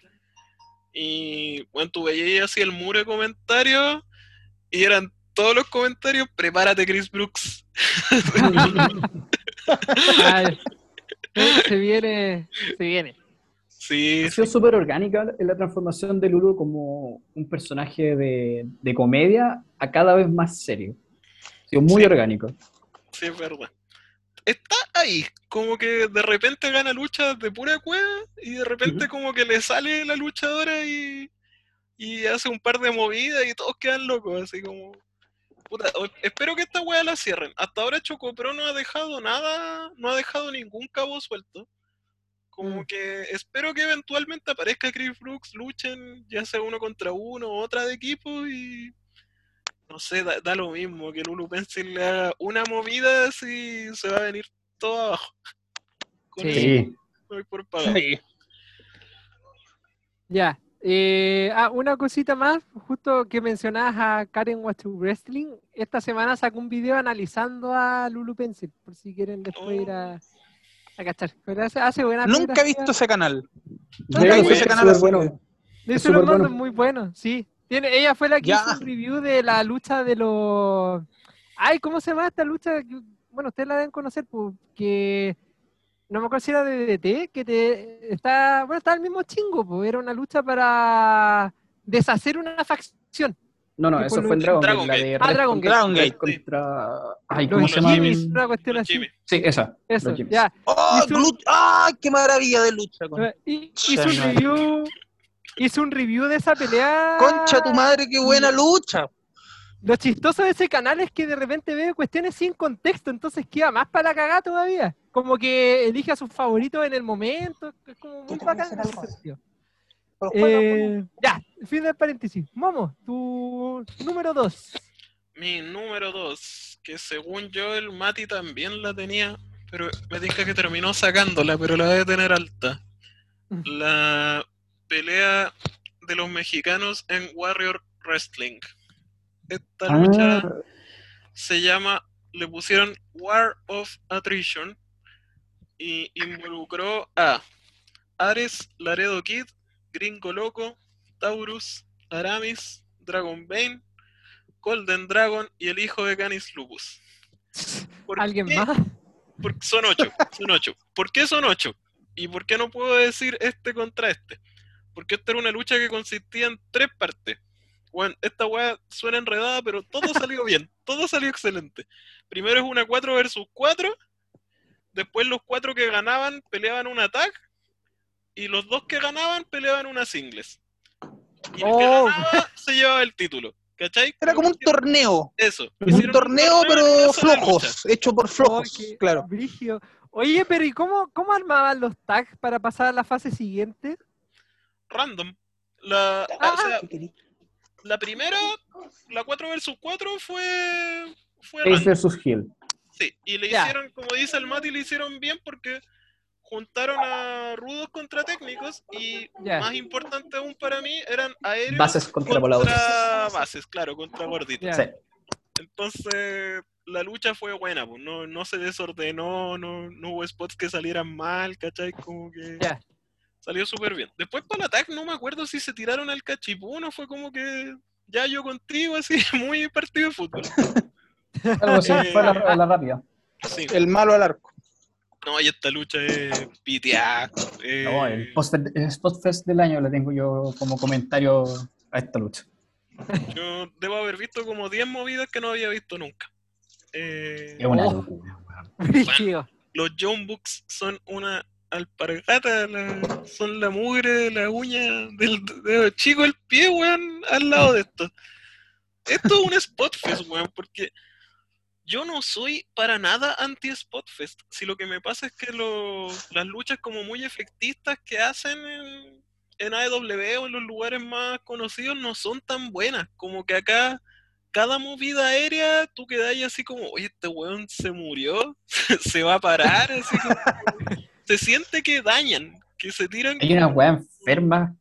[SPEAKER 3] Y bueno, tú veías así el muro de comentarios y eran todos los comentarios, prepárate Chris Brooks.
[SPEAKER 1] Ay, se viene, se viene.
[SPEAKER 3] Sí,
[SPEAKER 2] Ha sido súper orgánica la transformación de Lulu como un personaje de, de comedia a cada vez más serio. Ha sido muy
[SPEAKER 3] Sí.
[SPEAKER 2] orgánico.
[SPEAKER 3] sí, es verdad. Está ahí, como que de repente gana luchas de pura cueva y de repente como que le sale la luchadora y, y hace un par de movidas y todos quedan locos, así como... Puta, espero que esta wea la cierren. Hasta ahora Chocopro no ha dejado nada, no ha dejado ningún cabo suelto. Como
[SPEAKER 1] Mm.
[SPEAKER 3] que espero que eventualmente aparezca Chris Brooks, luchen, ya sea uno contra uno o otra de equipo y no sé, da, da lo mismo que Lulu Pencil le haga una movida si se va a venir todo abajo. Con
[SPEAKER 1] Sí.
[SPEAKER 3] por pagado.
[SPEAKER 4] Sí.
[SPEAKER 1] Ya. eh, ah, una cosita más, justo que mencionabas a Karen Watch Wrestling, esta semana sacó un video analizando a Lulu Pencil, por si quieren después ir a, a cachar. Pero hace, hace buena
[SPEAKER 4] Nunca he visto ese canal.
[SPEAKER 1] No,
[SPEAKER 2] Sí,
[SPEAKER 1] está
[SPEAKER 2] es
[SPEAKER 1] bien.
[SPEAKER 2] súper
[SPEAKER 4] canal así
[SPEAKER 2] bueno.
[SPEAKER 4] de-
[SPEAKER 2] Es bueno.
[SPEAKER 1] muy bueno, sí. Tiene, ella fue la que
[SPEAKER 4] Ya.
[SPEAKER 1] hizo un review de la lucha de los... Ay, ¿cómo se llama esta lucha? Bueno, ustedes la deben conocer, porque no me acuerdo si era de DDT, que te está, bueno, está el mismo chingo, pues era una lucha para deshacer una facción.
[SPEAKER 2] No, no, eso
[SPEAKER 1] fue
[SPEAKER 2] en
[SPEAKER 3] Dragon
[SPEAKER 2] Dragon Gate, la
[SPEAKER 3] Gate.
[SPEAKER 2] de
[SPEAKER 1] Ah, Dragon
[SPEAKER 4] Gate. Dragon
[SPEAKER 2] Red
[SPEAKER 4] Gate,
[SPEAKER 2] contra... Ay,
[SPEAKER 1] Los
[SPEAKER 2] ¿cómo se llama?
[SPEAKER 1] Jimmys, una cuestión así.
[SPEAKER 3] Jimmy.
[SPEAKER 2] Sí, esa.
[SPEAKER 1] Eso,
[SPEAKER 2] los
[SPEAKER 1] ya.
[SPEAKER 4] ¡Oh,
[SPEAKER 1] Hizo un-
[SPEAKER 4] Glut! ¡Ay, qué maravilla de lucha! con-
[SPEAKER 1] Y- Hizo un review, hizo un review de esa pelea.
[SPEAKER 4] Concha tu madre, qué buena lucha.
[SPEAKER 1] Lo chistoso de ese canal es que de repente ve cuestiones sin contexto, entonces queda más para la cagada todavía. Como que elige a sus favoritos en el momento, es como muy bacán
[SPEAKER 4] Pero juega,
[SPEAKER 1] Eh, ya, fin del paréntesis. Momo, tu número 2.
[SPEAKER 3] Mi número 2, que según yo el Mati también la tenía, pero me dice que terminó sacándola, pero la debe tener alta. La pelea de los mexicanos en Warrior Wrestling. Esta lucha
[SPEAKER 2] Ah,
[SPEAKER 3] se llama, le pusieron War of Attrition y involucró a Ares, Laredo Kid, Gringo Loco, Taurus, Aramis, Dragon Bane, Golden Dragon y el hijo de Canis Lupus. ¿Por
[SPEAKER 1] ¿Alguien
[SPEAKER 3] qué?
[SPEAKER 1] más?
[SPEAKER 3] Porque son ocho, son ocho. ¿Por qué son ocho? ¿Y por qué no puedo decir este contra este? Porque esta era una lucha que consistía en tres partes. Bueno, esta weá suena enredada, pero todo salió bien, todo salió excelente. Primero es una 4 versus 4, después los cuatro que ganaban peleaban una tag, y los dos que ganaban peleaban una singles. Y el que
[SPEAKER 1] Oh.
[SPEAKER 3] ganaba se llevaba el título. ¿Cachai?
[SPEAKER 4] Era como un torneo.
[SPEAKER 3] Eso.
[SPEAKER 4] Un torneo, pero
[SPEAKER 3] una sola lucha.
[SPEAKER 4] flojos. Hecho por flojos,
[SPEAKER 1] Oh,
[SPEAKER 4] claro.
[SPEAKER 1] brígido. Oye, pero ¿y cómo, cómo armaban los tags para pasar a la fase siguiente?
[SPEAKER 3] Random. La,
[SPEAKER 1] Ah.
[SPEAKER 3] o sea, la primera, la 4 versus 4 fue, fue
[SPEAKER 2] Ace
[SPEAKER 3] random.
[SPEAKER 2] versus Hill.
[SPEAKER 3] Sí, y le
[SPEAKER 1] Ya.
[SPEAKER 3] hicieron, como dice el Mati, le hicieron bien porque juntaron a rudos contra técnicos y más importante aún para mí eran aéreos
[SPEAKER 2] Bases contra voladores.
[SPEAKER 3] contra bases, claro, contra gorditos.
[SPEAKER 2] Sí.
[SPEAKER 3] Entonces la lucha fue buena, pues, no, no se desordenó, no, no hubo spots que salieran mal, ¿cachai? Como que salió súper bien. Después para el ataque no me acuerdo si se tiraron al cachipún o fue como que ya yo contigo, así, muy partido de fútbol.
[SPEAKER 2] Algo así,
[SPEAKER 3] Eh,
[SPEAKER 2] fue la, la rápida.
[SPEAKER 3] Sí.
[SPEAKER 4] El malo al arco.
[SPEAKER 3] No, y esta lucha es piteada. eh,
[SPEAKER 2] No, el post- el Spotfest del año le tengo yo como comentario a esta lucha.
[SPEAKER 3] Yo debo haber visto como 10 movidas que no había visto nunca. Eh,
[SPEAKER 2] Es una
[SPEAKER 1] Oh.
[SPEAKER 2] locura, weón.
[SPEAKER 1] Brígido.
[SPEAKER 3] los John Books son una alpargata, la- son la mugre de la uña del dedo chico del pie, weón, al lado de esto. Esto es un Spotfest, weón, porque yo no soy para nada anti-Spotfest. Si lo que me pasa es que lo- las luchas como muy efectistas que hacen en, en AEW o en los lugares más conocidos no son tan buenas. Como que acá cada movida aérea tú quedas así como, oye, este weón se murió, se va a parar, así como... se siente que dañan, que se tiran.
[SPEAKER 2] Hay una weá enferma.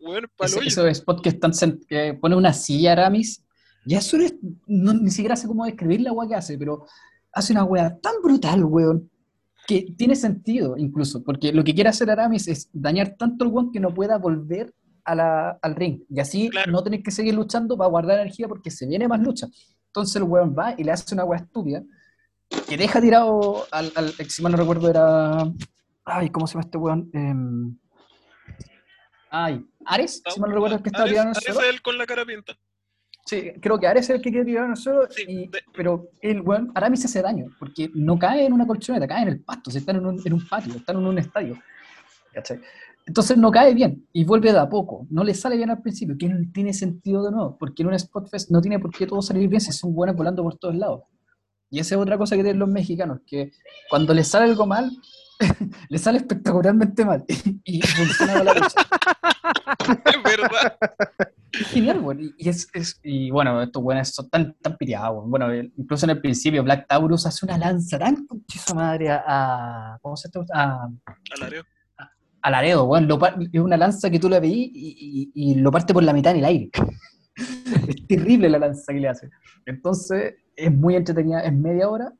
[SPEAKER 3] Weón, hoyo.
[SPEAKER 2] esos spots que están que pone una silla Aramis. Y eso es, no, ni siquiera sé cómo describir la weá que hace, pero hace una weá tan brutal, weón, que tiene sentido incluso, porque lo que quiere hacer Aramis es dañar tanto el weón que no pueda volver a la- al ring. Y así
[SPEAKER 3] Claro.
[SPEAKER 2] no tener que seguir luchando para guardar energía porque se viene más lucha. Entonces el weón va y le hace una weá estúpida que deja tirado al, al si mal no recuerdo era... Ay, ¿cómo se llama este weón? Em, ay, Ares, si mal no recuerdo el que estaba tirado en el
[SPEAKER 3] Ares es el con la cara pinta.
[SPEAKER 2] Sí, creo que Ares es el que quiere tirar el suelo,
[SPEAKER 3] Sí,
[SPEAKER 2] y-
[SPEAKER 3] de-
[SPEAKER 2] pero el weón, Aramis hace daño, porque no cae en una colchoneta, cae en el pasto, si están en un, en un patio, están en un estadio. ¿cachai? Entonces no cae bien y vuelve de a poco, no le sale bien al principio, que no tiene sentido de nuevo, porque en un Spotfest no tiene por qué todo salir bien si son buenos volando por todos lados. Y esa es otra cosa que tienen los mexicanos, que cuando les sale algo mal, les sale espectacularmente mal y funciona con la lucha.
[SPEAKER 3] Es verdad.
[SPEAKER 2] Es genial, weón. Y, y es, es- y bueno, estos buenos son tan, tan weón. Bueno, el- incluso en el principio Black Taurus hace una lanza tan conchiza madre a, ¿cómo se llama? A,
[SPEAKER 3] Alareo.
[SPEAKER 2] a Laredo, weón. Lo es una lanza que tú la veís y, y- y lo parte por la mitad en el aire. es terrible la lanza que le hace. Entonces, es muy entretenida, es media hora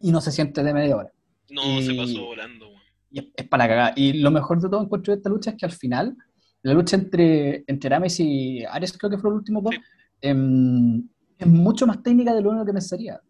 [SPEAKER 2] y no se siente de media hora.
[SPEAKER 3] No,
[SPEAKER 2] Y-
[SPEAKER 3] se pasó volando, weón.
[SPEAKER 2] Y es, es para cagar. Y lo mejor de todo encuentro de esta lucha es que al final, la lucha entre, entre Aramis y Ares, creo que fue el último dos,
[SPEAKER 3] Sí.
[SPEAKER 2] em, es mucho más técnica de lo único que pensaría.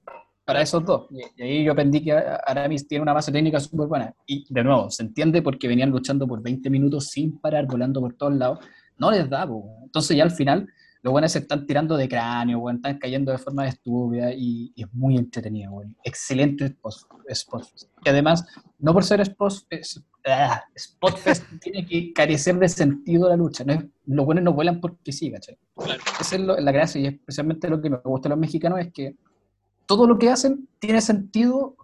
[SPEAKER 2] Para esos dos. Y, y ahí yo aprendí que Aramis tiene una base técnica súper buena. Y de nuevo, se entiende porque venían luchando por 20 minutos sin parar, volando por todos lados. No les da, po. Entonces ya al final, los buenos se están tirando de cráneo, weón, están cayendo de forma estúpida y, y es muy entretenido. Excelente spot, spot. Y además, no por ser spot, es- ah, Spotfest tiene que carecer de sentido la lucha. No los buenos no vuelan porque sí, ¿cachai?
[SPEAKER 3] Claro.
[SPEAKER 2] Esa es lo- la gracia y especialmente lo que me gusta de los mexicanos es que todo lo que hacen tiene sentido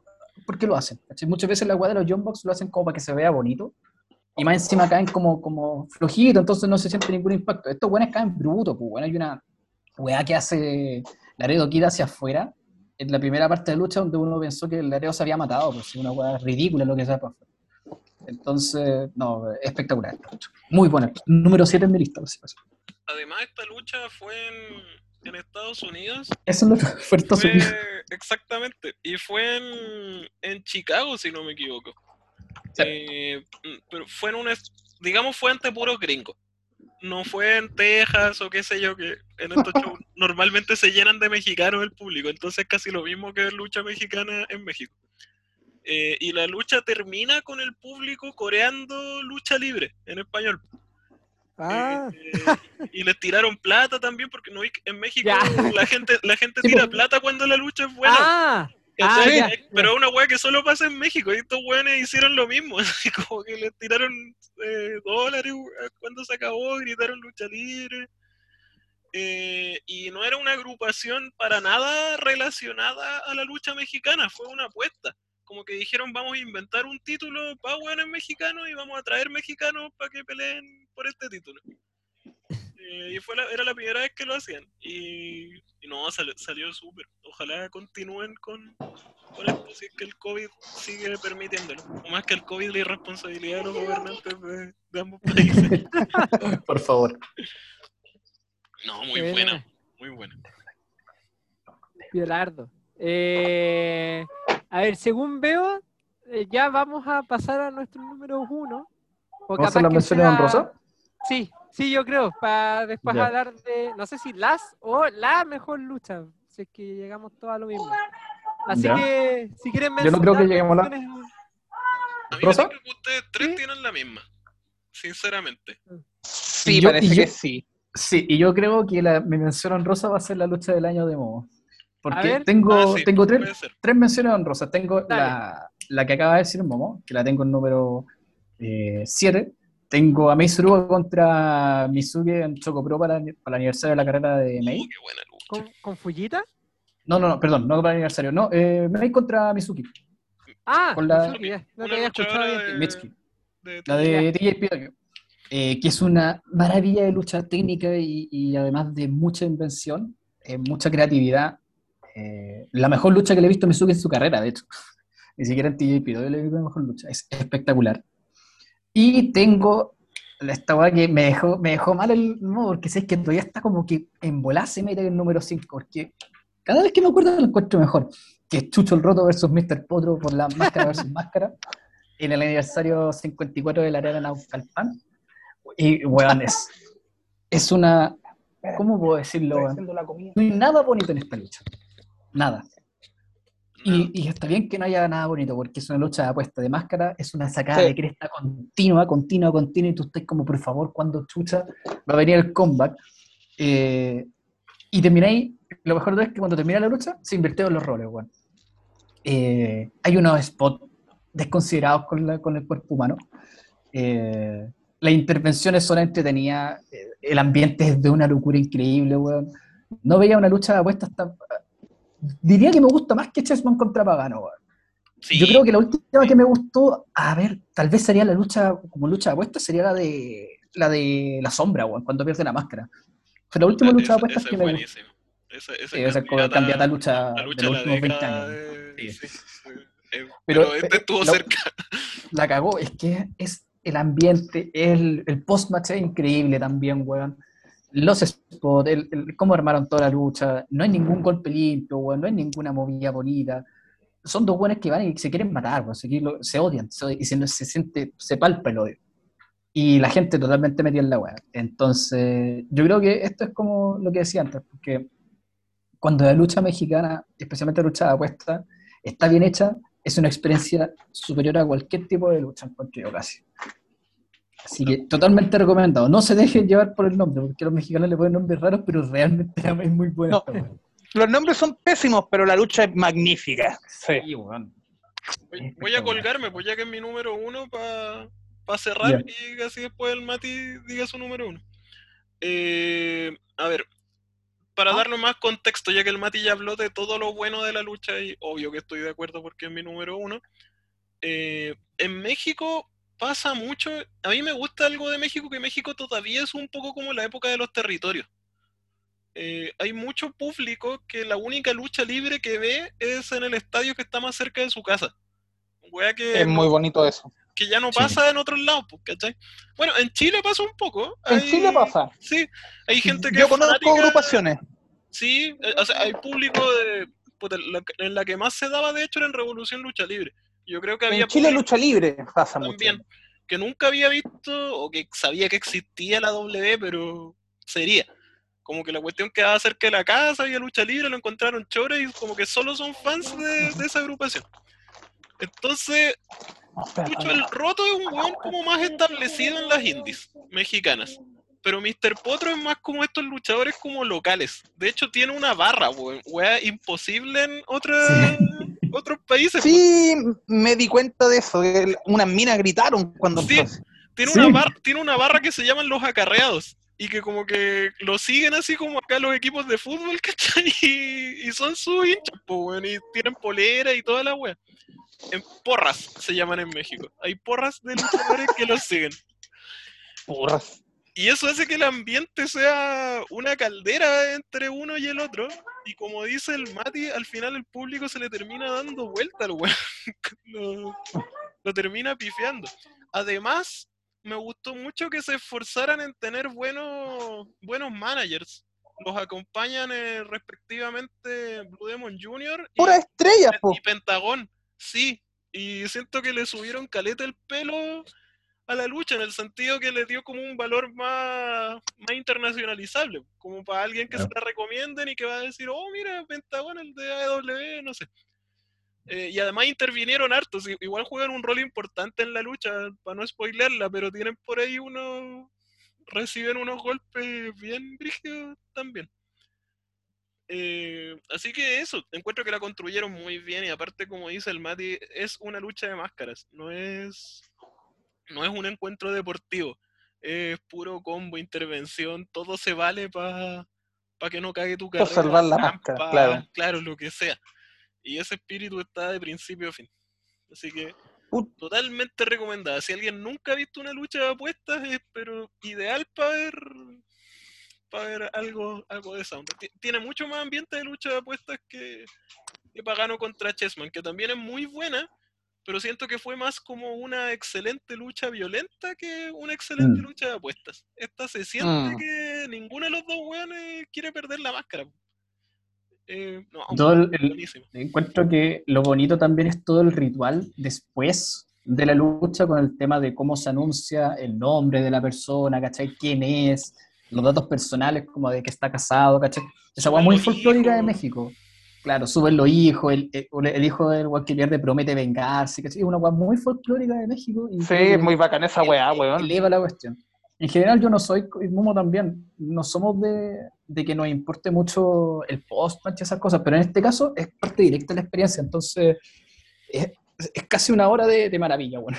[SPEAKER 2] porque lo hacen. ¿cachai? Muchas veces la weá de los John Box lo hacen como para que se vea bonito y más encima caen como, como flojito, entonces no se siente ningún impacto. Estos buenos caen brutos, pues bueno, hay una weá que hace Laredo Kid hacia afuera en la primera parte de lucha donde uno pensó que Laredo se había matado, pues una weá ridícula lo que se para afuera. Entonces, no, espectacular. Muy buena. Número 7 en mi lista.
[SPEAKER 3] Además, esta lucha fue en, en Estados Unidos.
[SPEAKER 2] Eso es lo que fue Estados Unidos.
[SPEAKER 3] exactamente. Y fue en, en Chicago, si no me equivoco.
[SPEAKER 2] Sí.
[SPEAKER 3] Eh, mm, pero fue en un. Digamos, fue ante puros gringos. No fue en Texas o qué sé yo, que en estos shows normalmente se llenan de mexicanos el público. Entonces, casi lo mismo que lucha mexicana en México. Eh, y la lucha termina con el público coreando lucha libre en español.
[SPEAKER 1] Ah,
[SPEAKER 3] Eh, y les tiraron plata también, porque no en México
[SPEAKER 1] Ya.
[SPEAKER 3] la gente, la gente tira plata cuando la lucha es buena.
[SPEAKER 1] ah. Ah,
[SPEAKER 3] Pero es una weá que solo pasa en México, y estos weones hicieron lo mismo, así como que les tiraron eh, dólares cuando se acabó, gritaron lucha libre. Eh, y no era una agrupación para nada relacionada a la lucha mexicana, fue una apuesta. Como que dijeron, vamos a inventar un título para hueones mexicanos y vamos a traer mexicanos para que peleen por este título. Eh, y fue la- era la primera vez que lo hacían. Y, y no, sal- salió súper. Ojalá continúen con, con esto, si es que el COVID sigue permitiéndolo. O más que el COVID, la irresponsabilidad de los gobernantes de, de ambos países.
[SPEAKER 2] Por favor.
[SPEAKER 3] No, muy
[SPEAKER 1] buena.
[SPEAKER 3] buena, muy buena.
[SPEAKER 1] Piolardo. Eh, a ver, según veo, eh, ya vamos a pasar a nuestro número uno.
[SPEAKER 2] ¿Vamos a
[SPEAKER 1] que
[SPEAKER 2] menciones
[SPEAKER 1] sea-
[SPEAKER 2] honrosas?
[SPEAKER 1] Sí, sí, yo creo, para después
[SPEAKER 2] Ya.
[SPEAKER 1] hablar de, no sé si las o la mejor lucha, si es que llegamos todos a lo mismo. Así
[SPEAKER 2] Ya.
[SPEAKER 1] que, si quieren
[SPEAKER 2] Yo no creo que lleguemos a la-
[SPEAKER 3] A mí
[SPEAKER 2] ¿Rosa?
[SPEAKER 3] me que ustedes tres
[SPEAKER 1] Sí.
[SPEAKER 3] tienen la misma. Sinceramente.
[SPEAKER 4] Sí,
[SPEAKER 2] yo-
[SPEAKER 4] parece
[SPEAKER 2] yo-
[SPEAKER 4] que sí.
[SPEAKER 2] Sí, y yo creo que la, mi mención honrosa va a ser la lucha del año de Momo. Porque
[SPEAKER 1] ver.
[SPEAKER 2] tengo,
[SPEAKER 3] Ah, sí,
[SPEAKER 2] tengo tres, tres menciones honrosas. Tengo la, la que acaba de decir Momo, que la tengo en número 7. Tengo a Mei Suruga contra Mizuki en Choco Pro para, para el aniversario de la carrera de
[SPEAKER 3] Oh,
[SPEAKER 2] Mei.
[SPEAKER 3] qué buena lucha.
[SPEAKER 1] ¿Con, con Fujita?
[SPEAKER 2] No, no, no, perdón, no para el aniversario. No, eh, Mei contra Mizuki.
[SPEAKER 1] Ah,
[SPEAKER 2] Con la-
[SPEAKER 1] Mitsuki, ya, no
[SPEAKER 3] Una
[SPEAKER 1] te había escuchado
[SPEAKER 3] luchadora
[SPEAKER 1] bien.
[SPEAKER 3] de-
[SPEAKER 2] Mitsuki.
[SPEAKER 3] de-
[SPEAKER 2] La de TJ Tokyo. Eh, que es una maravilla de lucha técnica y, y además de mucha invención, eh, mucha creatividad. Eh, la mejor lucha que le he visto a Mizuki en su carrera, de hecho. ni siquiera en TJP, WWE mejor lucha, es espectacular. Y tengo esta weá que me dejó, me dejó mal el modo, porque sé que todavía está como que en volar se mete el número 5, porque cada vez que me acuerdo lo encuentro mejor, que es Chucho el Roto versus Mr. Potro por la máscara versus máscara, en el aniversario 54 de la Arena Naucalpan. Y, weón, es, es una, ¿cómo puedo decirlo, weón? No hay nada bonito en esta lucha. Nada. Y, y está bien que no haya nada bonito, porque es una lucha de apuesta de máscara, es una sacada
[SPEAKER 4] Sí.
[SPEAKER 2] de cresta continua, continua, continua, y tú estás como, por favor, cuando chucha va a venir el comeback. Eh, y termináis, lo mejor de todo es que cuando termina la lucha, se invirtieron los roles, weón. Eh, hay unos spots desconsiderados con, la- con el cuerpo humano. Eh, las intervenciones son entretenidas, el ambiente es de una locura increíble, weón. No veía una lucha de apuestas tan... Diría que me gusta más que Chessman contra Pagano.
[SPEAKER 3] Sí,
[SPEAKER 2] Yo creo que la última que me gustó, a ver, tal vez sería la lucha, como lucha de apuestas, sería la de la de la sombra, weón, cuando pierde la máscara. Fue la última lucha de apuestas
[SPEAKER 3] esa
[SPEAKER 2] que
[SPEAKER 3] es
[SPEAKER 2] me gustó.
[SPEAKER 3] Esa, esa
[SPEAKER 2] Sí, esa candidata lucha
[SPEAKER 3] la lucha
[SPEAKER 2] los
[SPEAKER 3] de la
[SPEAKER 2] últimos 20
[SPEAKER 3] década
[SPEAKER 2] años. Sí.
[SPEAKER 3] sí. Eh,
[SPEAKER 2] Pero,
[SPEAKER 3] pero, este estuvo
[SPEAKER 2] la-
[SPEAKER 3] cerca.
[SPEAKER 2] La cagó, es que es el ambiente, el, el post-match es increíble también, weón. Los spots, el, cómo armaron toda la lucha, no hay ningún golpe limpio, no hay ninguna movida bonita. Son dos buenos que van y se quieren matar, se, se odian, se, y se, se siente, se palpa el odio. Y la gente totalmente metida en la weá. Entonces, yo creo que esto es como lo que decía antes, porque cuando la lucha mexicana, especialmente la lucha de apuestas, está bien hecha, es una experiencia superior a cualquier tipo de lucha, encuentro yo casi. Así que totalmente recomendado. No se dejen llevar por el nombre, porque los mexicanos le ponen nombres raros, pero realmente es muy buena
[SPEAKER 4] No.
[SPEAKER 2] esta weá.
[SPEAKER 4] Los nombres son pésimos, pero la lucha es magnífica. Sí.
[SPEAKER 3] Voy, a colgarme, pues ya que es mi número uno para cerrar
[SPEAKER 2] Ya.
[SPEAKER 3] y así después el Mati diga su número uno. Eh, a ver, para
[SPEAKER 4] Ah.
[SPEAKER 3] darle más contexto, ya que el Mati ya habló de todo lo bueno de la lucha y obvio que estoy de acuerdo porque es mi número uno. eh, en México pasa mucho, a mí me gusta algo de México, que México todavía es un poco como la época de los territorios. Eh, hay mucho público que la única lucha libre que ve es en el estadio que está más cerca de su casa. Wea que,
[SPEAKER 4] Es muy bonito eso.
[SPEAKER 3] que ya no
[SPEAKER 2] Sí.
[SPEAKER 3] pasa en otros lados, pues, ¿cachai? Bueno, en Chile pasa un poco.
[SPEAKER 4] En Chile pasa.
[SPEAKER 3] Sí, hay gente que
[SPEAKER 4] Yo conozco agrupaciones.
[SPEAKER 3] Sí, eh, o sea, hay público de, la- en la que más se daba, de hecho, era en Revolución Lucha Libre. Yo creo que había
[SPEAKER 4] En Chile lucha libre pasa mucho.
[SPEAKER 3] también que nunca había visto o que sabía que existía la W, pero sería. Como que la cuestión quedaba cerca de la casa, había lucha libre, lo encontraron chores y como que solo son fans de, de esa agrupación. Entonces, el Roto es un weón como más establecido en las indies mexicanas. Pero Mr. Potro es más como estos luchadores como locales. De hecho, tiene una barra, weón. Imposible en otra- otros países.
[SPEAKER 4] Sí, me di cuenta de eso. que Unas minas gritaron cuando
[SPEAKER 3] Sí.
[SPEAKER 4] empezó.
[SPEAKER 3] Tiene,
[SPEAKER 2] Sí.
[SPEAKER 3] una barra, tiene una barra que se llaman los acarreados. Y que como que lo siguen así como acá los equipos de fútbol, ¿cachai? Y, y son sus hinchas, po, weón, y tienen polera y toda la wea. En porras se llaman en México. Hay porras de luchadores que los siguen.
[SPEAKER 4] Porras.
[SPEAKER 3] Y eso hace que el ambiente sea una caldera entre uno y el otro. Y como dice el Mati, al final el público se le termina dando vuelta al weón. lo, lo termina pifiando. Además, me gustó mucho que se esforzaran en tener buenos, buenos managers. Los acompañan eh, respectivamente Blue Demon Jr. y,
[SPEAKER 4] po.
[SPEAKER 3] y Pentagón. Sí, y siento que le subieron caleta el pelo a la lucha en el sentido que le dio como un valor más, más internacionalizable, como para alguien que se la recomienden y que va a decir, oh, mira, Pentagón, el de AEW, no sé. Eh, y además intervinieron hartos, igual juegan un rol importante en la lucha, para no spoilerla, pero tienen por ahí unos, reciben unos golpes bien brígidos también. Eh, así que eso, encuentro que la construyeron muy bien y aparte, como dice el Mati, es una lucha de máscaras, no es, no es un encuentro deportivo, es puro combo, intervención, todo se vale para que no cague tu
[SPEAKER 4] Para
[SPEAKER 3] carrera,
[SPEAKER 4] salvar la máscara, claro.
[SPEAKER 3] claro, lo que sea. Y ese espíritu está de principio a fin. Así que totalmente recomendada. Si alguien nunca ha visto una lucha de apuestas, es pero ideal para ver para ver algo, algo de. Ti- Tiene mucho más ambiente de lucha de apuestas que, que Pagano contra Chessman, que también es muy buena, pero siento que fue más como una excelente lucha violenta que una excelente
[SPEAKER 2] Mm.
[SPEAKER 3] lucha de apuestas. Esta se siente
[SPEAKER 4] Mm.
[SPEAKER 3] que ninguno de los dos weones quiere perder la máscara. Eh, no,
[SPEAKER 2] Todo el-. Encuentro que lo bonito también es todo el ritual después de la lucha con el tema de cómo se anuncia el nombre de la persona, ¿cachai? ¿Quién es? Los datos personales, como de que está casado, ¿cachai? Esa hueá muy folclórica de. México. Claro, suben los hijos, el, el, el hijo del weón que pierde promete vengarse, ¿cachai? Es una hueá muy folclórica de México. Y
[SPEAKER 4] Sí,
[SPEAKER 2] que
[SPEAKER 4] es muy bacana esa weá, weón.
[SPEAKER 2] Eleva la cuestión. En general yo no soy, y Momo también, no somos de, de que nos importe mucho el post-match y esas cosas, pero en este caso es parte directa de la experiencia, entonces es, es casi una hora de, de maravilla, bueno.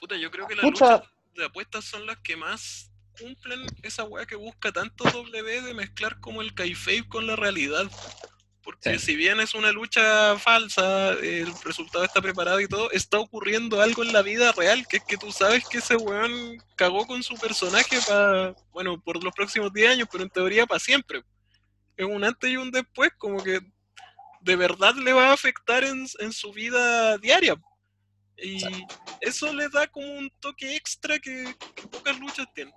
[SPEAKER 3] Puta, yo creo que las luchas de apuestas son las que más cumplen esa weá que busca tanto W de mezclar como el kayfabe con la realidad. Porque
[SPEAKER 2] Sí.
[SPEAKER 3] si bien es una lucha falsa, el resultado está preparado y todo, está ocurriendo algo en la vida real, que es que tú sabes que ese weón cagó con su personaje para, bueno, por los próximos 10 años, pero en teoría para siempre. Es un antes y un después, como que de verdad le va a afectar en, en su vida diaria. Y eso le da como un toque extra que, que pocas luchas tienen.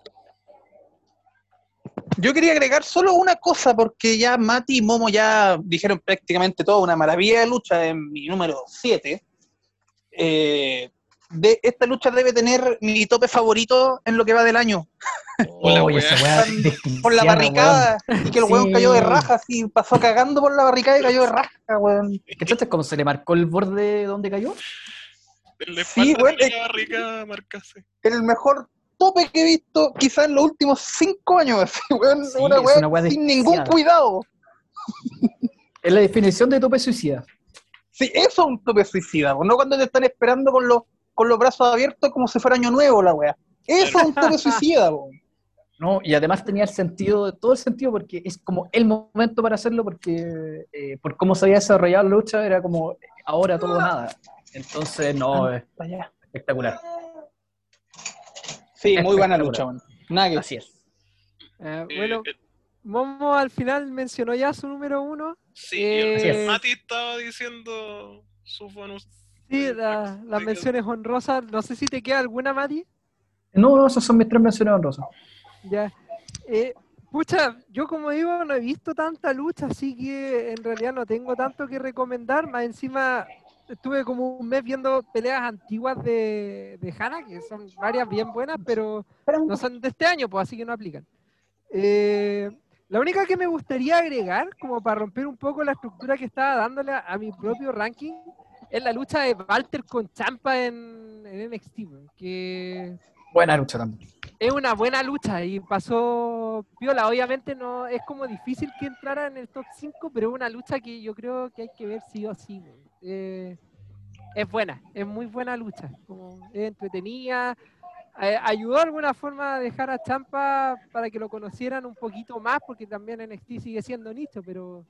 [SPEAKER 4] Yo quería agregar solo una cosa, porque ya Mati y Momo ya dijeron prácticamente todo, una maravilla de lucha en mi número 7. de esta lucha debe tener mi tope favorito en lo que va del año.
[SPEAKER 3] Wea.
[SPEAKER 2] esa weá
[SPEAKER 4] Por la barricada, y que el weón
[SPEAKER 2] Sí.
[SPEAKER 4] cayó de raja, así, pasó cagando por la barricada y cayó de raja, weón.
[SPEAKER 2] ¿Cachaste cómo se le marcó el borde donde cayó?
[SPEAKER 3] La
[SPEAKER 4] Sí, weón, es-
[SPEAKER 3] la barriga marcase.
[SPEAKER 4] El mejor tope que he visto quizás en los últimos cinco años, así, weón.
[SPEAKER 2] Sí,
[SPEAKER 4] una
[SPEAKER 2] es
[SPEAKER 4] weá
[SPEAKER 2] una weá
[SPEAKER 4] sin ningún cuidado.
[SPEAKER 2] Es la definición de tope suicida.
[SPEAKER 4] Sí, eso es un tope suicida, no cuando te están esperando con los, con los brazos abiertos como si fuera año nuevo la weá. Eso es un tope suicida, po.
[SPEAKER 2] ¿no? Y además tenía el sentido, todo el sentido, porque es como el momento para hacerlo, porque eh, por cómo se había desarrollado la lucha, era como ahora todo nada. Entonces, no, es
[SPEAKER 4] Allá.
[SPEAKER 2] espectacular.
[SPEAKER 4] Sí, muy buena lucha. Nada que
[SPEAKER 2] Así es.
[SPEAKER 1] Eh,
[SPEAKER 3] Eh,
[SPEAKER 1] bueno,
[SPEAKER 3] eh,
[SPEAKER 1] Momo al final mencionó ya su número uno.
[SPEAKER 3] sí,
[SPEAKER 1] eh,
[SPEAKER 2] es.
[SPEAKER 3] Mati estaba diciendo sus bonus.
[SPEAKER 1] Sí,
[SPEAKER 3] Eh,
[SPEAKER 1] la- las
[SPEAKER 3] me
[SPEAKER 1] menciones honrosas. No sé si te queda alguna, Mati.
[SPEAKER 2] No, no, esas son mis tres menciones honrosas.
[SPEAKER 1] Ya. Eh, pucha, yo como digo, no he visto tanta lucha, así que en realidad no tengo tanto que recomendar. Más encima, estuve como un mes viendo peleas antiguas de, de Hana, que son varias bien buenas, pero no son de este año, pues así que no aplican. Eh, la única que me gustaría agregar, como para romper un poco la estructura que estaba dándole a, a mi propio ranking, es la lucha de Walter con Champa en, en NXT, que
[SPEAKER 2] Buena lucha también.
[SPEAKER 1] es una buena lucha y pasó piola. Obviamente no es como difícil que entrara en el top 5, pero es una lucha que yo creo que hay que ver sí o sí. weón. Eh, es buena, es muy buena lucha. Como es entretenida. Eh, ayudó de alguna forma a dejar a Champa para que lo conocieran un poquito más, porque también NXT sigue siendo nicho, pero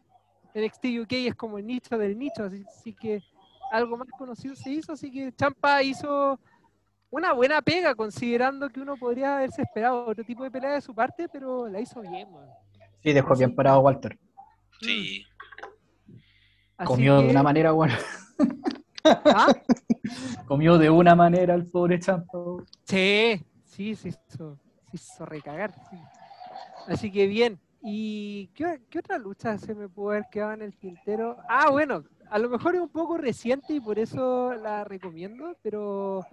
[SPEAKER 1] NXT UK es como el nicho del nicho, así, así que algo más conocido se hizo, así que Champa hizo una buena pega, considerando que uno podría haberse esperado otro tipo de pelea de su parte, pero la hizo bien, man.
[SPEAKER 2] Sí, dejó bien parado Walter.
[SPEAKER 3] Sí,
[SPEAKER 1] Así
[SPEAKER 2] Comió de
[SPEAKER 1] que-
[SPEAKER 2] una manera buena.
[SPEAKER 1] ¿Ah?
[SPEAKER 2] Comió de una manera el pobre Champa.
[SPEAKER 1] Sí, sí, se hizo, se hizo recagar. sí. Así que bien. ¿Y qué, qué otra lucha se me pudo haber quedado en el tintero? Ah, bueno, a lo mejor es un poco reciente y por eso la recomiendo, pero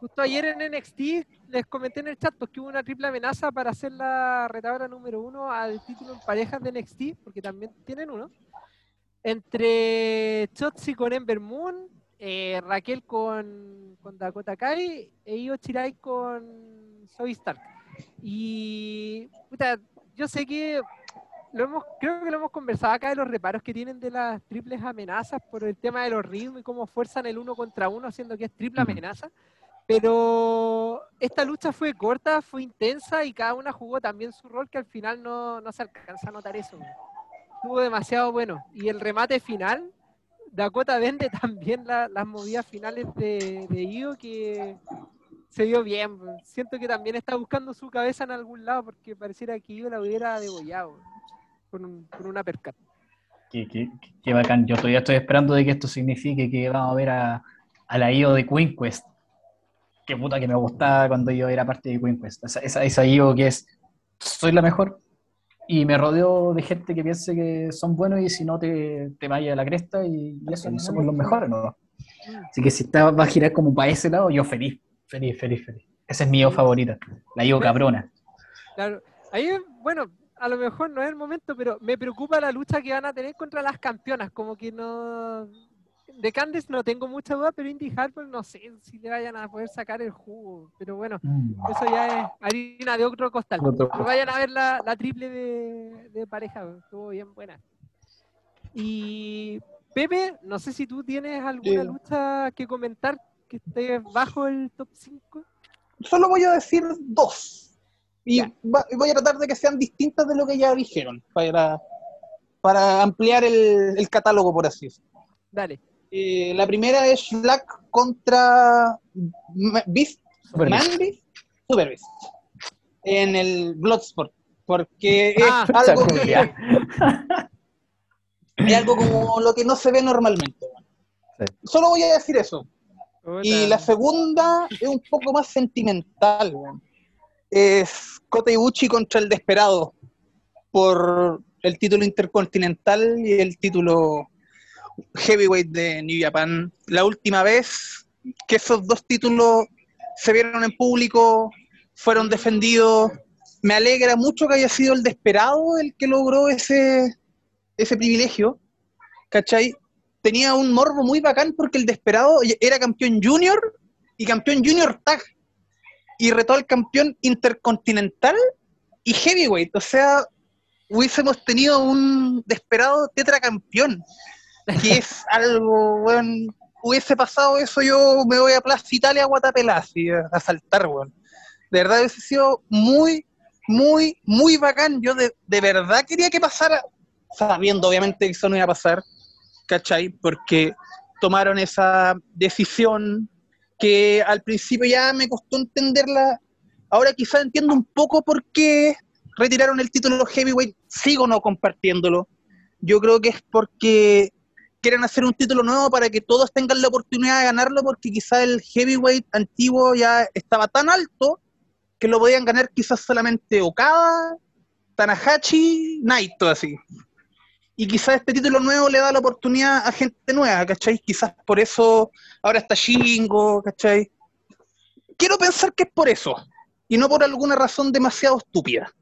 [SPEAKER 1] justo ayer en NXT les comenté en el chat pues, que hubo una triple amenaza para hacer la retadora número uno al título en parejas de NXT, porque también tienen uno, entre Chotzi con Ember Moon, eh, Raquel con, con Dakota Kai e Io Shirai con Zoe Stark. Y puta, yo sé que lo hemos, creo que lo hemos conversado acá de los reparos que tienen de las triples amenazas por el tema de los ritmos y cómo fuerzan el uno contra uno, haciendo que es triple amenaza. Pero esta lucha fue corta, fue intensa y cada una jugó también su rol que al final no, no se alcanza a notar eso. Estuvo demasiado bueno. Y el remate final, Dakota vende también la- las movidas finales de, de Io que se vio bien. Siento que también está buscando su cabeza en algún lado porque pareciera que Io la hubiera degollado con, un, con una percat.
[SPEAKER 2] Qué, qué- qué bacán. Yo todavía estoy esperando de que esto signifique que vamos a ver a, a la IO de Queen Quest. Qué puta que me gustaba cuando yo era parte de Queen Quest. Esa, esa, esa IO que es, soy la mejor, y me rodeo de gente que piense que son buenos y si no te, te vaya a la cresta y, y eso, y somos los mejores, ¿no? Así que si está, va a girar como para ese lado, yo feliz, feliz, feliz, feliz. Esa es mi IO favorita, la IO cabrona.
[SPEAKER 1] Claro. Ahí, bueno, a lo mejor no es el momento, pero me preocupa la lucha que van a tener contra las campeonas. Como que no. De Candice no tengo mucha duda, pero Indy Harper no sé si le vayan a poder sacar el jugo. Pero bueno,
[SPEAKER 2] Mm.
[SPEAKER 1] eso ya es harina de otro costal.
[SPEAKER 2] Otro
[SPEAKER 1] Pero vayan a ver la, la triple de, de pareja, estuvo bien buena. Y Pepe, no sé si tú tienes alguna
[SPEAKER 4] Sí.
[SPEAKER 1] lucha que comentar que esté bajo el top 5.
[SPEAKER 4] Solo voy a decir dos. Y va- voy a tratar de que sean distintas de lo que ya dijeron, para, para ampliar el, el catálogo, por así decirlo.
[SPEAKER 1] Dale.
[SPEAKER 4] Eh, la primera es Black contra Beast,
[SPEAKER 2] Super
[SPEAKER 4] Man
[SPEAKER 2] Beast.
[SPEAKER 4] Beast, Super Beast, en el Bloodsport, porque es
[SPEAKER 1] Ah,
[SPEAKER 4] algo, que, es algo como lo que no se ve normalmente.
[SPEAKER 2] Sí.
[SPEAKER 4] Solo voy a decir eso. Y la segunda es un poco más sentimental. Es Kota Ibushi contra el Desperado por el título intercontinental y el título heavyweight de New Japan. La última vez que esos dos títulos se vieron en público, fueron defendidos. Me alegra mucho que haya sido el Desperado el que logró ese, ese privilegio. ¿Cachai? tenía un morbo muy bacán porque el Desperado era campeón junior y campeón junior tag y retó al campeón intercontinental y heavyweight. O sea, hubiésemos tenido un Desperado tetracampeón, que es algo, weón. Hubiese pasado eso, yo me voy a Plaza Italia así, a, a saltar, weón. De verdad hubiese sido muy, muy, muy bacán. Yo de, de verdad quería que pasara, sabiendo obviamente que eso no iba a pasar, ¿cachai? Porque tomaron esa decisión que al principio ya me costó entenderla. Ahora quizá entiendo un poco por qué retiraron el título heavyweight. Sigo no compartiéndolo. Yo creo que es porque quieren hacer un título nuevo para que todos tengan la oportunidad de ganarlo, porque quizá el heavyweight antiguo ya estaba tan alto que lo podían ganar quizás solamente Okada, Tanahashi, Naito, así. Y quizás este título nuevo le da la oportunidad a gente nueva, ¿cachai? Quizás por eso ahora está Shingo, ¿cachai? Quiero pensar que es por eso, y no por alguna razón demasiado estúpida.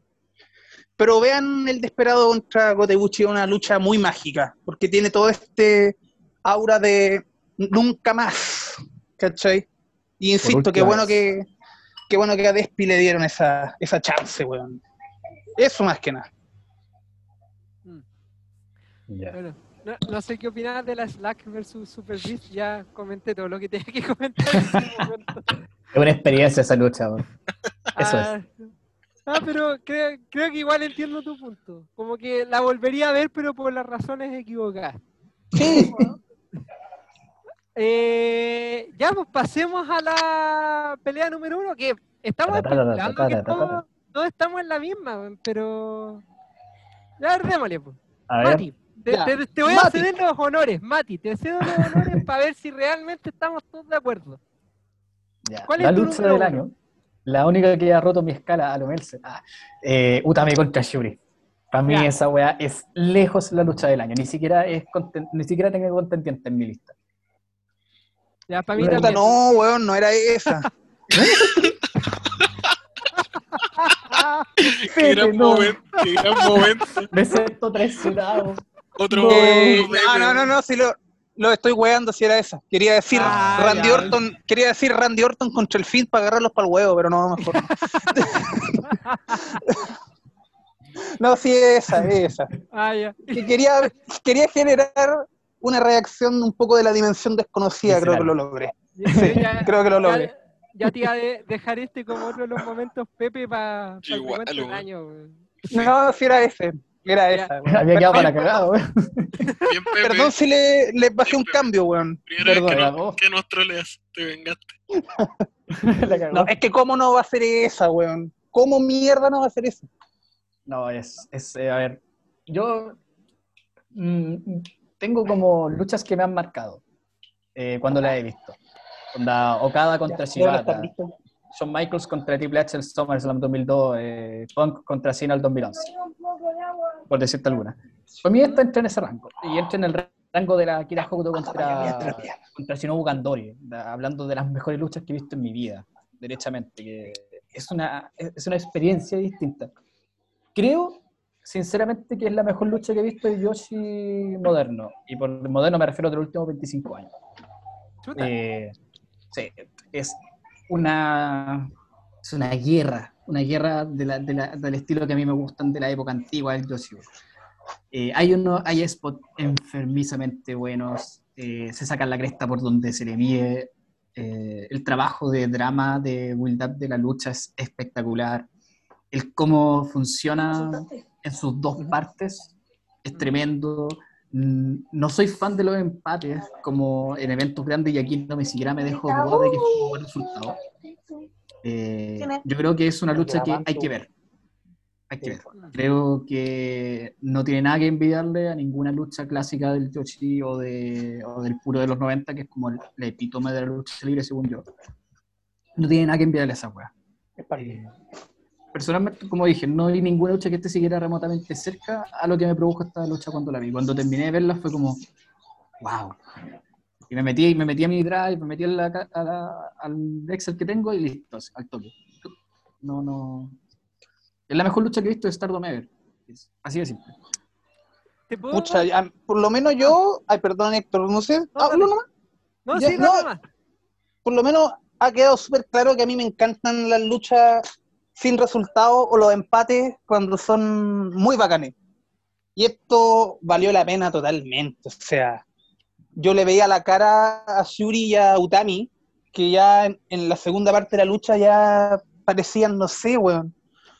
[SPEAKER 4] Pero vean el Desperado contra Gotebuchi, una lucha muy mágica, porque tiene todo este aura de nunca más, ¿cachai? Y insisto, qué bueno que, qué bueno que a Despi le dieron esa, esa chance, weón. Eso más que nada.
[SPEAKER 1] Mm. Bueno, no, no sé qué opinas de la Slack versus Super Beast. Ya comenté todo lo que tenía que comentar en.
[SPEAKER 2] Es una experiencia esa lucha, weón. Eso es.
[SPEAKER 1] Ah, pero creo, creo que igual entiendo tu punto. Como que la volvería a ver, pero por las razones equivocadas.
[SPEAKER 4] Sí,
[SPEAKER 1] Eh, ya, pues pasemos a la pelea número uno, que estamos especulando que todos, todos estamos en la misma, pero... Ya, démosle, pues.
[SPEAKER 2] A ver,
[SPEAKER 1] Mati, te,
[SPEAKER 4] Ya.
[SPEAKER 1] te- te voy a ceder los honores, Mati, te cedo los honores para ver si realmente estamos todos de acuerdo.
[SPEAKER 2] ya.
[SPEAKER 1] ¿cuál
[SPEAKER 2] la
[SPEAKER 1] es tu
[SPEAKER 2] lucha
[SPEAKER 1] número
[SPEAKER 2] del
[SPEAKER 1] uno?
[SPEAKER 2] año. La única que ha roto mi escala a lo Meltzer. Ah, eh, Utami contra Shuri. Para mí esa weá es lejos la lucha del año. Ni siquiera es ni siquiera tengo contendiente en mi lista.
[SPEAKER 1] Ya, para mí también.
[SPEAKER 4] no, weón, no era esa.
[SPEAKER 1] Ah,
[SPEAKER 3] Qué gran
[SPEAKER 2] no.
[SPEAKER 3] momento, qué gran momento.
[SPEAKER 2] Me siento traicionado.
[SPEAKER 3] Otro
[SPEAKER 2] No.
[SPEAKER 4] Eh,
[SPEAKER 3] otro
[SPEAKER 4] no, no, no, no, si lo, lo estoy weando si era esa. Quería decir
[SPEAKER 1] Ah,
[SPEAKER 4] Randy
[SPEAKER 1] ya.
[SPEAKER 4] Orton, quería decir Randy Orton contra el Finn para agarrarlos para el huevo, pero no, mejor. no, sí, esa, esa.
[SPEAKER 1] ah, ya.
[SPEAKER 4] Que quería, quería generar una reacción un poco de la dimensión desconocida, creo que lo logré.
[SPEAKER 1] Ya-
[SPEAKER 4] Creo que lo logré.
[SPEAKER 1] Ya te iba a de- dejar este como otro de los momentos, Pepe, para
[SPEAKER 3] Yo
[SPEAKER 1] el año.
[SPEAKER 4] No, si era ese, era esa. weón.
[SPEAKER 2] Había quedado para cagado, weón.
[SPEAKER 3] Bien, Pepe.
[SPEAKER 4] Perdón si le, le bajé un
[SPEAKER 3] Pepe.
[SPEAKER 4] cambio, weón.
[SPEAKER 3] Que,
[SPEAKER 4] Perdón.
[SPEAKER 2] cagó.
[SPEAKER 3] no, que nos troleas, te vengaste.
[SPEAKER 2] La cagó.
[SPEAKER 4] No, es que cómo no va a ser esa, weón. ¿Cómo mierda no va a ser esa?
[SPEAKER 2] No, es, es eh, a ver, yo mm, tengo como luchas que me han marcado eh, cuando las he visto. Onda, Okada contra
[SPEAKER 4] ¿Ya van a estar
[SPEAKER 2] Shibata? Shawn Michaels contra Triple H el SummerSlam 2002, eh, Punk contra Cena el 2011, por decirte alguna. Para mí esta entra en ese rango, y entra en el rango de la Kira Hokuto contra, contra Shinobu Kandori, hablando de las mejores luchas que he visto en mi vida, derechamente, que es una, es una experiencia distinta. Creo, sinceramente, que es la mejor lucha que he visto de Yoshi moderno, y por moderno me refiero a los últimos 25 años. Eh, sí, es una, es una guerra, una guerra de la- de la- del estilo que a mí me gustan de la época antigua del Yoshi. Eh, hay uno, hay spots enfermizamente buenos, eh, se sacan la cresta por donde se le mide, eh, el trabajo de drama, de build-up de la lucha es espectacular, el cómo funciona en sus dos partes es tremendo. Mm, No soy fan de los empates como en eventos grandes y aquí no me siquiera me dejo duda de que fue un buen resultado. Eh, yo creo que es una lucha que hay que ver. Hay que ver. Creo que no tiene nada que envidiarle a ninguna lucha clásica del Yoshi o, de, o del puro de los 90, que es como el, el epítome de la lucha libre, según yo. No tiene nada que envidiarle a esa wea. Eh, personalmente, como dije, no vi ninguna lucha que esté siquiera remotamente cerca a lo que me produjo esta lucha cuando la vi. Cuando terminé de verla fue como, wow. Y me metí, me metí a mi drive, me metí a la ca- a la- al Excel que tengo y listo, al toque. No, no. Es la mejor lucha que he visto de Stardom Ever. Así de simple.
[SPEAKER 1] ¿Te puedo?
[SPEAKER 4] Pucha, ya, por lo menos yo, ay, perdón Héctor, no sé,
[SPEAKER 1] No,
[SPEAKER 4] hablo
[SPEAKER 1] dale.
[SPEAKER 4] nomás.
[SPEAKER 1] No,
[SPEAKER 4] ya,
[SPEAKER 1] sí,
[SPEAKER 4] no.
[SPEAKER 1] más.
[SPEAKER 4] por lo menos ha quedado súper claro que a mí me encantan las luchas sin resultado o los empates cuando son muy bacanes. Y esto valió la pena totalmente. O sea, yo le veía la cara a Shuri y a Utami, que ya en, la segunda parte de la lucha ya parecían, no sé, weón.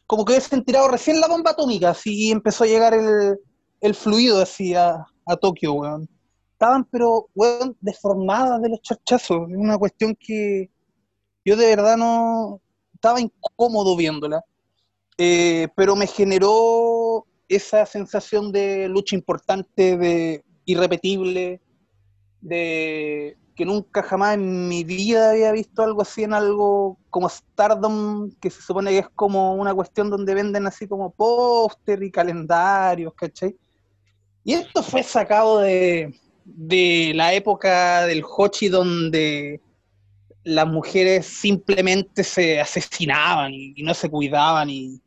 [SPEAKER 4] Como que hubiesen tirado recién la bomba atómica, así empezó a llegar el, el fluido así a, Tokio, weón estaban, pero, weón, deformadas de los charchazos. Es una cuestión que yo de verdad no estaba incómodo viéndola. Eh, pero me generó esa sensación de lucha importante, de irrepetible, de que nunca jamás en mi vida había visto algo así en algo como Stardom, que se supone que es como una cuestión donde venden así como póster y calendarios, ¿cachai? Y esto fue sacado de, de la época del Hochi donde las mujeres simplemente se asesinaban y, no se cuidaban y,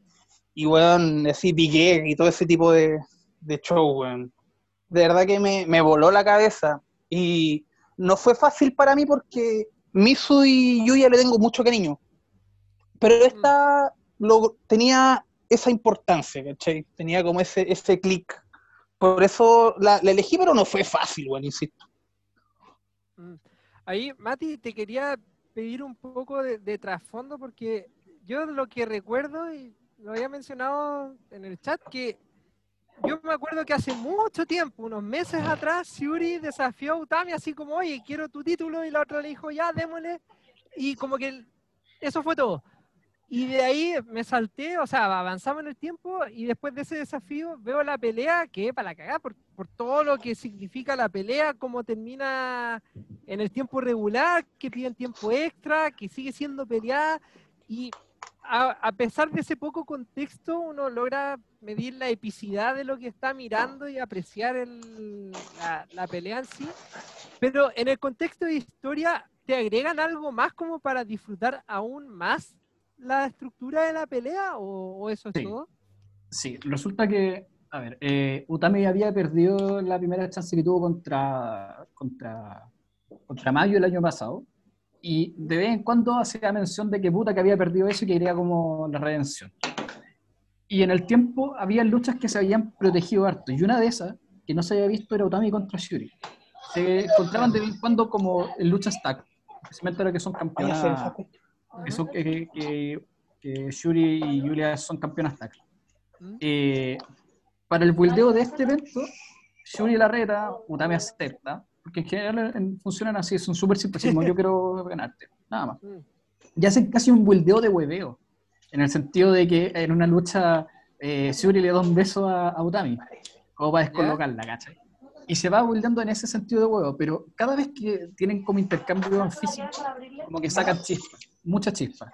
[SPEAKER 4] y weón, así Big y todo ese tipo de, de show, weón. De verdad que me, me voló la cabeza y no fue fácil para mí porque Misu y Yuya le tengo mucho cariño, pero esta lo, tenía esa importancia, ¿cachai? Tenía como ese, ese clic. Por eso la, la elegí, pero no fue fácil, weón, insisto.
[SPEAKER 1] Mm. Ahí, Mati, te quería pedir un poco de, de trasfondo porque yo lo que recuerdo, y lo había mencionado en el chat, que yo me acuerdo que hace mucho tiempo, unos meses atrás, Siuri desafió a Utami así como, oye, quiero tu título, y la otra le dijo, ya, démosle, y como que eso fue todo. Y de ahí me salté, o sea, avanzamos en el tiempo y después de ese desafío veo la pelea que para la por todo lo que significa la pelea, cómo termina en el tiempo regular, que piden tiempo extra, que sigue siendo peleada y a, a pesar de ese poco contexto uno logra medir la epicidad de lo que está mirando y apreciar el- la, la pelea en sí. Pero en el contexto de historia, ¿te agregan algo más como para disfrutar aún más la estructura de la pelea o, o eso es
[SPEAKER 2] Sí.
[SPEAKER 1] todo?
[SPEAKER 2] Sí, resulta que, a ver, eh, Utami había perdido la primera chance que tuvo contra, contra, contra Mayo el año pasado. Y de vez en cuando hacía mención de que puta que había perdido eso y que quería como la redención. Y en el tiempo había luchas que se habían protegido harto. Y una de esas, que no se había visto, era Utami contra Shuri. Se encontraban de vez en cuando como en luchas tag. Especialmente ahora que son campeonas. Que, son- que, que- que Shuri y Julia son campeonas tag.
[SPEAKER 1] ¿Mm?
[SPEAKER 2] Eh, para el buildeo de este evento, Shuri la reta, Utami acepta, porque en general en- funcionan así, son súper simples, como yo quiero ganarte, nada más.
[SPEAKER 1] Mm.
[SPEAKER 2] Y hacen casi un buildeo de hueveo, en el sentido de que en una lucha eh, Shuri le da un beso a, a Utami, como para descolocarla, ¿cachai? y se va buildando en ese sentido de huevo, pero cada vez que tienen como intercambio físico, como que sacan chispas, muchas chispas.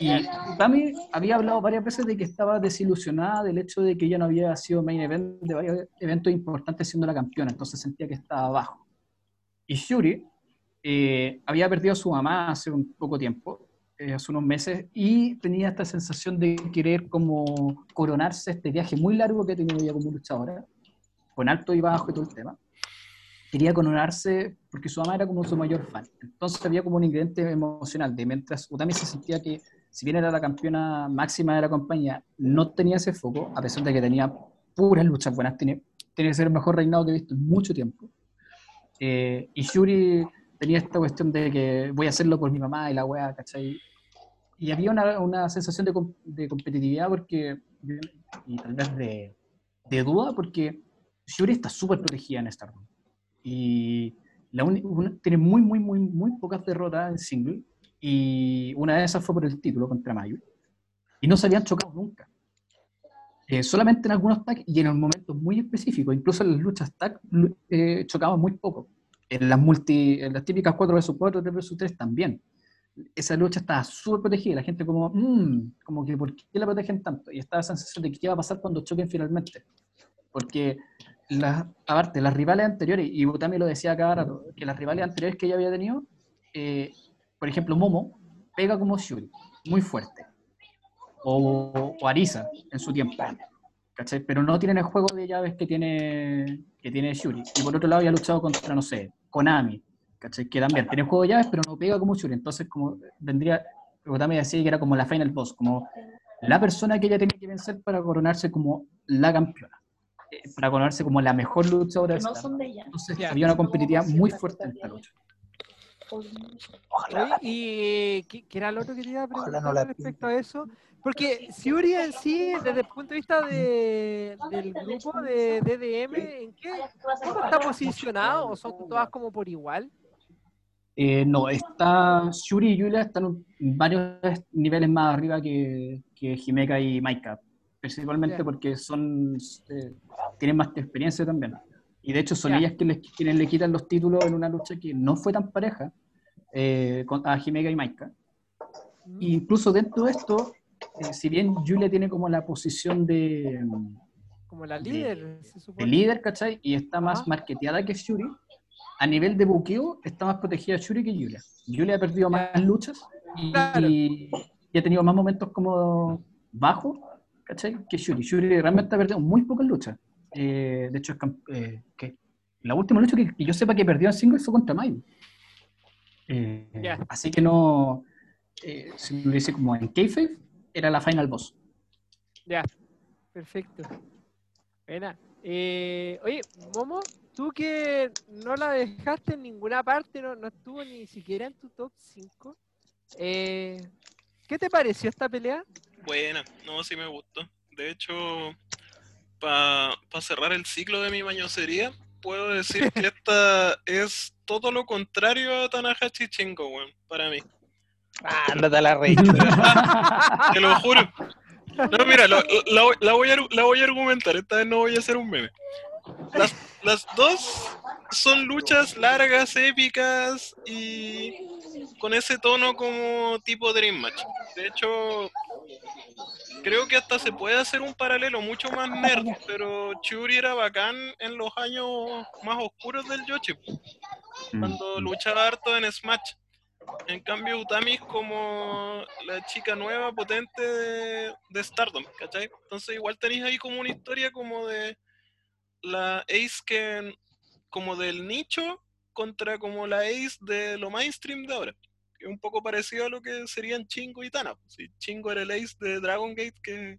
[SPEAKER 2] Y Utami había hablado varias veces de que estaba desilusionada del hecho de que ella no había sido main event de varios eventos importantes siendo la campeona, entonces sentía que estaba abajo. Y Shuri eh, había perdido a su mamá hace un poco tiempo, eh, hace unos meses, y tenía esta sensación de querer como coronarse este viaje muy largo que ha tenido ella como luchadora, con alto y bajo y todo el tema. Quería coronarse porque su mamá era como su mayor fan. Entonces había como un ingrediente emocional de mientras Utami se sentía que si bien era la campeona máxima de la compañía, no tenía ese foco, a pesar de que tenía puras luchas buenas, tenía, tenía que ser el mejor reinado que he visto en mucho tiempo. Eh, y Shuri tenía esta cuestión de que voy a hacerlo por mi mamá y la weá, ¿cachai? Y había una, una sensación de, de, competitividad porque, y tal vez de, de duda, porque Shuri está súper protegida en Stardom. Y la tiene muy, muy, muy, muy pocas derrotas en single y una de esas fue por el título contra Mayu. Y no se habían chocado nunca. Eh, solamente en algunos tags y en momentos muy específicos. Incluso en las luchas tag eh, chocaban muy poco. En las, multi, en las típicas 4 vs 4, 3 vs 3 también. Esa lucha estaba súper protegida. La gente como, mmm, como que ¿por qué la protegen tanto? Y estaba esa sensación de que qué va a pasar cuando choquen finalmente. Porque las, aparte, las rivales anteriores, y también lo decía cada rato, que las rivales anteriores que ella había tenido, eh, por ejemplo, Momo pega como Shuri, muy fuerte. O, Arisa en su tiempo. ¿cachai? Pero no tienen el juego de llaves que tiene, que tiene Shuri. Y por otro lado, había luchado contra, no sé, Konami, ¿cachai? que también tiene juego de llaves, pero no pega como Shuri. Entonces, como vendría, también decía que era como la final boss, como la persona que ella tenía que vencer para coronarse como la campeona. Eh, para coronarse como la mejor luchadora de Entonces, había una competitividad muy fuerte en esta lucha.
[SPEAKER 1] ¿Y qué, era lo otro que te iba a preguntar respecto a eso? Porque Siuri en sí, desde el punto de vista de, del grupo de DDM, ¿en qué, ¿cómo está posicionado? ¿O son todas como por igual?
[SPEAKER 2] Eh, no, está Shuri y Yulia están varios niveles más arriba que, que Himeka y Maika, principalmente porque son eh, tienen más experiencia también. Y de hecho son ellas quienes le quitan los títulos en una lucha que no fue tan pareja eh, a Jimega y Maika. Mm. incluso dentro de esto, eh, si bien Julia tiene como la posición de...
[SPEAKER 1] Como la líder,
[SPEAKER 2] de, líder, ¿cachai? Y está más marketeada que Shuri. A nivel de buqueo, está más protegida Shuri que Julia. Julia ha perdido más luchas y, ha tenido más momentos como bajos, ¿cachai? Que Shuri. Shuri realmente ha perdido muy pocas luchas. Eh, de hecho, es eh, que la última lucha que, yo sepa que perdió en single fue contra Mayu. Eh, así que no, si lo dice como en Kayfabe, era la final boss.
[SPEAKER 1] Ya, perfecto. Buena. oye, Momo, tú que no la dejaste en ninguna parte, no, no estuvo ni siquiera en tu top 5. ¿Qué te pareció esta pelea?
[SPEAKER 3] Buena, no, sí me gustó. De hecho, para cerrar el ciclo de mi mañosería, puedo decir que esta es todo lo contrario a Tanahashi Chingo, weón, para mí.
[SPEAKER 4] ándate a la rey.
[SPEAKER 3] Te lo juro. No, mira, la, voy a, la voy a argumentar, esta vez no voy a hacer un meme. Las, las dos son luchas largas, épicas y con ese tono como tipo Dream Match. De hecho, creo que hasta se puede hacer un paralelo mucho más nerd, pero Churi era bacán en los años más oscuros del Yoshi, cuando mm. luchaba harto en Smash. En cambio, Utami es como la chica nueva, potente de, de Stardom, ¿cachai? Entonces igual tenéis ahí como una historia como de la Ace que, como del nicho contra como la Ace de lo mainstream de ahora que es un poco parecido a lo que serían Chingo y Tana. Si Chingo era el ace de Dragon Gate, que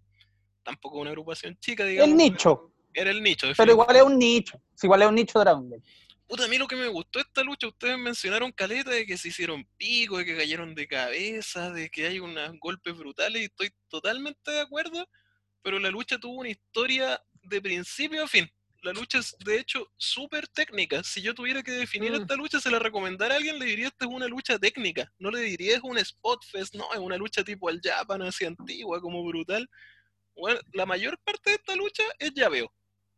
[SPEAKER 3] tampoco es una agrupación chica, digamos.
[SPEAKER 4] El nicho.
[SPEAKER 3] Era el nicho.
[SPEAKER 4] Pero igual es un nicho. Igual es un nicho de Dragon Gate.
[SPEAKER 3] Puta, a mí lo que me gustó esta lucha, ustedes mencionaron caleta de que se hicieron pico, de que cayeron de cabeza, de que hay unos golpes brutales, y estoy totalmente de acuerdo, pero la lucha tuvo una historia de principio a fin la lucha es de hecho súper técnica. Si yo tuviera que definir mm. esta lucha, se la recomendara a alguien, le diría esta es una lucha técnica. No le diría es un spot fest, no, es una lucha tipo al Japan, así antigua, como brutal. Bueno, la mayor parte de esta lucha es llaveo.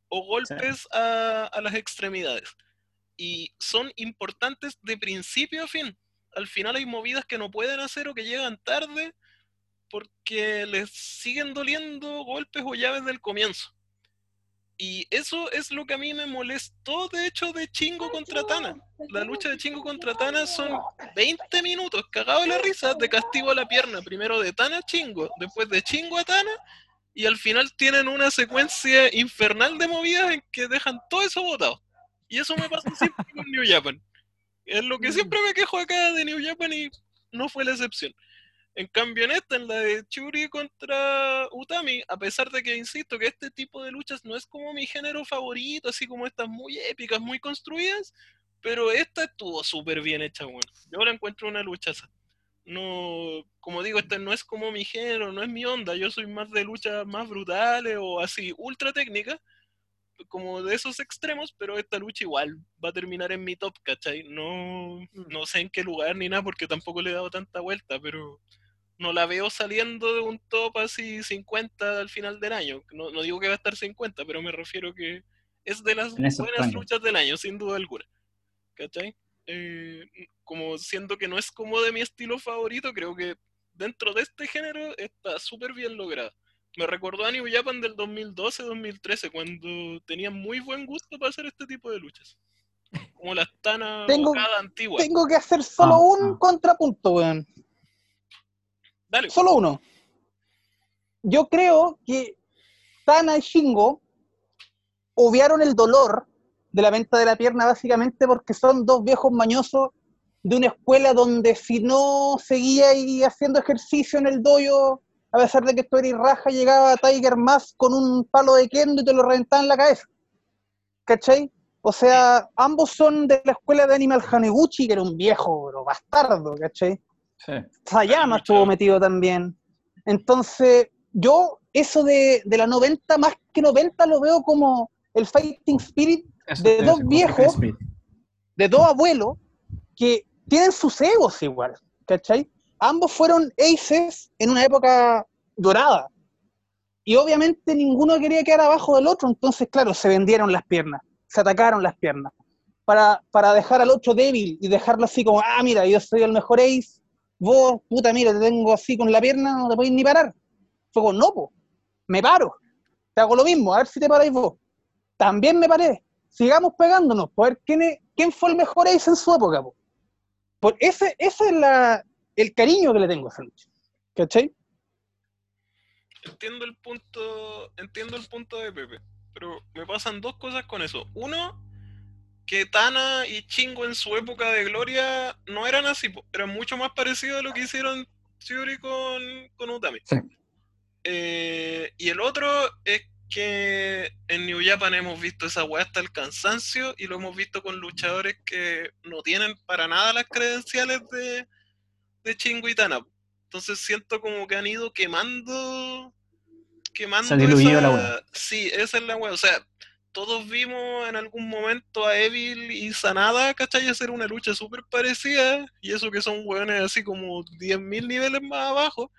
[SPEAKER 3] o golpes a, a las extremidades. Y son importantes de principio a fin. Al final hay movidas que no pueden hacer o que llegan tarde porque les siguen doliendo golpes o llaves del comienzo. Y eso es lo que a mí me molestó, de hecho, de Chingo contra Tana. La lucha de Chingo contra Tana son 20 minutos, cagado de la risa, de castigo a la pierna. Primero de Tana a Chingo, después de Chingo a Tana, y al final tienen una secuencia infernal de movidas en que dejan todo eso botado. Y eso me pasa siempre con New Japan. Es lo que siempre me quejo acá de New Japan y no fue la excepción. En cambio, en esta, en la de Churi contra Utami, a pesar de que insisto que este tipo de luchas no es como mi género favorito, así como estas muy épicas, muy construidas, pero esta estuvo súper bien hecha, bueno. Yo la encuentro una luchaza. No, como digo, esta no es como mi género, no es mi onda. Yo soy más de luchas más brutales o así, ultra técnicas, como de esos extremos, pero esta lucha igual va a terminar en mi top, ¿cachai? No, no sé en qué lugar ni nada, porque tampoco le he dado tanta vuelta, pero no la veo saliendo de un top así 50 al final del año. No, no digo que va a estar 50, pero me refiero que es de las buenas luchas del año, sin duda alguna. ¿Cachai? Eh, como siento que no es como de mi estilo favorito, creo que dentro de este género está súper bien lograda. Me recordó a New Japan del 2012-2013, cuando tenían muy buen gusto para hacer este tipo de luchas. Como las Tana
[SPEAKER 4] Tengo-
[SPEAKER 3] Okada antiguas.
[SPEAKER 4] Tengo que hacer solo
[SPEAKER 2] Ah,
[SPEAKER 4] un
[SPEAKER 2] ah.
[SPEAKER 4] contrapunto, weón.
[SPEAKER 3] Dale.
[SPEAKER 4] Solo uno. Yo creo que Tana y Shingo obviaron el dolor de la venta de la pierna básicamente porque son dos viejos mañosos de una escuela donde si no seguía ahí haciendo ejercicio en el dojo, a pesar de que tú eres raja, llegaba Tiger Mask con un palo de kendo y te lo reventaba en la cabeza. ¿Cachai? O sea, ambos son de la escuela de Animal Haniguchi, que era un viejo, bastardo, ¿cachai?
[SPEAKER 2] Sí.
[SPEAKER 4] Sayama estuvo metido también. Entonces, yo eso de, de la 90, más que 90, lo veo como el fighting spirit
[SPEAKER 2] Eso
[SPEAKER 4] De dos viejos. De dos abuelos que tienen sus egos igual, ¿cachai? Ambos fueron aces en una época dorada. Y obviamente ninguno quería quedar abajo del otro, entonces, claro, se vendieron las piernas, se atacaron las piernas, para, para dejar al otro débil y dejarlo así como, ah, mira, yo soy el mejor ace, vos, puta, mira, te tengo así con la pierna, no te podéis ni parar. Fue no, po, me paro, te hago lo mismo, a ver si te paráis vos. También me paré, sigamos pegándonos, por ver quién, es- quién fue el mejor ace en su época. Po. Por ese, ese es la, el cariño que le tengo a esa lucha. ¿Cachai?
[SPEAKER 3] entiendo el punto, entiendo el punto de Pepe, pero me pasan dos cosas con eso. Uno, que Tana y Chingo en su época de gloria no eran así, po, eran mucho más parecidos a lo que hicieron Theory con, con Utami.
[SPEAKER 2] Sí.
[SPEAKER 3] Eh, y el otro es que en New Japan hemos visto esa weá hasta el cansancio y lo hemos visto con luchadores que no tienen para nada las credenciales de, de Chingo y Tana. Entonces siento como que han ido quemando. Quemando.
[SPEAKER 2] Se ha diluido
[SPEAKER 3] esa-
[SPEAKER 2] la weá.
[SPEAKER 3] Sí, esa es la weá. O sea, todos vimos en algún momento a Evil y Sanada, ¿cachai? Hacer una lucha súper parecida. Y eso que son weones así como 10.000 niveles más abajo.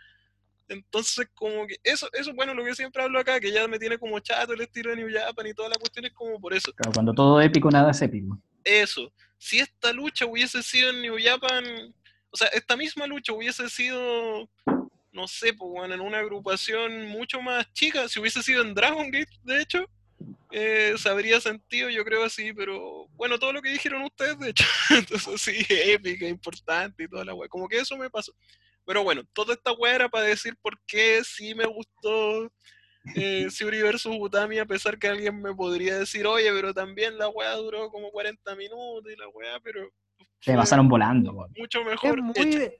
[SPEAKER 3] Entonces, como que eso, eso, bueno, lo que siempre hablo acá, que ya me tiene como chato el estilo de New Japan y toda la cuestión es como por eso.
[SPEAKER 2] Claro, cuando todo épico, nada es épico.
[SPEAKER 3] Eso. Si esta lucha hubiese sido en New Japan, o sea, esta misma lucha hubiese sido, no sé, pues, bueno, en una agrupación mucho más chica, si hubiese sido en Dragon Gate, de hecho, eh, se habría sentido, yo creo así, pero bueno, todo lo que dijeron ustedes, de hecho, entonces sí, épica, importante y toda la wea, como que eso me pasó. Pero bueno, toda esta wea era para decir por qué sí me gustó eh, Siuri versus Utami, a pesar que alguien me podría decir, oye, pero también la wea duró como 40 minutos y la wea, pero
[SPEAKER 2] Se
[SPEAKER 3] fue
[SPEAKER 2] pasaron volando. po.
[SPEAKER 3] mucho mejor
[SPEAKER 1] Es
[SPEAKER 3] hecha.
[SPEAKER 1] muy,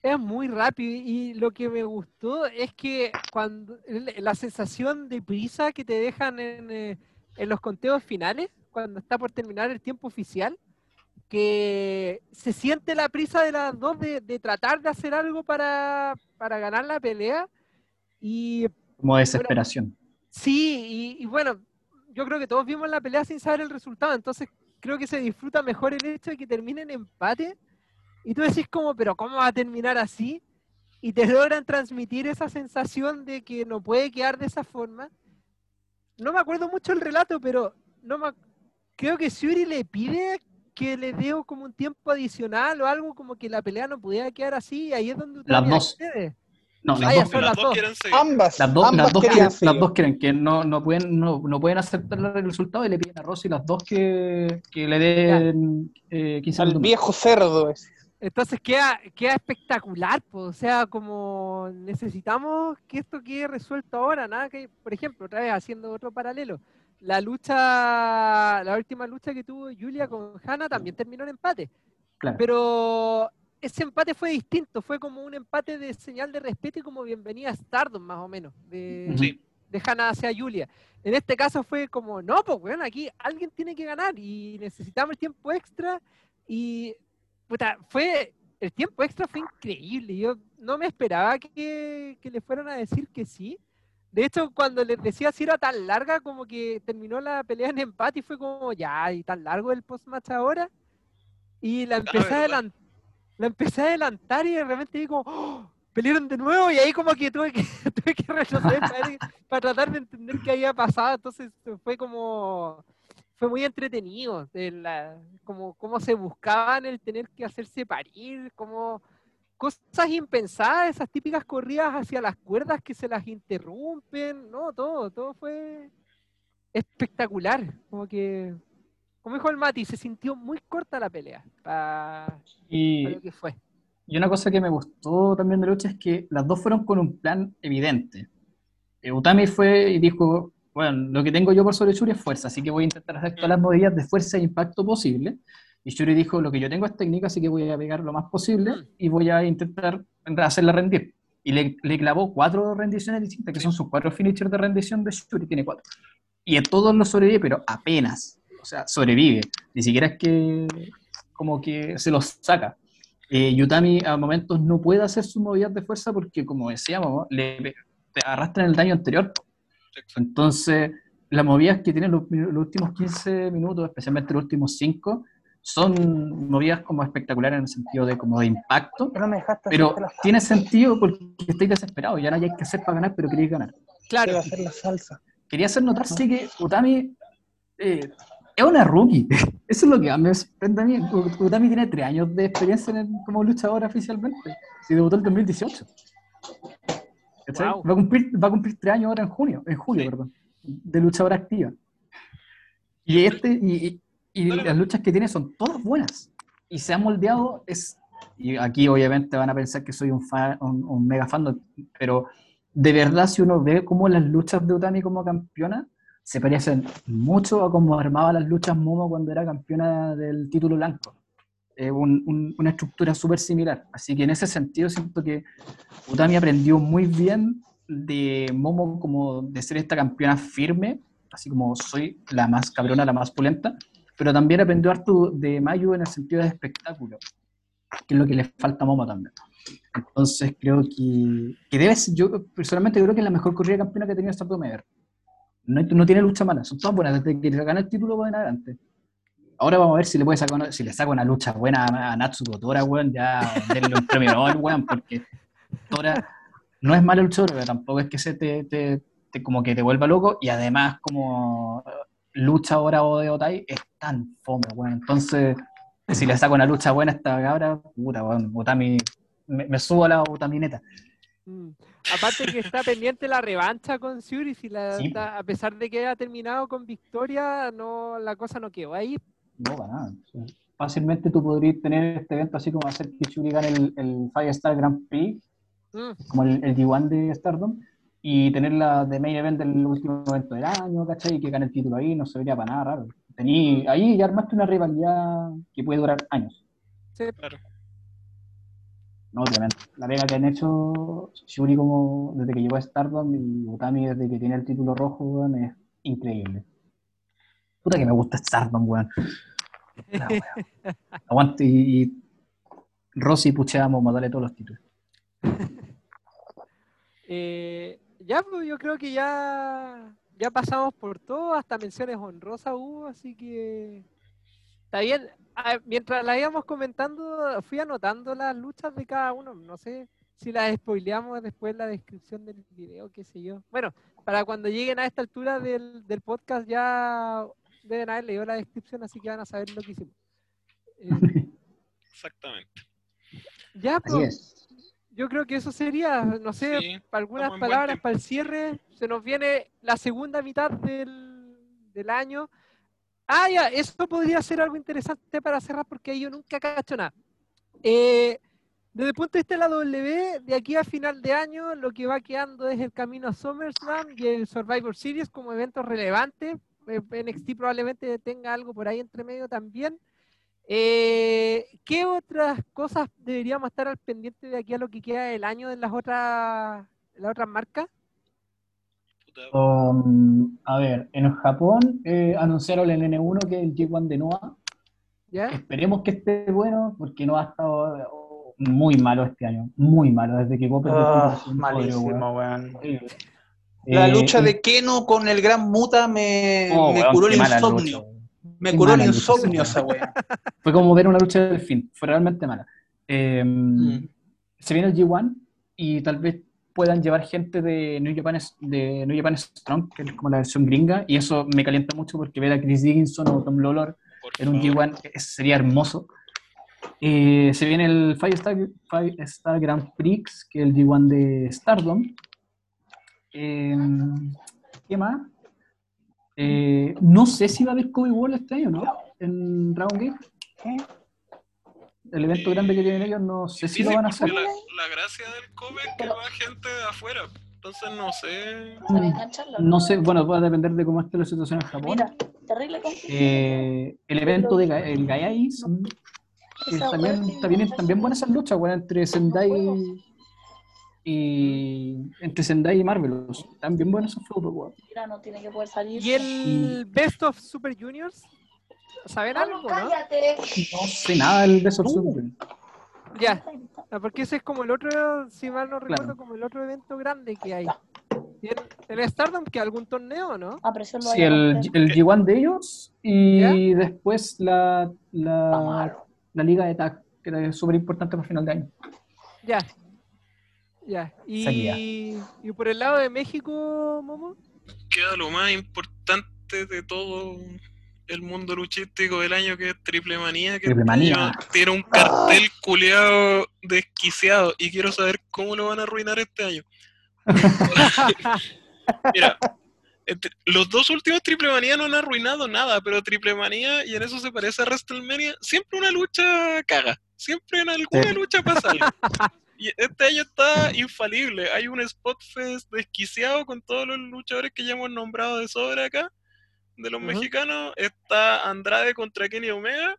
[SPEAKER 1] es muy rápido y lo que me gustó es que cuando la sensación de prisa que te dejan en, eh, en los conteos finales, cuando está por terminar el tiempo oficial, que se siente la prisa de las dos de, de tratar de hacer algo para, para ganar la pelea y
[SPEAKER 2] Como desesperación.
[SPEAKER 1] Sí, y, y bueno, yo creo que todos vimos la pelea sin saber el resultado, entonces creo que se disfruta mejor el hecho de que termine en empate. Y tú decís como, pero ¿cómo va a terminar así? Y te logran transmitir esa sensación de que no puede quedar de esa forma. No me acuerdo mucho el relato, pero no me, creo que Shuri le pide que le dé como un tiempo adicional o algo como que la pelea no pudiera quedar así, y ahí es donde
[SPEAKER 2] Las dos.
[SPEAKER 1] accede.
[SPEAKER 2] No,
[SPEAKER 1] Ah,
[SPEAKER 2] las dos,
[SPEAKER 3] las
[SPEAKER 1] las
[SPEAKER 3] dos quieren seguir.
[SPEAKER 4] Ambas,
[SPEAKER 2] las dos,
[SPEAKER 4] ambas
[SPEAKER 2] las dos quieren,
[SPEAKER 4] seguir.
[SPEAKER 2] las dos quieren que no, no pueden no, no pueden aceptar el resultado y le piden a Rosy las dos que, que le den eh, 15
[SPEAKER 4] Al
[SPEAKER 2] minutos.
[SPEAKER 4] viejo cerdo ese.
[SPEAKER 1] Entonces queda, queda espectacular, pues, o sea, como necesitamos que esto quede resuelto ahora, nada que, por ejemplo, otra vez haciendo otro paralelo, la lucha, la última lucha que tuvo Julia con Hannah también terminó en empate,
[SPEAKER 2] Claro.
[SPEAKER 1] pero ese empate fue distinto, fue como un empate de señal de respeto y como bienvenida a Stardom más o menos, de.
[SPEAKER 3] Sí.
[SPEAKER 1] de Hannah hacia Julia. En este caso fue como, no, pues bueno, aquí alguien tiene que ganar y necesitamos el tiempo extra y puta, fue, el tiempo extra fue increíble. Yo no me esperaba que, que le fueran a decir que sí. De hecho, cuando les decía si era tan larga, como que terminó la pelea en empate y fue como, ya, y tan largo el post-match ahora. Y la empecé, a
[SPEAKER 3] verdad.
[SPEAKER 1] adelan- la empecé a adelantar y de repente como, ¡oh! pelearon de nuevo y ahí como que tuve que, tuve que retroceder para tratar de entender qué había pasado. Entonces fue como, fue muy entretenido, de la- como cómo se buscaban el tener que hacerse parir, como cosas impensadas, esas típicas corridas hacia las cuerdas que se las interrumpen, no, todo, todo fue espectacular, como que, como dijo el Mati, se sintió muy corta la pelea para
[SPEAKER 2] Y,
[SPEAKER 1] lo que fue.
[SPEAKER 2] y una cosa que me gustó también de lucha es que las dos fueron con un plan evidente. Eh, Utami fue y dijo, bueno, lo que tengo yo por sobre Shuri es fuerza, así que voy a intentar hacer todas las movidas de fuerza e impacto posible. Y Shuri dijo, lo que yo tengo es técnica, así que voy a pegar lo más posible
[SPEAKER 1] Mm.
[SPEAKER 2] y voy a intentar hacerla rendir. Y le, le clavó cuatro rendiciones distintas, que son sus cuatro finishers de rendición de Shuri, tiene cuatro. Y en todos los sobrevive, pero apenas. O sea, sobrevive. Ni siquiera es que como que se los saca. Eh, Yutami a momentos no puede hacer sus movidas de fuerza porque, como decíamos, le te arrastran el daño anterior.
[SPEAKER 3] Exacto.
[SPEAKER 2] Entonces, las movidas que tienen los, los últimos 15 minutos, especialmente los últimos 5, son movidas como espectaculares en el sentido de como de impacto,
[SPEAKER 4] Que no me dejaste
[SPEAKER 2] pero tiene sentido porque estáis desesperados, ya no hay que hacer para ganar, pero queréis ganar.
[SPEAKER 1] Claro,
[SPEAKER 4] hacer la salsa.
[SPEAKER 2] Quería hacer notar sí que Utami eh, es una rookie. Eso es lo que me sorprende a mí. Utami tiene 3 años de experiencia en el- como luchadora oficialmente. Si debutó en 2018. Va, a cumplir, va a cumplir 3 años ahora en junio, en julio,
[SPEAKER 3] Sí.
[SPEAKER 2] perdón, de luchadora activa. Y, este, y, y- y
[SPEAKER 3] Dale,
[SPEAKER 2] las luchas que tiene son todas buenas. Y se ha moldeado, es, y aquí obviamente van a pensar que soy un, fan, un, un mega fan, pero de verdad si uno ve cómo las luchas de Utami como campeona, se parecen mucho a cómo armaba las luchas Momo cuando era campeona del título blanco. Eh, un- un- una estructura súper similar. Así que en ese sentido siento que Utami aprendió muy bien de Momo como de ser esta campeona firme, así como soy la más cabrona, la más pulenta, pero también aprendió harto de Mayu en el sentido de espectáculo, que es lo que le falta a Momo también. Entonces creo que, que debe ser, yo personalmente creo que es la mejor corrida campeona que ha tenido Stardom ever. No, no tiene lucha mala, son todas buenas, desde que gana el título en adelante. Ahora vamos a ver si le puede sacar una- si le saca una lucha buena a Natsuko Tora, weón, ya denle un premio Nobel, weón, porque Tora no es mala luchadora, pero tampoco es que se te, te- te- como que te vuelva loco, y además como lucha ahora o de Otai es tan fome, weón. Entonces, si le saco una lucha buena a esta cabra, puta, weón, Utami, me, me subo a la Utamineta.
[SPEAKER 1] Mm. Aparte que está pendiente la revancha con Shuri, si la
[SPEAKER 2] Sí.
[SPEAKER 1] a pesar de que haya terminado con victoria, no la cosa no quedó ahí.
[SPEAKER 2] No, para nada. Fácilmente tú podrías tener este evento así como hacer que Shuri gane el, el Five Star Grand Prix,
[SPEAKER 1] Mm.
[SPEAKER 2] como el, el D1 de Stardom, y tenerla de main event del último evento del año, ¿cachai? Y que gane el título ahí, no se vería para nada raro. Tení, ahí ya armaste una rivalidad que puede durar años.
[SPEAKER 1] Sí.
[SPEAKER 3] Claro.
[SPEAKER 2] No, obviamente. La pega que han hecho Shuri como desde que llegó a Stardom y Utami desde que tiene el título rojo, es increíble. Puta que me gusta Stardom, weón. La wea. Aguante y, y Rosy pucheamos, dale todos los títulos.
[SPEAKER 1] Eh, ya, pues yo creo que ya, ya pasamos por todo, hasta menciones honrosas hubo, así que está bien. Mientras la íbamos comentando, fui anotando las luchas de cada uno. No sé si las spoileamos después en la descripción del video, qué sé yo. Bueno, para cuando lleguen a esta altura del, del podcast ya deben haber leído la descripción, así que van a saber lo que hicimos. Eh,
[SPEAKER 3] Exactamente.
[SPEAKER 1] ya, pues,
[SPEAKER 2] es.
[SPEAKER 1] yo creo que eso sería, no sé,
[SPEAKER 3] Sí,
[SPEAKER 1] para algunas palabras para el cierre. Se nos viene la segunda mitad del, del año. Ah, ya, eso podría ser algo interesante para cerrar porque yo nunca cacho nada. Eh, desde el punto de vista de la W, de aquí a final de año, lo que va quedando es el camino a SummerSlam y el Survivor Series como eventos relevantes. Eh, NXT probablemente tenga algo por ahí entre medio también. Eh, ¿Qué otras cosas deberíamos estar al pendiente de aquí a lo que queda del año de las otras, las otras marcas?
[SPEAKER 2] Um, a ver, en Japón eh, anunciaron el N1 que es el G1 de Noah.
[SPEAKER 1] ¿Ya?
[SPEAKER 2] Esperemos que esté bueno, porque no ha estado oh, muy malo este año. Muy malo, desde que Popper
[SPEAKER 4] Ah, malísimo, weón. La
[SPEAKER 2] Eh,
[SPEAKER 4] lucha de Keno con el Gran Muta me,
[SPEAKER 2] oh,
[SPEAKER 4] me
[SPEAKER 2] weón,
[SPEAKER 4] curó el insomnio.
[SPEAKER 2] lucha.
[SPEAKER 4] Me
[SPEAKER 2] Qué
[SPEAKER 4] curó el insomnio
[SPEAKER 2] esa
[SPEAKER 4] weá.
[SPEAKER 2] Fue como ver una lucha del fin, fue realmente mala. Eh,
[SPEAKER 4] Mm.
[SPEAKER 2] Se viene el G1 y tal vez puedan llevar gente de New Japan, de New Japan Strong, que es como la versión gringa, y eso me calienta mucho porque ver a Chris Dickinson o Tom Lawlor en un
[SPEAKER 3] favor.
[SPEAKER 2] G1 es- sería hermoso. Eh, se viene el Five Star, Five Star Grand Prix, que es el G1 de Stardom. Eh, ¿Qué más? Eh, no sé si va a haber Kobe Wall este año, ¿no? En Dragon Gate. El evento
[SPEAKER 3] Eh,
[SPEAKER 2] grande que tienen ellos, no sé si lo van a hacer.
[SPEAKER 3] La, la gracia del COVID es que
[SPEAKER 5] Pero-
[SPEAKER 3] va gente de afuera. Entonces no sé.
[SPEAKER 2] No sé, bueno, va a depender de cómo esté la situación en Japón.
[SPEAKER 5] Mira, terrible conflicto.
[SPEAKER 2] Eh, el evento de Ga- el Gaiai son-
[SPEAKER 5] Esa
[SPEAKER 2] Eh, también, también, también buenas esas luchas, bueno, entre Sendai y entre Sendai y Marvelous. También buenos esos feudos, weón.
[SPEAKER 5] Mira, no tiene que poder salir.
[SPEAKER 1] ¿Y el Best of Super Juniors? ¿Saben
[SPEAKER 5] No,
[SPEAKER 1] algo, no?
[SPEAKER 5] cállate.
[SPEAKER 2] No sé nada del de esos
[SPEAKER 1] Uh. Ya, ah, porque ese es como el otro, si mal no recuerdo,
[SPEAKER 2] Claro.
[SPEAKER 1] como el otro evento grande que hay. ¿Y en, en Stardom que algún torneo, no?
[SPEAKER 5] Ah, pero eso lo
[SPEAKER 2] Sí, el,
[SPEAKER 5] romper.
[SPEAKER 2] el G1 de ellos y después la, la, la liga de tag, que era súper importante para final de año.
[SPEAKER 1] Ya. Ya. Y, y por el lado de México, Momo.
[SPEAKER 3] Queda lo más importante de todo el mundo luchístico del año que es Triple Manía, que
[SPEAKER 2] Triple Manía.
[SPEAKER 3] tiene un cartel culeado desquiciado y quiero saber cómo lo van a arruinar este año. Mira, entre- los dos últimos Triple Manía no han arruinado nada, pero Triple Manía, y en eso se parece a WrestleMania, siempre una lucha caga. Siempre en alguna
[SPEAKER 2] Sí.
[SPEAKER 3] lucha pasa algo. Y este año está infalible. Hay un Spot Fest desquiciado con todos los luchadores que ya hemos nombrado de sobra acá, de los mexicanos. Está Andrade contra Kenny Omega,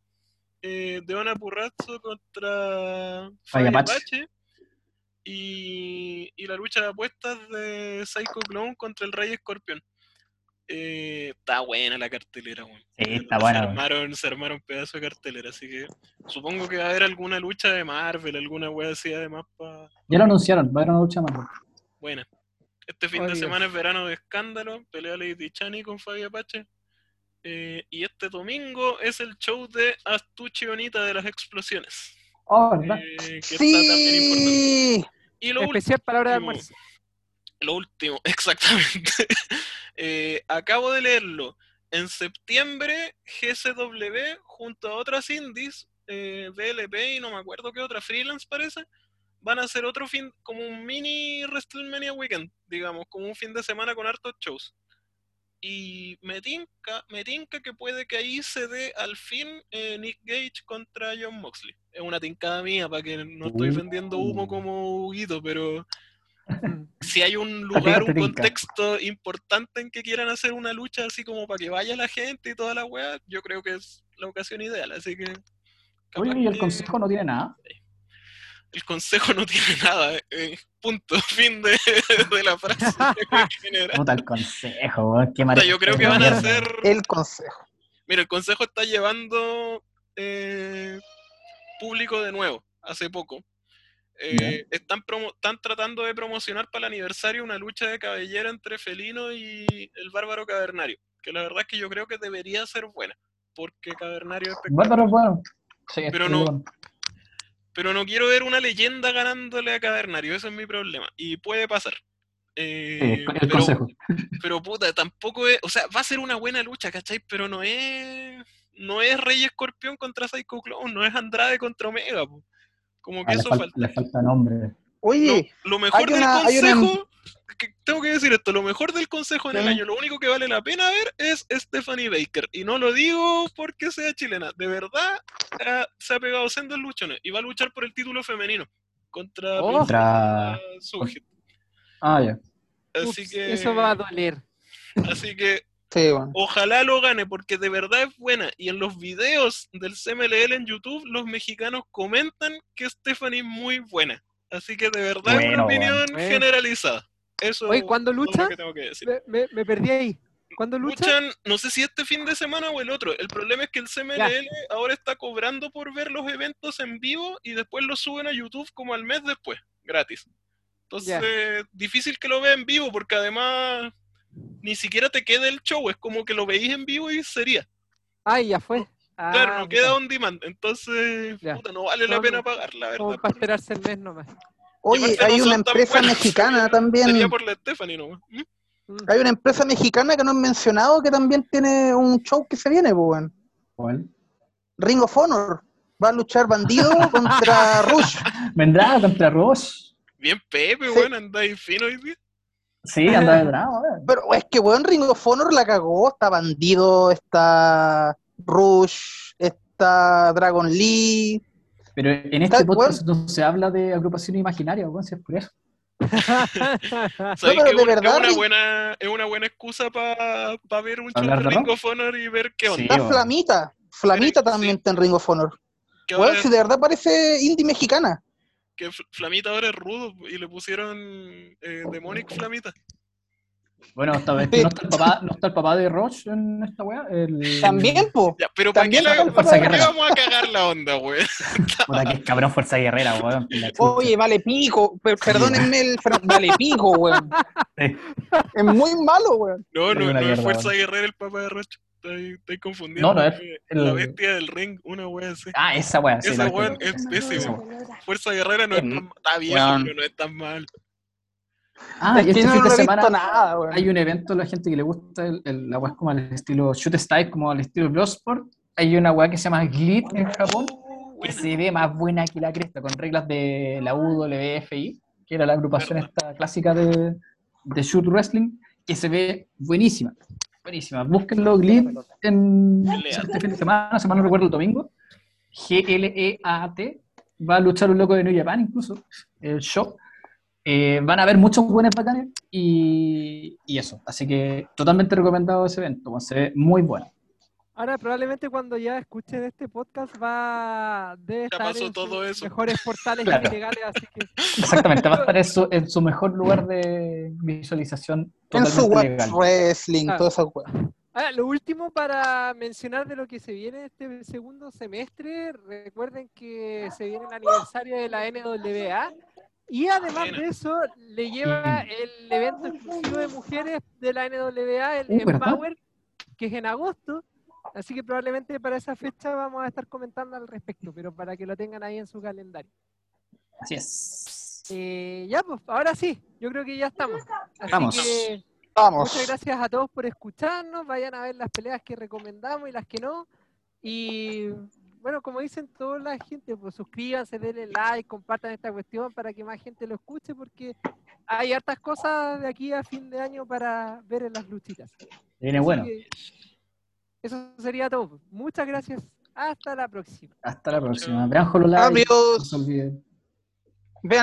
[SPEAKER 3] eh, Deona Purrazzo contra.
[SPEAKER 2] Apache,
[SPEAKER 3] y, y la lucha de apuestas de Psycho Clown contra el Rey Escorpión. Eh, está buena la cartelera, weón.
[SPEAKER 2] Sí, está
[SPEAKER 3] Se
[SPEAKER 2] buena,
[SPEAKER 3] armaron, se armaron pedazos de cartelera, así que supongo que va a haber alguna lucha de Marvel, alguna wea así además para
[SPEAKER 2] Ya lo anunciaron, va a haber una lucha más. weón.
[SPEAKER 3] buena. Este fin
[SPEAKER 1] Oh,
[SPEAKER 3] de
[SPEAKER 1] Dios.
[SPEAKER 3] semana es verano de escándalo, pelea Lady Chani con Fabi Apache. Eh, y este domingo es el show de Astucci Bonita de las explosiones.
[SPEAKER 2] Oh, ¿verdad?
[SPEAKER 3] eh, que está también importante.
[SPEAKER 4] Sí.
[SPEAKER 3] Y lo último,
[SPEAKER 1] Especial para hora de
[SPEAKER 3] último.
[SPEAKER 1] almuerzo.
[SPEAKER 3] Lo último, exactamente. Eh, acabo de leerlo. En septiembre, GCW, junto a otras indies, eh, BLP y no me acuerdo qué otra, freelance parece, van a hacer otro fin, como un mini WrestleMania Weekend, digamos, como un fin de semana con hartos shows. Y me tinca, me tinca que puede que ahí se dé al fin eh, Nick Gage contra John Moxley. Es una tincada mía para que no estoy
[SPEAKER 2] Uh.
[SPEAKER 3] vendiendo humo como Huguito, pero. Si hay un lugar, un contexto importante en que quieran hacer una lucha así como para que vaya la gente y toda la weá, yo creo que es la ocasión ideal. Así que.
[SPEAKER 2] Oye, y el
[SPEAKER 3] que
[SPEAKER 2] consejo no tiene nada.
[SPEAKER 3] el consejo no tiene nada. eh, punto. Fin de, de la frase.
[SPEAKER 2] Puta el consejo. Qué
[SPEAKER 3] Puta, Yo creo que van a hacer.
[SPEAKER 4] El consejo.
[SPEAKER 3] Mira, el consejo está llevando eh, público de nuevo, hace poco. Eh, están, promo- están tratando de promocionar para el aniversario una lucha de cabellera entre Felino y el Bárbaro Cavernario. Que la verdad es que yo creo que debería ser buena. Porque Cavernario es espectacular.
[SPEAKER 2] Bárbaro es bueno. Sí,
[SPEAKER 3] Pero no-
[SPEAKER 2] bueno.
[SPEAKER 3] pero no quiero ver una leyenda ganándole a Cavernario, ese es mi problema. Y puede pasar. Eh,
[SPEAKER 2] Sí, el
[SPEAKER 3] pero,
[SPEAKER 2] consejo.
[SPEAKER 3] pero puta, tampoco es, o sea, va a ser una buena lucha, ¿cachai? Pero no es, no es Rey Escorpión contra Psycho Clown, no es Andrade contra Omega, po. Como que
[SPEAKER 2] Ah, le,
[SPEAKER 3] eso
[SPEAKER 2] fal-
[SPEAKER 3] falta.
[SPEAKER 2] le falta nombre.
[SPEAKER 4] Oye,
[SPEAKER 3] Lo, lo mejor del
[SPEAKER 4] una- hay una-
[SPEAKER 3] consejo, que tengo que decir esto, lo mejor del consejo en el año, lo único que vale la pena ver es Stephanie Baker. Y no lo digo porque sea chilena, de verdad se ha pegado sendo en luchones y va a luchar por el título femenino contra
[SPEAKER 1] Oh.
[SPEAKER 2] Contra-
[SPEAKER 3] Sujit.
[SPEAKER 2] Ah, ya.
[SPEAKER 3] Así
[SPEAKER 1] Ups,
[SPEAKER 3] que,
[SPEAKER 1] Eso va a doler.
[SPEAKER 3] así que
[SPEAKER 4] sí, bueno.
[SPEAKER 3] ojalá lo gane porque de verdad es buena. Y en los videos del CMLL en YouTube, los mexicanos comentan que Stephanie es muy buena. Así que de verdad es una
[SPEAKER 2] Bueno,
[SPEAKER 3] opinión
[SPEAKER 1] bueno.
[SPEAKER 3] generalizada. Eso
[SPEAKER 1] Oye, ¿cuándo
[SPEAKER 3] es
[SPEAKER 1] lucha?
[SPEAKER 3] lo que tengo que decir.
[SPEAKER 1] Me, me- me perdí ahí. ¿Cuándo lucha?
[SPEAKER 3] Luchan, no sé si este fin de semana o el otro. El problema es que el CMLL ahora está cobrando por ver los eventos en vivo y después los suben a YouTube como al mes después, gratis. Entonces, difícil que lo vea en vivo porque además ni siquiera te queda el show, es como que lo veís en vivo y sería.
[SPEAKER 1] Ay, ya fue. Ah,
[SPEAKER 3] Claro, no
[SPEAKER 1] puta,
[SPEAKER 3] queda on demand, entonces
[SPEAKER 1] Ya.
[SPEAKER 3] puta, no vale la
[SPEAKER 1] No,
[SPEAKER 3] pena
[SPEAKER 1] no.
[SPEAKER 3] pagar, la
[SPEAKER 1] Como
[SPEAKER 3] verdad.
[SPEAKER 1] para esperarse el mes nomás.
[SPEAKER 4] Oye,
[SPEAKER 3] no
[SPEAKER 4] hay una empresa mexicana
[SPEAKER 3] sería-
[SPEAKER 4] también.
[SPEAKER 3] Sería por la Stephanie nomás.
[SPEAKER 4] Hay una empresa mexicana que no han mencionado que también tiene un show que se viene, pues, weón.
[SPEAKER 2] ¿Cuál?
[SPEAKER 4] Ring of Honor. Va a luchar Bandido contra Rush.
[SPEAKER 2] Vendrá contra Rush.
[SPEAKER 3] Bien Pepe,
[SPEAKER 4] Sí.
[SPEAKER 3] weón, andáis fino hoy día.
[SPEAKER 2] Sí, anda de drama, weón.
[SPEAKER 4] Pero es que, weón, Ring of Honor la cagó. Está Bandido, está Rush, está Dragon Lee.
[SPEAKER 2] Pero en este podcast no se habla de agrupación imaginaria, weón, si es por eso.
[SPEAKER 3] ¿Sabéis
[SPEAKER 4] pero de
[SPEAKER 3] es un-
[SPEAKER 4] verdad,
[SPEAKER 3] es, una buena, es una buena excusa para ver un show
[SPEAKER 2] ¿Hablar
[SPEAKER 3] de
[SPEAKER 2] de
[SPEAKER 3] Ring
[SPEAKER 2] rock?
[SPEAKER 3] of Honor y ver qué onda.
[SPEAKER 2] Sí,
[SPEAKER 4] Está. Flamita. Flamita
[SPEAKER 3] Sí.
[SPEAKER 4] también está en Ring of Honor.
[SPEAKER 3] Que,
[SPEAKER 4] Weón, si de verdad parece indie mexicana.
[SPEAKER 3] Que Fl- Flamita ahora es rudo y le pusieron eh, Demonic Flamita.
[SPEAKER 2] Bueno, esta vez que no está el papá, no está el papá de Rush en esta weá. El...
[SPEAKER 4] También, po.
[SPEAKER 3] Ya, pero ¿para qué,
[SPEAKER 4] También
[SPEAKER 3] la, ¿para qué vamos a cagar la onda, güey?
[SPEAKER 2] Puta, que cabrón Fuerza Guerrera, weón.
[SPEAKER 4] Oye, vale pico. Per- perdónenme el vale pico, weón.
[SPEAKER 2] Sí.
[SPEAKER 4] Es muy malo, weón.
[SPEAKER 3] No, no,
[SPEAKER 2] una
[SPEAKER 3] no es Fuerza
[SPEAKER 2] güey.
[SPEAKER 3] Guerrera el papá de Rocho. Estoy, estoy confundiendo.
[SPEAKER 2] No, no, es el-
[SPEAKER 3] La bestia del ring, una wea así.
[SPEAKER 2] Ah, esa weá. Sí,
[SPEAKER 3] Esa
[SPEAKER 2] recuerdo.
[SPEAKER 3] es pésimo.
[SPEAKER 2] Esa
[SPEAKER 3] Fuerza Guerrera no es
[SPEAKER 4] Em,
[SPEAKER 3] tan, está bien,
[SPEAKER 4] weón.
[SPEAKER 3] pero no es tan mal.
[SPEAKER 2] Ah,
[SPEAKER 4] Es
[SPEAKER 2] y este fin de semana
[SPEAKER 4] nada,
[SPEAKER 2] hay un evento a la gente que le gusta el, el- la weá como al estilo Shoot Style, como al estilo Bloodsport. Hay una weá que se llama Glit en Japón, que se ve más buena que la cresta, con reglas de la UWFI, que era la agrupación esta clásica de, de Shoot Wrestling, que se ve buenísima. Buenísima. Búsquenlo Glit en este fin de semana, si mal no recuerdo el domingo. G-L-E-A-T. Va a luchar un loco de New Japan incluso, el show. Eh, van a haber muchos buenos bacanes y, y eso. Así que totalmente recomendado ese evento. weón, Se ve muy bueno.
[SPEAKER 1] Ahora probablemente cuando ya escuchen este podcast va
[SPEAKER 3] Ya
[SPEAKER 1] estar
[SPEAKER 3] pasó
[SPEAKER 1] en
[SPEAKER 3] todo
[SPEAKER 1] sus
[SPEAKER 3] eso.
[SPEAKER 1] mejores portales
[SPEAKER 2] Claro.
[SPEAKER 1] ilegales, así que
[SPEAKER 2] Exactamente, va a estar en su, en su mejor lugar de visualización.
[SPEAKER 4] En su
[SPEAKER 2] legal.
[SPEAKER 4] Wrestling,
[SPEAKER 1] Ah.
[SPEAKER 4] toda esa weá.
[SPEAKER 1] Ah, lo último para mencionar de lo que se viene este segundo semestre, recuerden que se viene el aniversario de la NWA y además de eso le lleva el evento exclusivo de mujeres de la NWA, el
[SPEAKER 2] Uh.
[SPEAKER 1] Empower, que es en agosto, así que probablemente para esa fecha vamos a estar comentando al respecto, pero para que lo tengan ahí en su calendario.
[SPEAKER 2] Así es.
[SPEAKER 1] Eh, ya, pues, ahora sí, yo creo que ya estamos. Así
[SPEAKER 2] Vamos.
[SPEAKER 1] que
[SPEAKER 4] Vamos.
[SPEAKER 1] Muchas gracias a todos por escucharnos. Vayan a ver las peleas que recomendamos y las que no. Y bueno, como dicen toda la gente, pues suscríbanse, denle like, compartan esta cuestión para que más gente lo escuche, porque hay hartas cosas de aquí a fin de año para ver en las luchitas.
[SPEAKER 2] Viene bueno.
[SPEAKER 1] que Eso sería todo. Muchas gracias. Hasta la próxima.
[SPEAKER 2] Hasta la próxima. Vean HoloLive. No
[SPEAKER 4] Adiós.
[SPEAKER 2] se olviden.